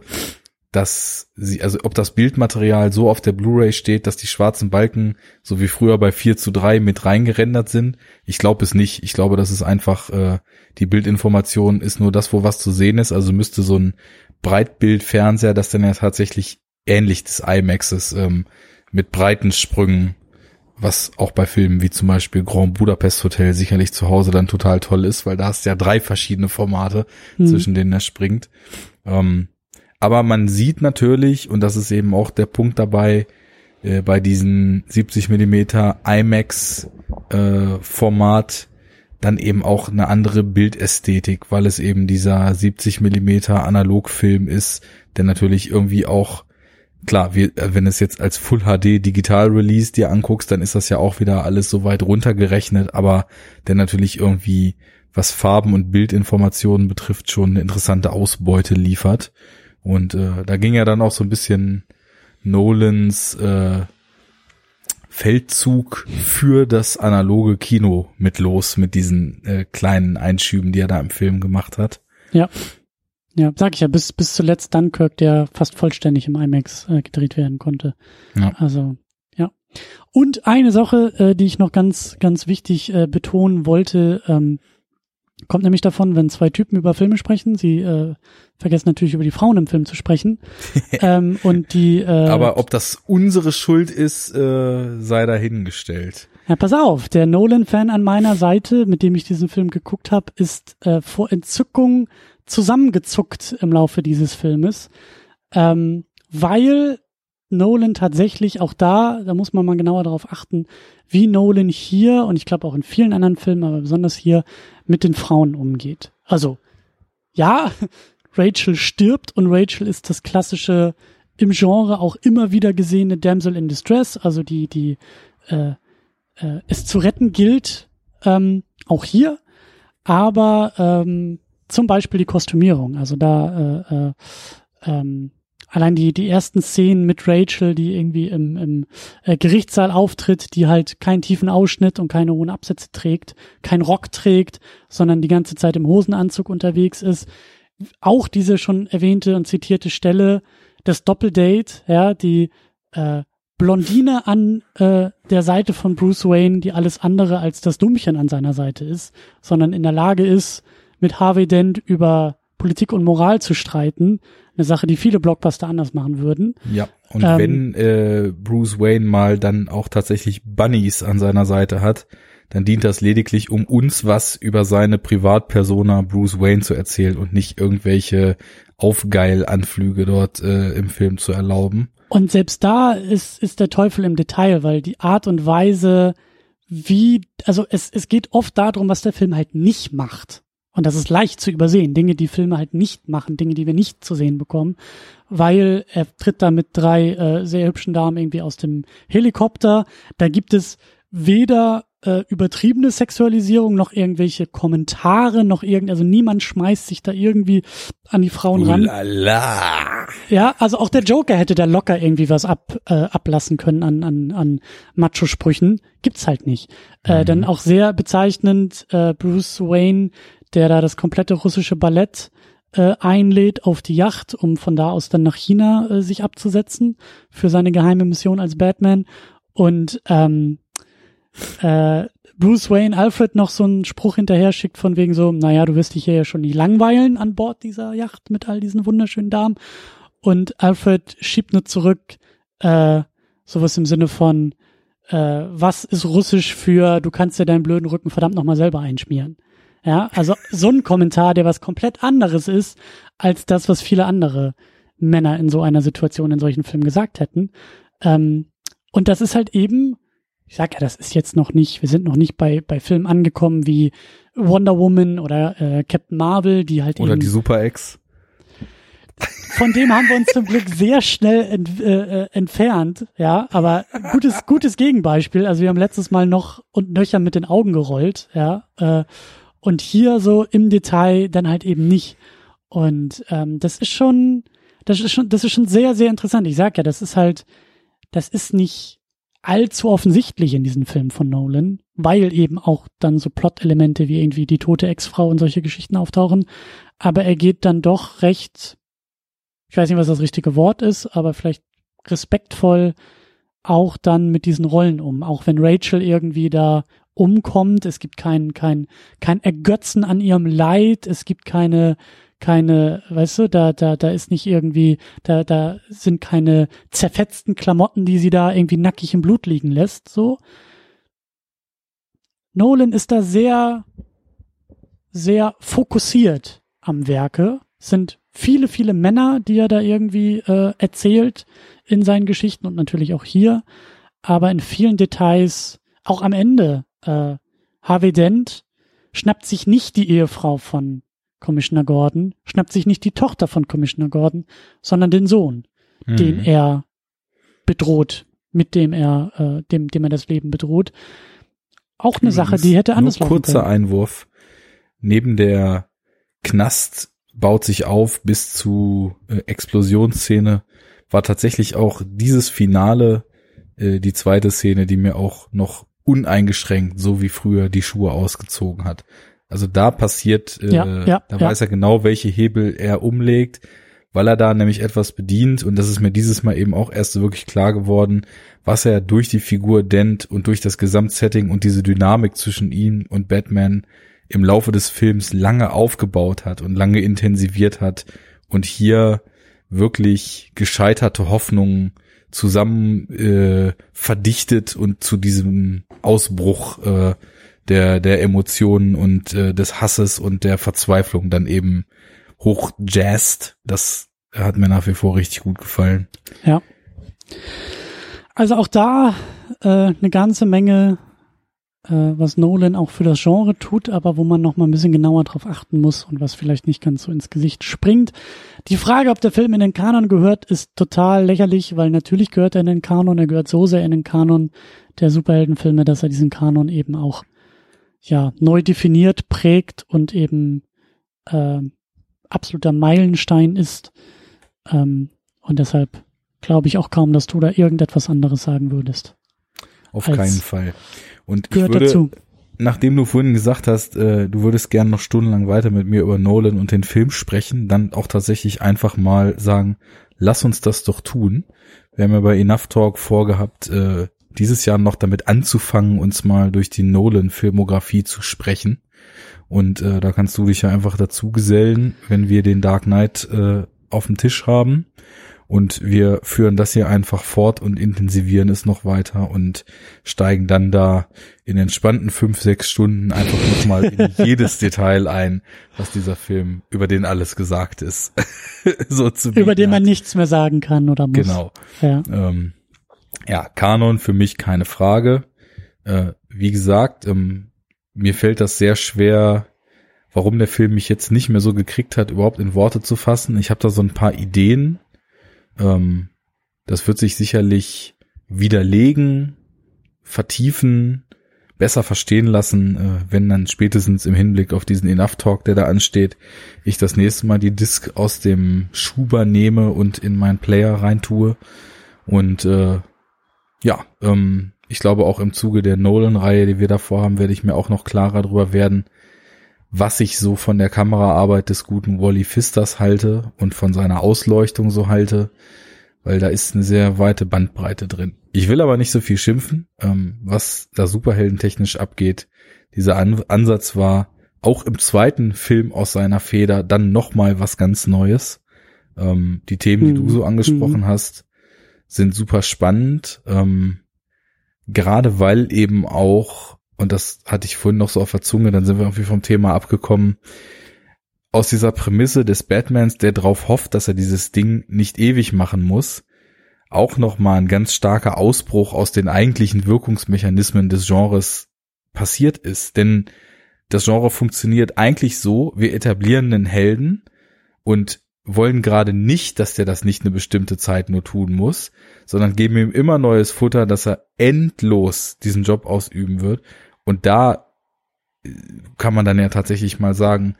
Speaker 1: dass sie, also ob das Bildmaterial so auf der Blu-ray steht, dass die schwarzen Balken, so wie früher bei 4 zu 3 mit reingerendert sind. Ich glaube es nicht. Ich glaube, das ist einfach, äh, die Bildinformation ist nur das, wo was zu sehen ist. Also müsste so ein Breitbildfernseher, das dann ja tatsächlich ähnlich des IMAXes ähm, mit breiten Sprüngen, was auch bei Filmen wie zum Beispiel Grand Budapest Hotel sicherlich zu Hause dann total toll ist, weil da hast du ja drei verschiedene Formate, mhm. zwischen denen er springt. Ähm, aber man sieht natürlich, und das ist eben auch der Punkt dabei, äh, bei diesen 70 Millimeter IMAX äh, Format dann eben auch eine andere Bildästhetik, weil es eben dieser 70 Millimeter Analogfilm ist, der natürlich irgendwie auch klar, wie, äh, wenn es jetzt als Full HD Digital Release dir anguckst, dann ist das ja auch wieder alles so weit runtergerechnet, aber der natürlich irgendwie, was Farben und Bildinformationen betrifft, schon eine interessante Ausbeute liefert. Und äh, da ging ja dann auch so ein bisschen Nolans äh, Feldzug für das analoge Kino mit los, mit diesen äh, kleinen Einschüben, die er da im Film gemacht hat.
Speaker 2: Ja. Ja, sag ich ja, bis, bis zuletzt Dunkirk, der fast vollständig im IMAX äh, gedreht werden konnte. Ja. Also, ja. Und eine Sache, äh, die ich noch ganz, ganz wichtig äh, betonen wollte, ähm, Kommt nämlich davon, wenn zwei Typen über Filme sprechen, sie äh, vergessen natürlich über die Frauen im Film zu sprechen. ähm, und die. Äh,
Speaker 1: Aber ob das unsere Schuld ist, äh, sei dahingestellt.
Speaker 2: Ja, pass auf, der Nolan-Fan an meiner Seite, mit dem ich diesen Film geguckt habe, ist äh, vor Entzückung zusammengezuckt im Laufe dieses Filmes, ähm, weil Nolan tatsächlich auch da, da muss man mal genauer darauf achten, wie Nolan hier und ich glaube auch in vielen anderen Filmen, aber besonders hier mit den Frauen umgeht. Also ja, Rachel stirbt und Rachel ist das klassische im Genre auch immer wieder gesehene Damsel in Distress, also die die äh, äh, es zu retten gilt, ähm, auch hier, aber ähm, zum Beispiel die Kostümierung, also da äh, äh, ähm, allein die, die ersten Szenen mit Rachel, die irgendwie im, im äh, Gerichtssaal auftritt, die halt keinen tiefen Ausschnitt und keine hohen Absätze trägt, kein Rock trägt, sondern die ganze Zeit im Hosenanzug unterwegs ist. Auch diese schon erwähnte und zitierte Stelle, das Doppeldate, ja, die äh, Blondine an äh, der Seite von Bruce Wayne, die alles andere als das Dummchen an seiner Seite ist, sondern in der Lage ist, mit Harvey Dent über Politik und Moral zu streiten, eine Sache, die viele Blockbuster anders machen würden.
Speaker 1: Ja, und ähm, wenn äh, Bruce Wayne mal dann auch tatsächlich Bunnies an seiner Seite hat, dann dient das lediglich, um uns was über seine Privatpersona Bruce Wayne zu erzählen und nicht irgendwelche Aufgeilanflüge dort äh, im Film zu erlauben.
Speaker 2: Und selbst da ist, ist der Teufel im Detail, weil die Art und Weise, wie, also es, es geht oft darum, was der Film halt nicht macht. Und das ist leicht zu übersehen. Dinge, die Filme halt nicht machen, Dinge, die wir nicht zu sehen bekommen, weil er tritt da mit drei äh, sehr hübschen Damen irgendwie aus dem Helikopter. Da gibt es weder äh, übertriebene Sexualisierung noch irgendwelche Kommentare, noch irgend, also niemand schmeißt sich da irgendwie an die Frauen ran.
Speaker 1: Ulala.
Speaker 2: Ja, also auch der Joker hätte da locker irgendwie was ab, äh, ablassen können an, an, an Macho-Sprüchen. Gibt's halt nicht. Äh, mhm. Dann auch sehr bezeichnend, äh, Bruce Wayne der da das komplette russische Ballett äh, einlädt auf die Yacht, um von da aus dann nach China äh, sich abzusetzen für seine geheime Mission als Batman. Und ähm, äh, Bruce Wayne Alfred noch so einen Spruch hinterher schickt von wegen so, naja, du wirst dich hier ja schon nicht langweilen an Bord dieser Yacht mit all diesen wunderschönen Damen. Und Alfred schiebt nur zurück, äh, sowas im Sinne von, äh, was ist Russisch für, du kannst dir deinen blöden Rücken verdammt nochmal selber einschmieren. Ja, also so ein Kommentar, der was komplett anderes ist, als das, was viele andere Männer in so einer Situation in solchen Filmen gesagt hätten. Ähm, und das ist halt eben, ich sag ja, das ist jetzt noch nicht, wir sind noch nicht bei, bei Filmen angekommen wie Wonder Woman oder äh, Captain Marvel, die halt
Speaker 1: oder
Speaker 2: eben.
Speaker 1: die Super X.
Speaker 2: Von dem haben wir uns zum Glück sehr schnell ent, äh, äh, entfernt, ja, aber gutes, gutes Gegenbeispiel. Also wir haben letztes Mal noch und nöcher mit den Augen gerollt, ja, äh, und hier so im Detail dann halt eben nicht. Und ähm, das ist schon, das ist schon, das ist schon sehr, sehr interessant. Ich sag ja, das ist halt, das ist nicht allzu offensichtlich in diesen Filmen von Nolan, weil eben auch dann so Plot-Elemente wie irgendwie die tote Ex-Frau und solche Geschichten auftauchen. Aber er geht dann doch recht ich weiß nicht, was das richtige Wort ist, aber vielleicht respektvoll auch dann mit diesen Rollen um. Auch wenn Rachel irgendwie da umkommt, es gibt kein, kein, kein Ergötzen an ihrem Leid, es gibt keine, keine, weißt du, da, da, da ist nicht irgendwie, da, da sind keine zerfetzten Klamotten, die sie da irgendwie nackig im Blut liegen lässt, so. Nolan ist da sehr, sehr fokussiert am Werke. Es sind viele, viele Männer, die er da irgendwie äh, erzählt in seinen Geschichten und natürlich auch hier. Aber in vielen Details, auch am Ende, äh, Harvey Dent schnappt sich nicht die Ehefrau von Commissioner Gordon, schnappt sich nicht die Tochter von Commissioner Gordon, sondern den Sohn, mhm. den er bedroht, mit dem er, äh, dem, dem er das Leben bedroht. Auch eine Sache, die hätte anders
Speaker 1: laufen kurzer können. Einwurf. Neben der Knast baut sich auf bis zu äh, Explosionsszene war tatsächlich auch dieses Finale äh, die zweite Szene, die mir auch noch uneingeschränkt, so wie früher, die Schuhe ausgezogen hat. Also da passiert, äh, ja, ja, da ja. weiß er genau, welche Hebel er umlegt, weil er da nämlich etwas bedient und das ist mir dieses Mal eben auch erst so wirklich klar geworden, was er durch die Figur Dent und durch das Gesamtsetting und diese Dynamik zwischen ihm und Batman im Laufe des Films lange aufgebaut hat und lange intensiviert hat und hier wirklich gescheiterte Hoffnungen zusammen äh, verdichtet und zu diesem Ausbruch äh, der, der Emotionen und äh, des Hasses und der Verzweiflung dann eben hoch jazzt. Das hat mir nach wie vor richtig gut gefallen.
Speaker 2: Ja. Also auch da äh, eine ganze Menge, was Nolan auch für das Genre tut, aber wo man noch mal ein bisschen genauer drauf achten muss und was vielleicht nicht ganz so ins Gesicht springt. Die Frage, ob der Film in den Kanon gehört, ist total lächerlich, weil natürlich gehört er in den Kanon, er gehört so sehr in den Kanon der Superheldenfilme, dass er diesen Kanon eben auch ja, neu definiert, prägt und eben äh, absoluter Meilenstein ist. Ähm, und deshalb glaube ich auch kaum, dass du da irgendetwas anderes sagen würdest.
Speaker 1: Auf keinen Fall. Und ich würde, dazu. nachdem du vorhin gesagt hast, äh, du würdest gern noch stundenlang weiter mit mir über Nolan und den Film sprechen, dann auch tatsächlich einfach mal sagen, lass uns das doch tun. Wir haben ja bei Enough Talk vorgehabt, äh, dieses Jahr noch damit anzufangen, uns mal durch die Nolan-Filmografie zu sprechen. Und äh, da kannst du dich ja einfach dazu gesellen, wenn wir den Dark Knight äh, auf dem Tisch haben. Und wir führen das hier einfach fort und intensivieren es noch weiter und steigen dann da in entspannten fünf, sechs Stunden einfach nochmal in jedes Detail ein, was dieser Film, über den alles gesagt ist.
Speaker 2: so zu über den man nichts mehr sagen kann oder muss.
Speaker 1: Genau. Ja. Ähm, ja, Kanon für mich keine Frage. Äh, wie gesagt, ähm, mir fällt das sehr schwer, warum der Film mich jetzt nicht mehr so gekriegt hat, überhaupt in Worte zu fassen. Ich habe da so ein paar Ideen. Ähm, das wird sich sicherlich widerlegen, vertiefen, besser verstehen lassen, äh, wenn dann spätestens im Hinblick auf diesen Enough Talk, der da ansteht, ich das nächste Mal die Disc aus dem Schuber nehme und in meinen Player reintue. Und äh, ja, ähm, ich glaube auch im Zuge der Nolan-Reihe, die wir davor haben, werde ich mir auch noch klarer darüber werden, was ich so von der Kameraarbeit des guten Wally Fisters halte und von seiner Ausleuchtung so halte, weil da ist eine sehr weite Bandbreite drin. Ich will aber nicht so viel schimpfen, ähm, was da superheldentechnisch abgeht. Dieser An Ansatz war auch im zweiten Film aus seiner Feder dann nochmal was ganz Neues. Ähm, die Themen, die du so mhm. angesprochen mhm. hast, sind super spannend, ähm, gerade weil eben auch, und das hatte ich vorhin noch so auf der Zunge, dann sind wir irgendwie vom Thema abgekommen, aus dieser Prämisse des Batmans, der darauf hofft, dass er dieses Ding nicht ewig machen muss, auch nochmal ein ganz starker Ausbruch aus den eigentlichen Wirkungsmechanismen des Genres passiert ist. Denn das Genre funktioniert eigentlich so, wir etablieren einen Helden und wollen gerade nicht, dass der das nicht eine bestimmte Zeit nur tun muss, sondern geben ihm immer neues Futter, dass er endlos diesen Job ausüben wird. Und da äh, kann man dann ja tatsächlich mal sagen,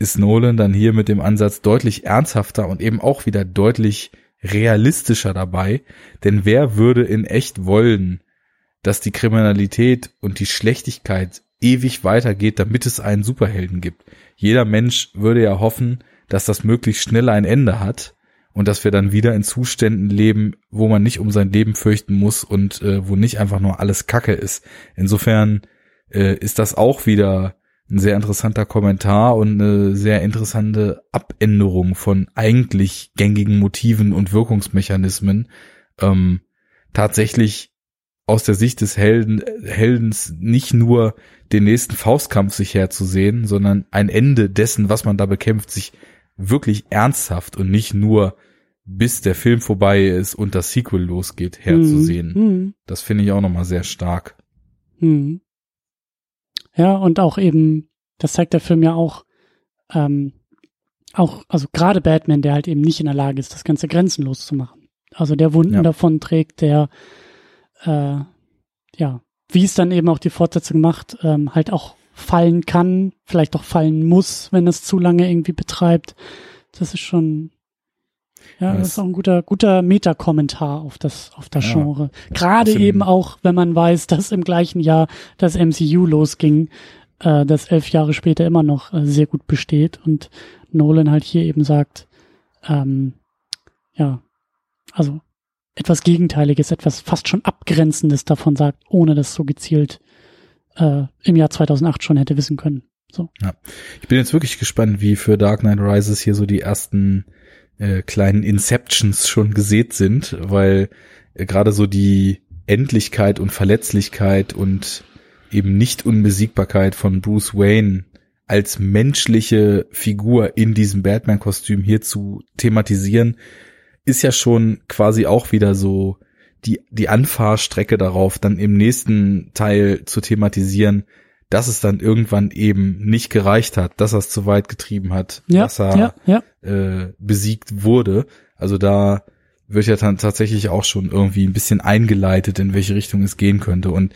Speaker 1: ist Nolan dann hier mit dem Ansatz deutlich ernsthafter und eben auch wieder deutlich realistischer dabei. Denn wer würde in echt wollen, dass die Kriminalität und die Schlechtigkeit ewig weitergeht, damit es einen Superhelden gibt? Jeder Mensch würde ja hoffen, dass das möglichst schnell ein Ende hat und dass wir dann wieder in Zuständen leben, wo man nicht um sein Leben fürchten muss und äh, wo nicht einfach nur alles Kacke ist. Insofern äh, ist das auch wieder ein sehr interessanter Kommentar und eine sehr interessante Abänderung von eigentlich gängigen Motiven und Wirkungsmechanismen. Ähm, tatsächlich aus der Sicht des Helden, Heldens nicht nur den nächsten Faustkampf sich herzusehen, sondern ein Ende dessen, was man da bekämpft, sich wirklich ernsthaft und nicht nur bis der Film vorbei ist und das Sequel losgeht, herzusehen.
Speaker 2: Mhm.
Speaker 1: Das finde ich auch nochmal sehr stark.
Speaker 2: Mhm. Ja, und auch eben, das zeigt der Film ja auch, ähm, auch, also gerade Batman, der halt eben nicht in der Lage ist, das Ganze grenzenlos zu machen. Also der Wunden
Speaker 1: Ja.
Speaker 2: davon trägt, der, äh, ja, wie es dann eben auch die Fortsetzung macht, ähm, halt auch fallen kann, vielleicht auch fallen muss, wenn es zu lange irgendwie betreibt. Das ist schon, ja,
Speaker 1: Ja,
Speaker 2: das ist auch ein guter, guter Meta-Kommentar auf das, auf das
Speaker 1: Ja.
Speaker 2: Genre. Gerade eben auch, wenn man weiß, dass im gleichen Jahr das MCU losging, äh, das elf Jahre später immer noch äh, sehr gut besteht und Nolan halt hier eben sagt, ähm, ja, also etwas Gegenteiliges, etwas fast schon Abgrenzendes davon sagt, ohne das so gezielt äh, im Jahr 2008 schon hätte wissen können. So.
Speaker 1: Ich bin jetzt wirklich gespannt, wie für Dark Knight Rises hier so die ersten äh, kleinen Inceptions schon gesät sind, weil äh, gerade so die Endlichkeit und Verletzlichkeit und eben nicht Unbesiegbarkeit von Bruce Wayne als menschliche Figur in diesem Batman-Kostüm hier zu thematisieren, ist ja schon quasi auch wieder so die, die Anfahrstrecke darauf, dann im nächsten Teil zu thematisieren, dass es dann irgendwann eben nicht gereicht hat, dass er es zu weit getrieben hat,
Speaker 2: Ja,
Speaker 1: dass er
Speaker 2: ja, ja.
Speaker 1: äh, besiegt wurde. Also da wird ja dann tatsächlich auch schon irgendwie ein bisschen eingeleitet, in welche Richtung es gehen könnte. Und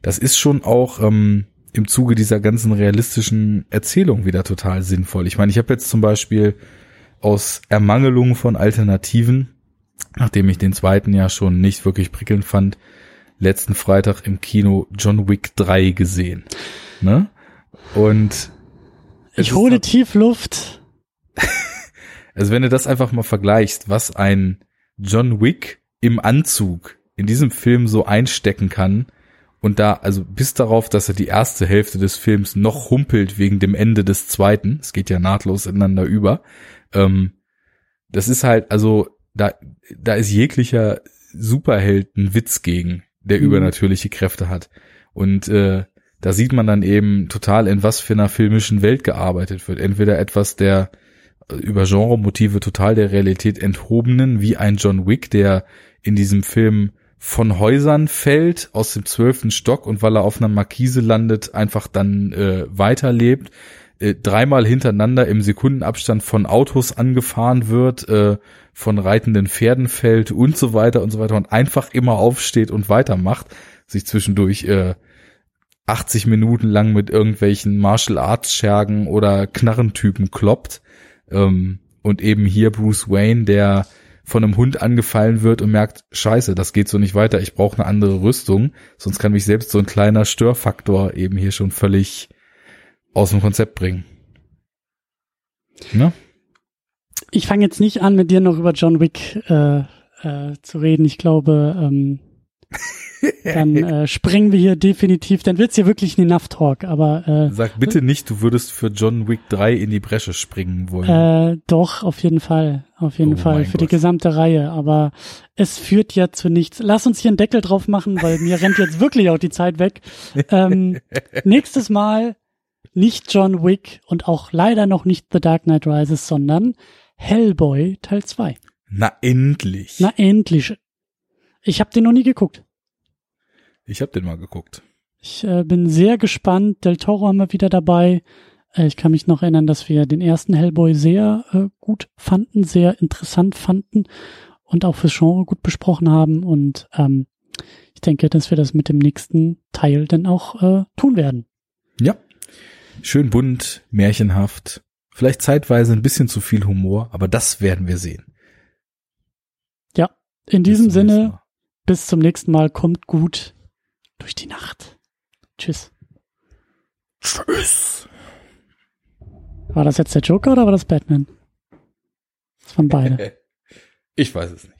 Speaker 1: das ist schon auch ähm, im Zuge dieser ganzen realistischen Erzählung wieder total sinnvoll. Ich meine, ich habe jetzt zum Beispiel aus Ermangelung von Alternativen, nachdem ich den zweiten ja schon nicht wirklich prickelnd fand, letzten Freitag im Kino John Wick 3 gesehen. Ne? Und
Speaker 2: Ich hole tief Luft.
Speaker 1: Also wenn du das einfach mal vergleichst, was ein John Wick im Anzug in diesem Film so einstecken kann und da, also bis darauf, dass er die erste Hälfte des Films noch humpelt wegen dem Ende des zweiten, es geht ja nahtlos ineinander über, ähm, das ist halt, also da, da ist jeglicher Superheld ein Witz gegen, der
Speaker 2: Mhm.
Speaker 1: übernatürliche Kräfte hat. Und äh, da sieht man dann eben total, in was für einer filmischen Welt gearbeitet wird. Entweder etwas der über Genremotive total der Realität enthobenen, wie ein John Wick, der in diesem Film von Häusern fällt, aus dem zwölften Stock und weil er auf einer Markise landet, einfach dann äh, weiterlebt, äh, dreimal hintereinander im Sekundenabstand von Autos angefahren wird, äh, von reitenden Pferden fällt und so weiter und so weiter und einfach immer aufsteht und weitermacht, sich zwischendurch äh, 80 Minuten lang mit irgendwelchen Martial Arts Schergen oder Knarrentypen kloppt. Ähm, und eben hier Bruce Wayne, der von einem Hund angefallen wird und merkt, scheiße, das geht so nicht weiter, ich brauche eine andere Rüstung, sonst kann mich selbst so ein kleiner Störfaktor eben hier schon völlig aus dem Konzept bringen. Ne?
Speaker 2: Ich fange jetzt nicht an, mit dir noch über John Wick äh, äh, zu reden. Ich glaube, ähm, dann äh, springen wir hier definitiv, dann wird's hier wirklich ein Enough Talk, aber äh,
Speaker 1: Sag bitte nicht, du würdest für John Wick 3 in die Bresche springen wollen.
Speaker 2: Äh, doch, auf jeden Fall. Auf jeden
Speaker 1: Oh
Speaker 2: Fall. Für die
Speaker 1: Gott.
Speaker 2: gesamte Reihe. Aber es führt ja zu nichts. Lass uns hier einen Deckel drauf machen, weil mir rennt jetzt wirklich auch die Zeit weg. Ähm, nächstes Mal nicht John Wick und auch leider noch nicht The Dark Knight Rises, sondern Hellboy Teil 2.
Speaker 1: Na endlich.
Speaker 2: Na endlich. Ich habe den noch nie geguckt.
Speaker 1: Ich habe den mal geguckt.
Speaker 2: Ich äh, bin sehr gespannt. Del Toro haben wir wieder dabei. Äh, ich kann mich noch erinnern, dass wir den ersten Hellboy sehr äh, gut fanden, sehr interessant fanden und auch fürs Genre gut besprochen haben. Und ähm, ich denke, dass wir das mit dem nächsten Teil dann auch äh, tun werden.
Speaker 1: Ja. Schön bunt, märchenhaft. Vielleicht zeitweise ein bisschen zu viel Humor, aber das werden wir sehen.
Speaker 2: Ja, in
Speaker 1: Bis
Speaker 2: diesem Sinne,
Speaker 1: Mal.
Speaker 2: bis zum nächsten Mal. Kommt gut durch die Nacht. Tschüss.
Speaker 1: Tschüss.
Speaker 2: War das jetzt der Joker oder war das Batman? Das waren beide.
Speaker 1: Ich weiß es nicht.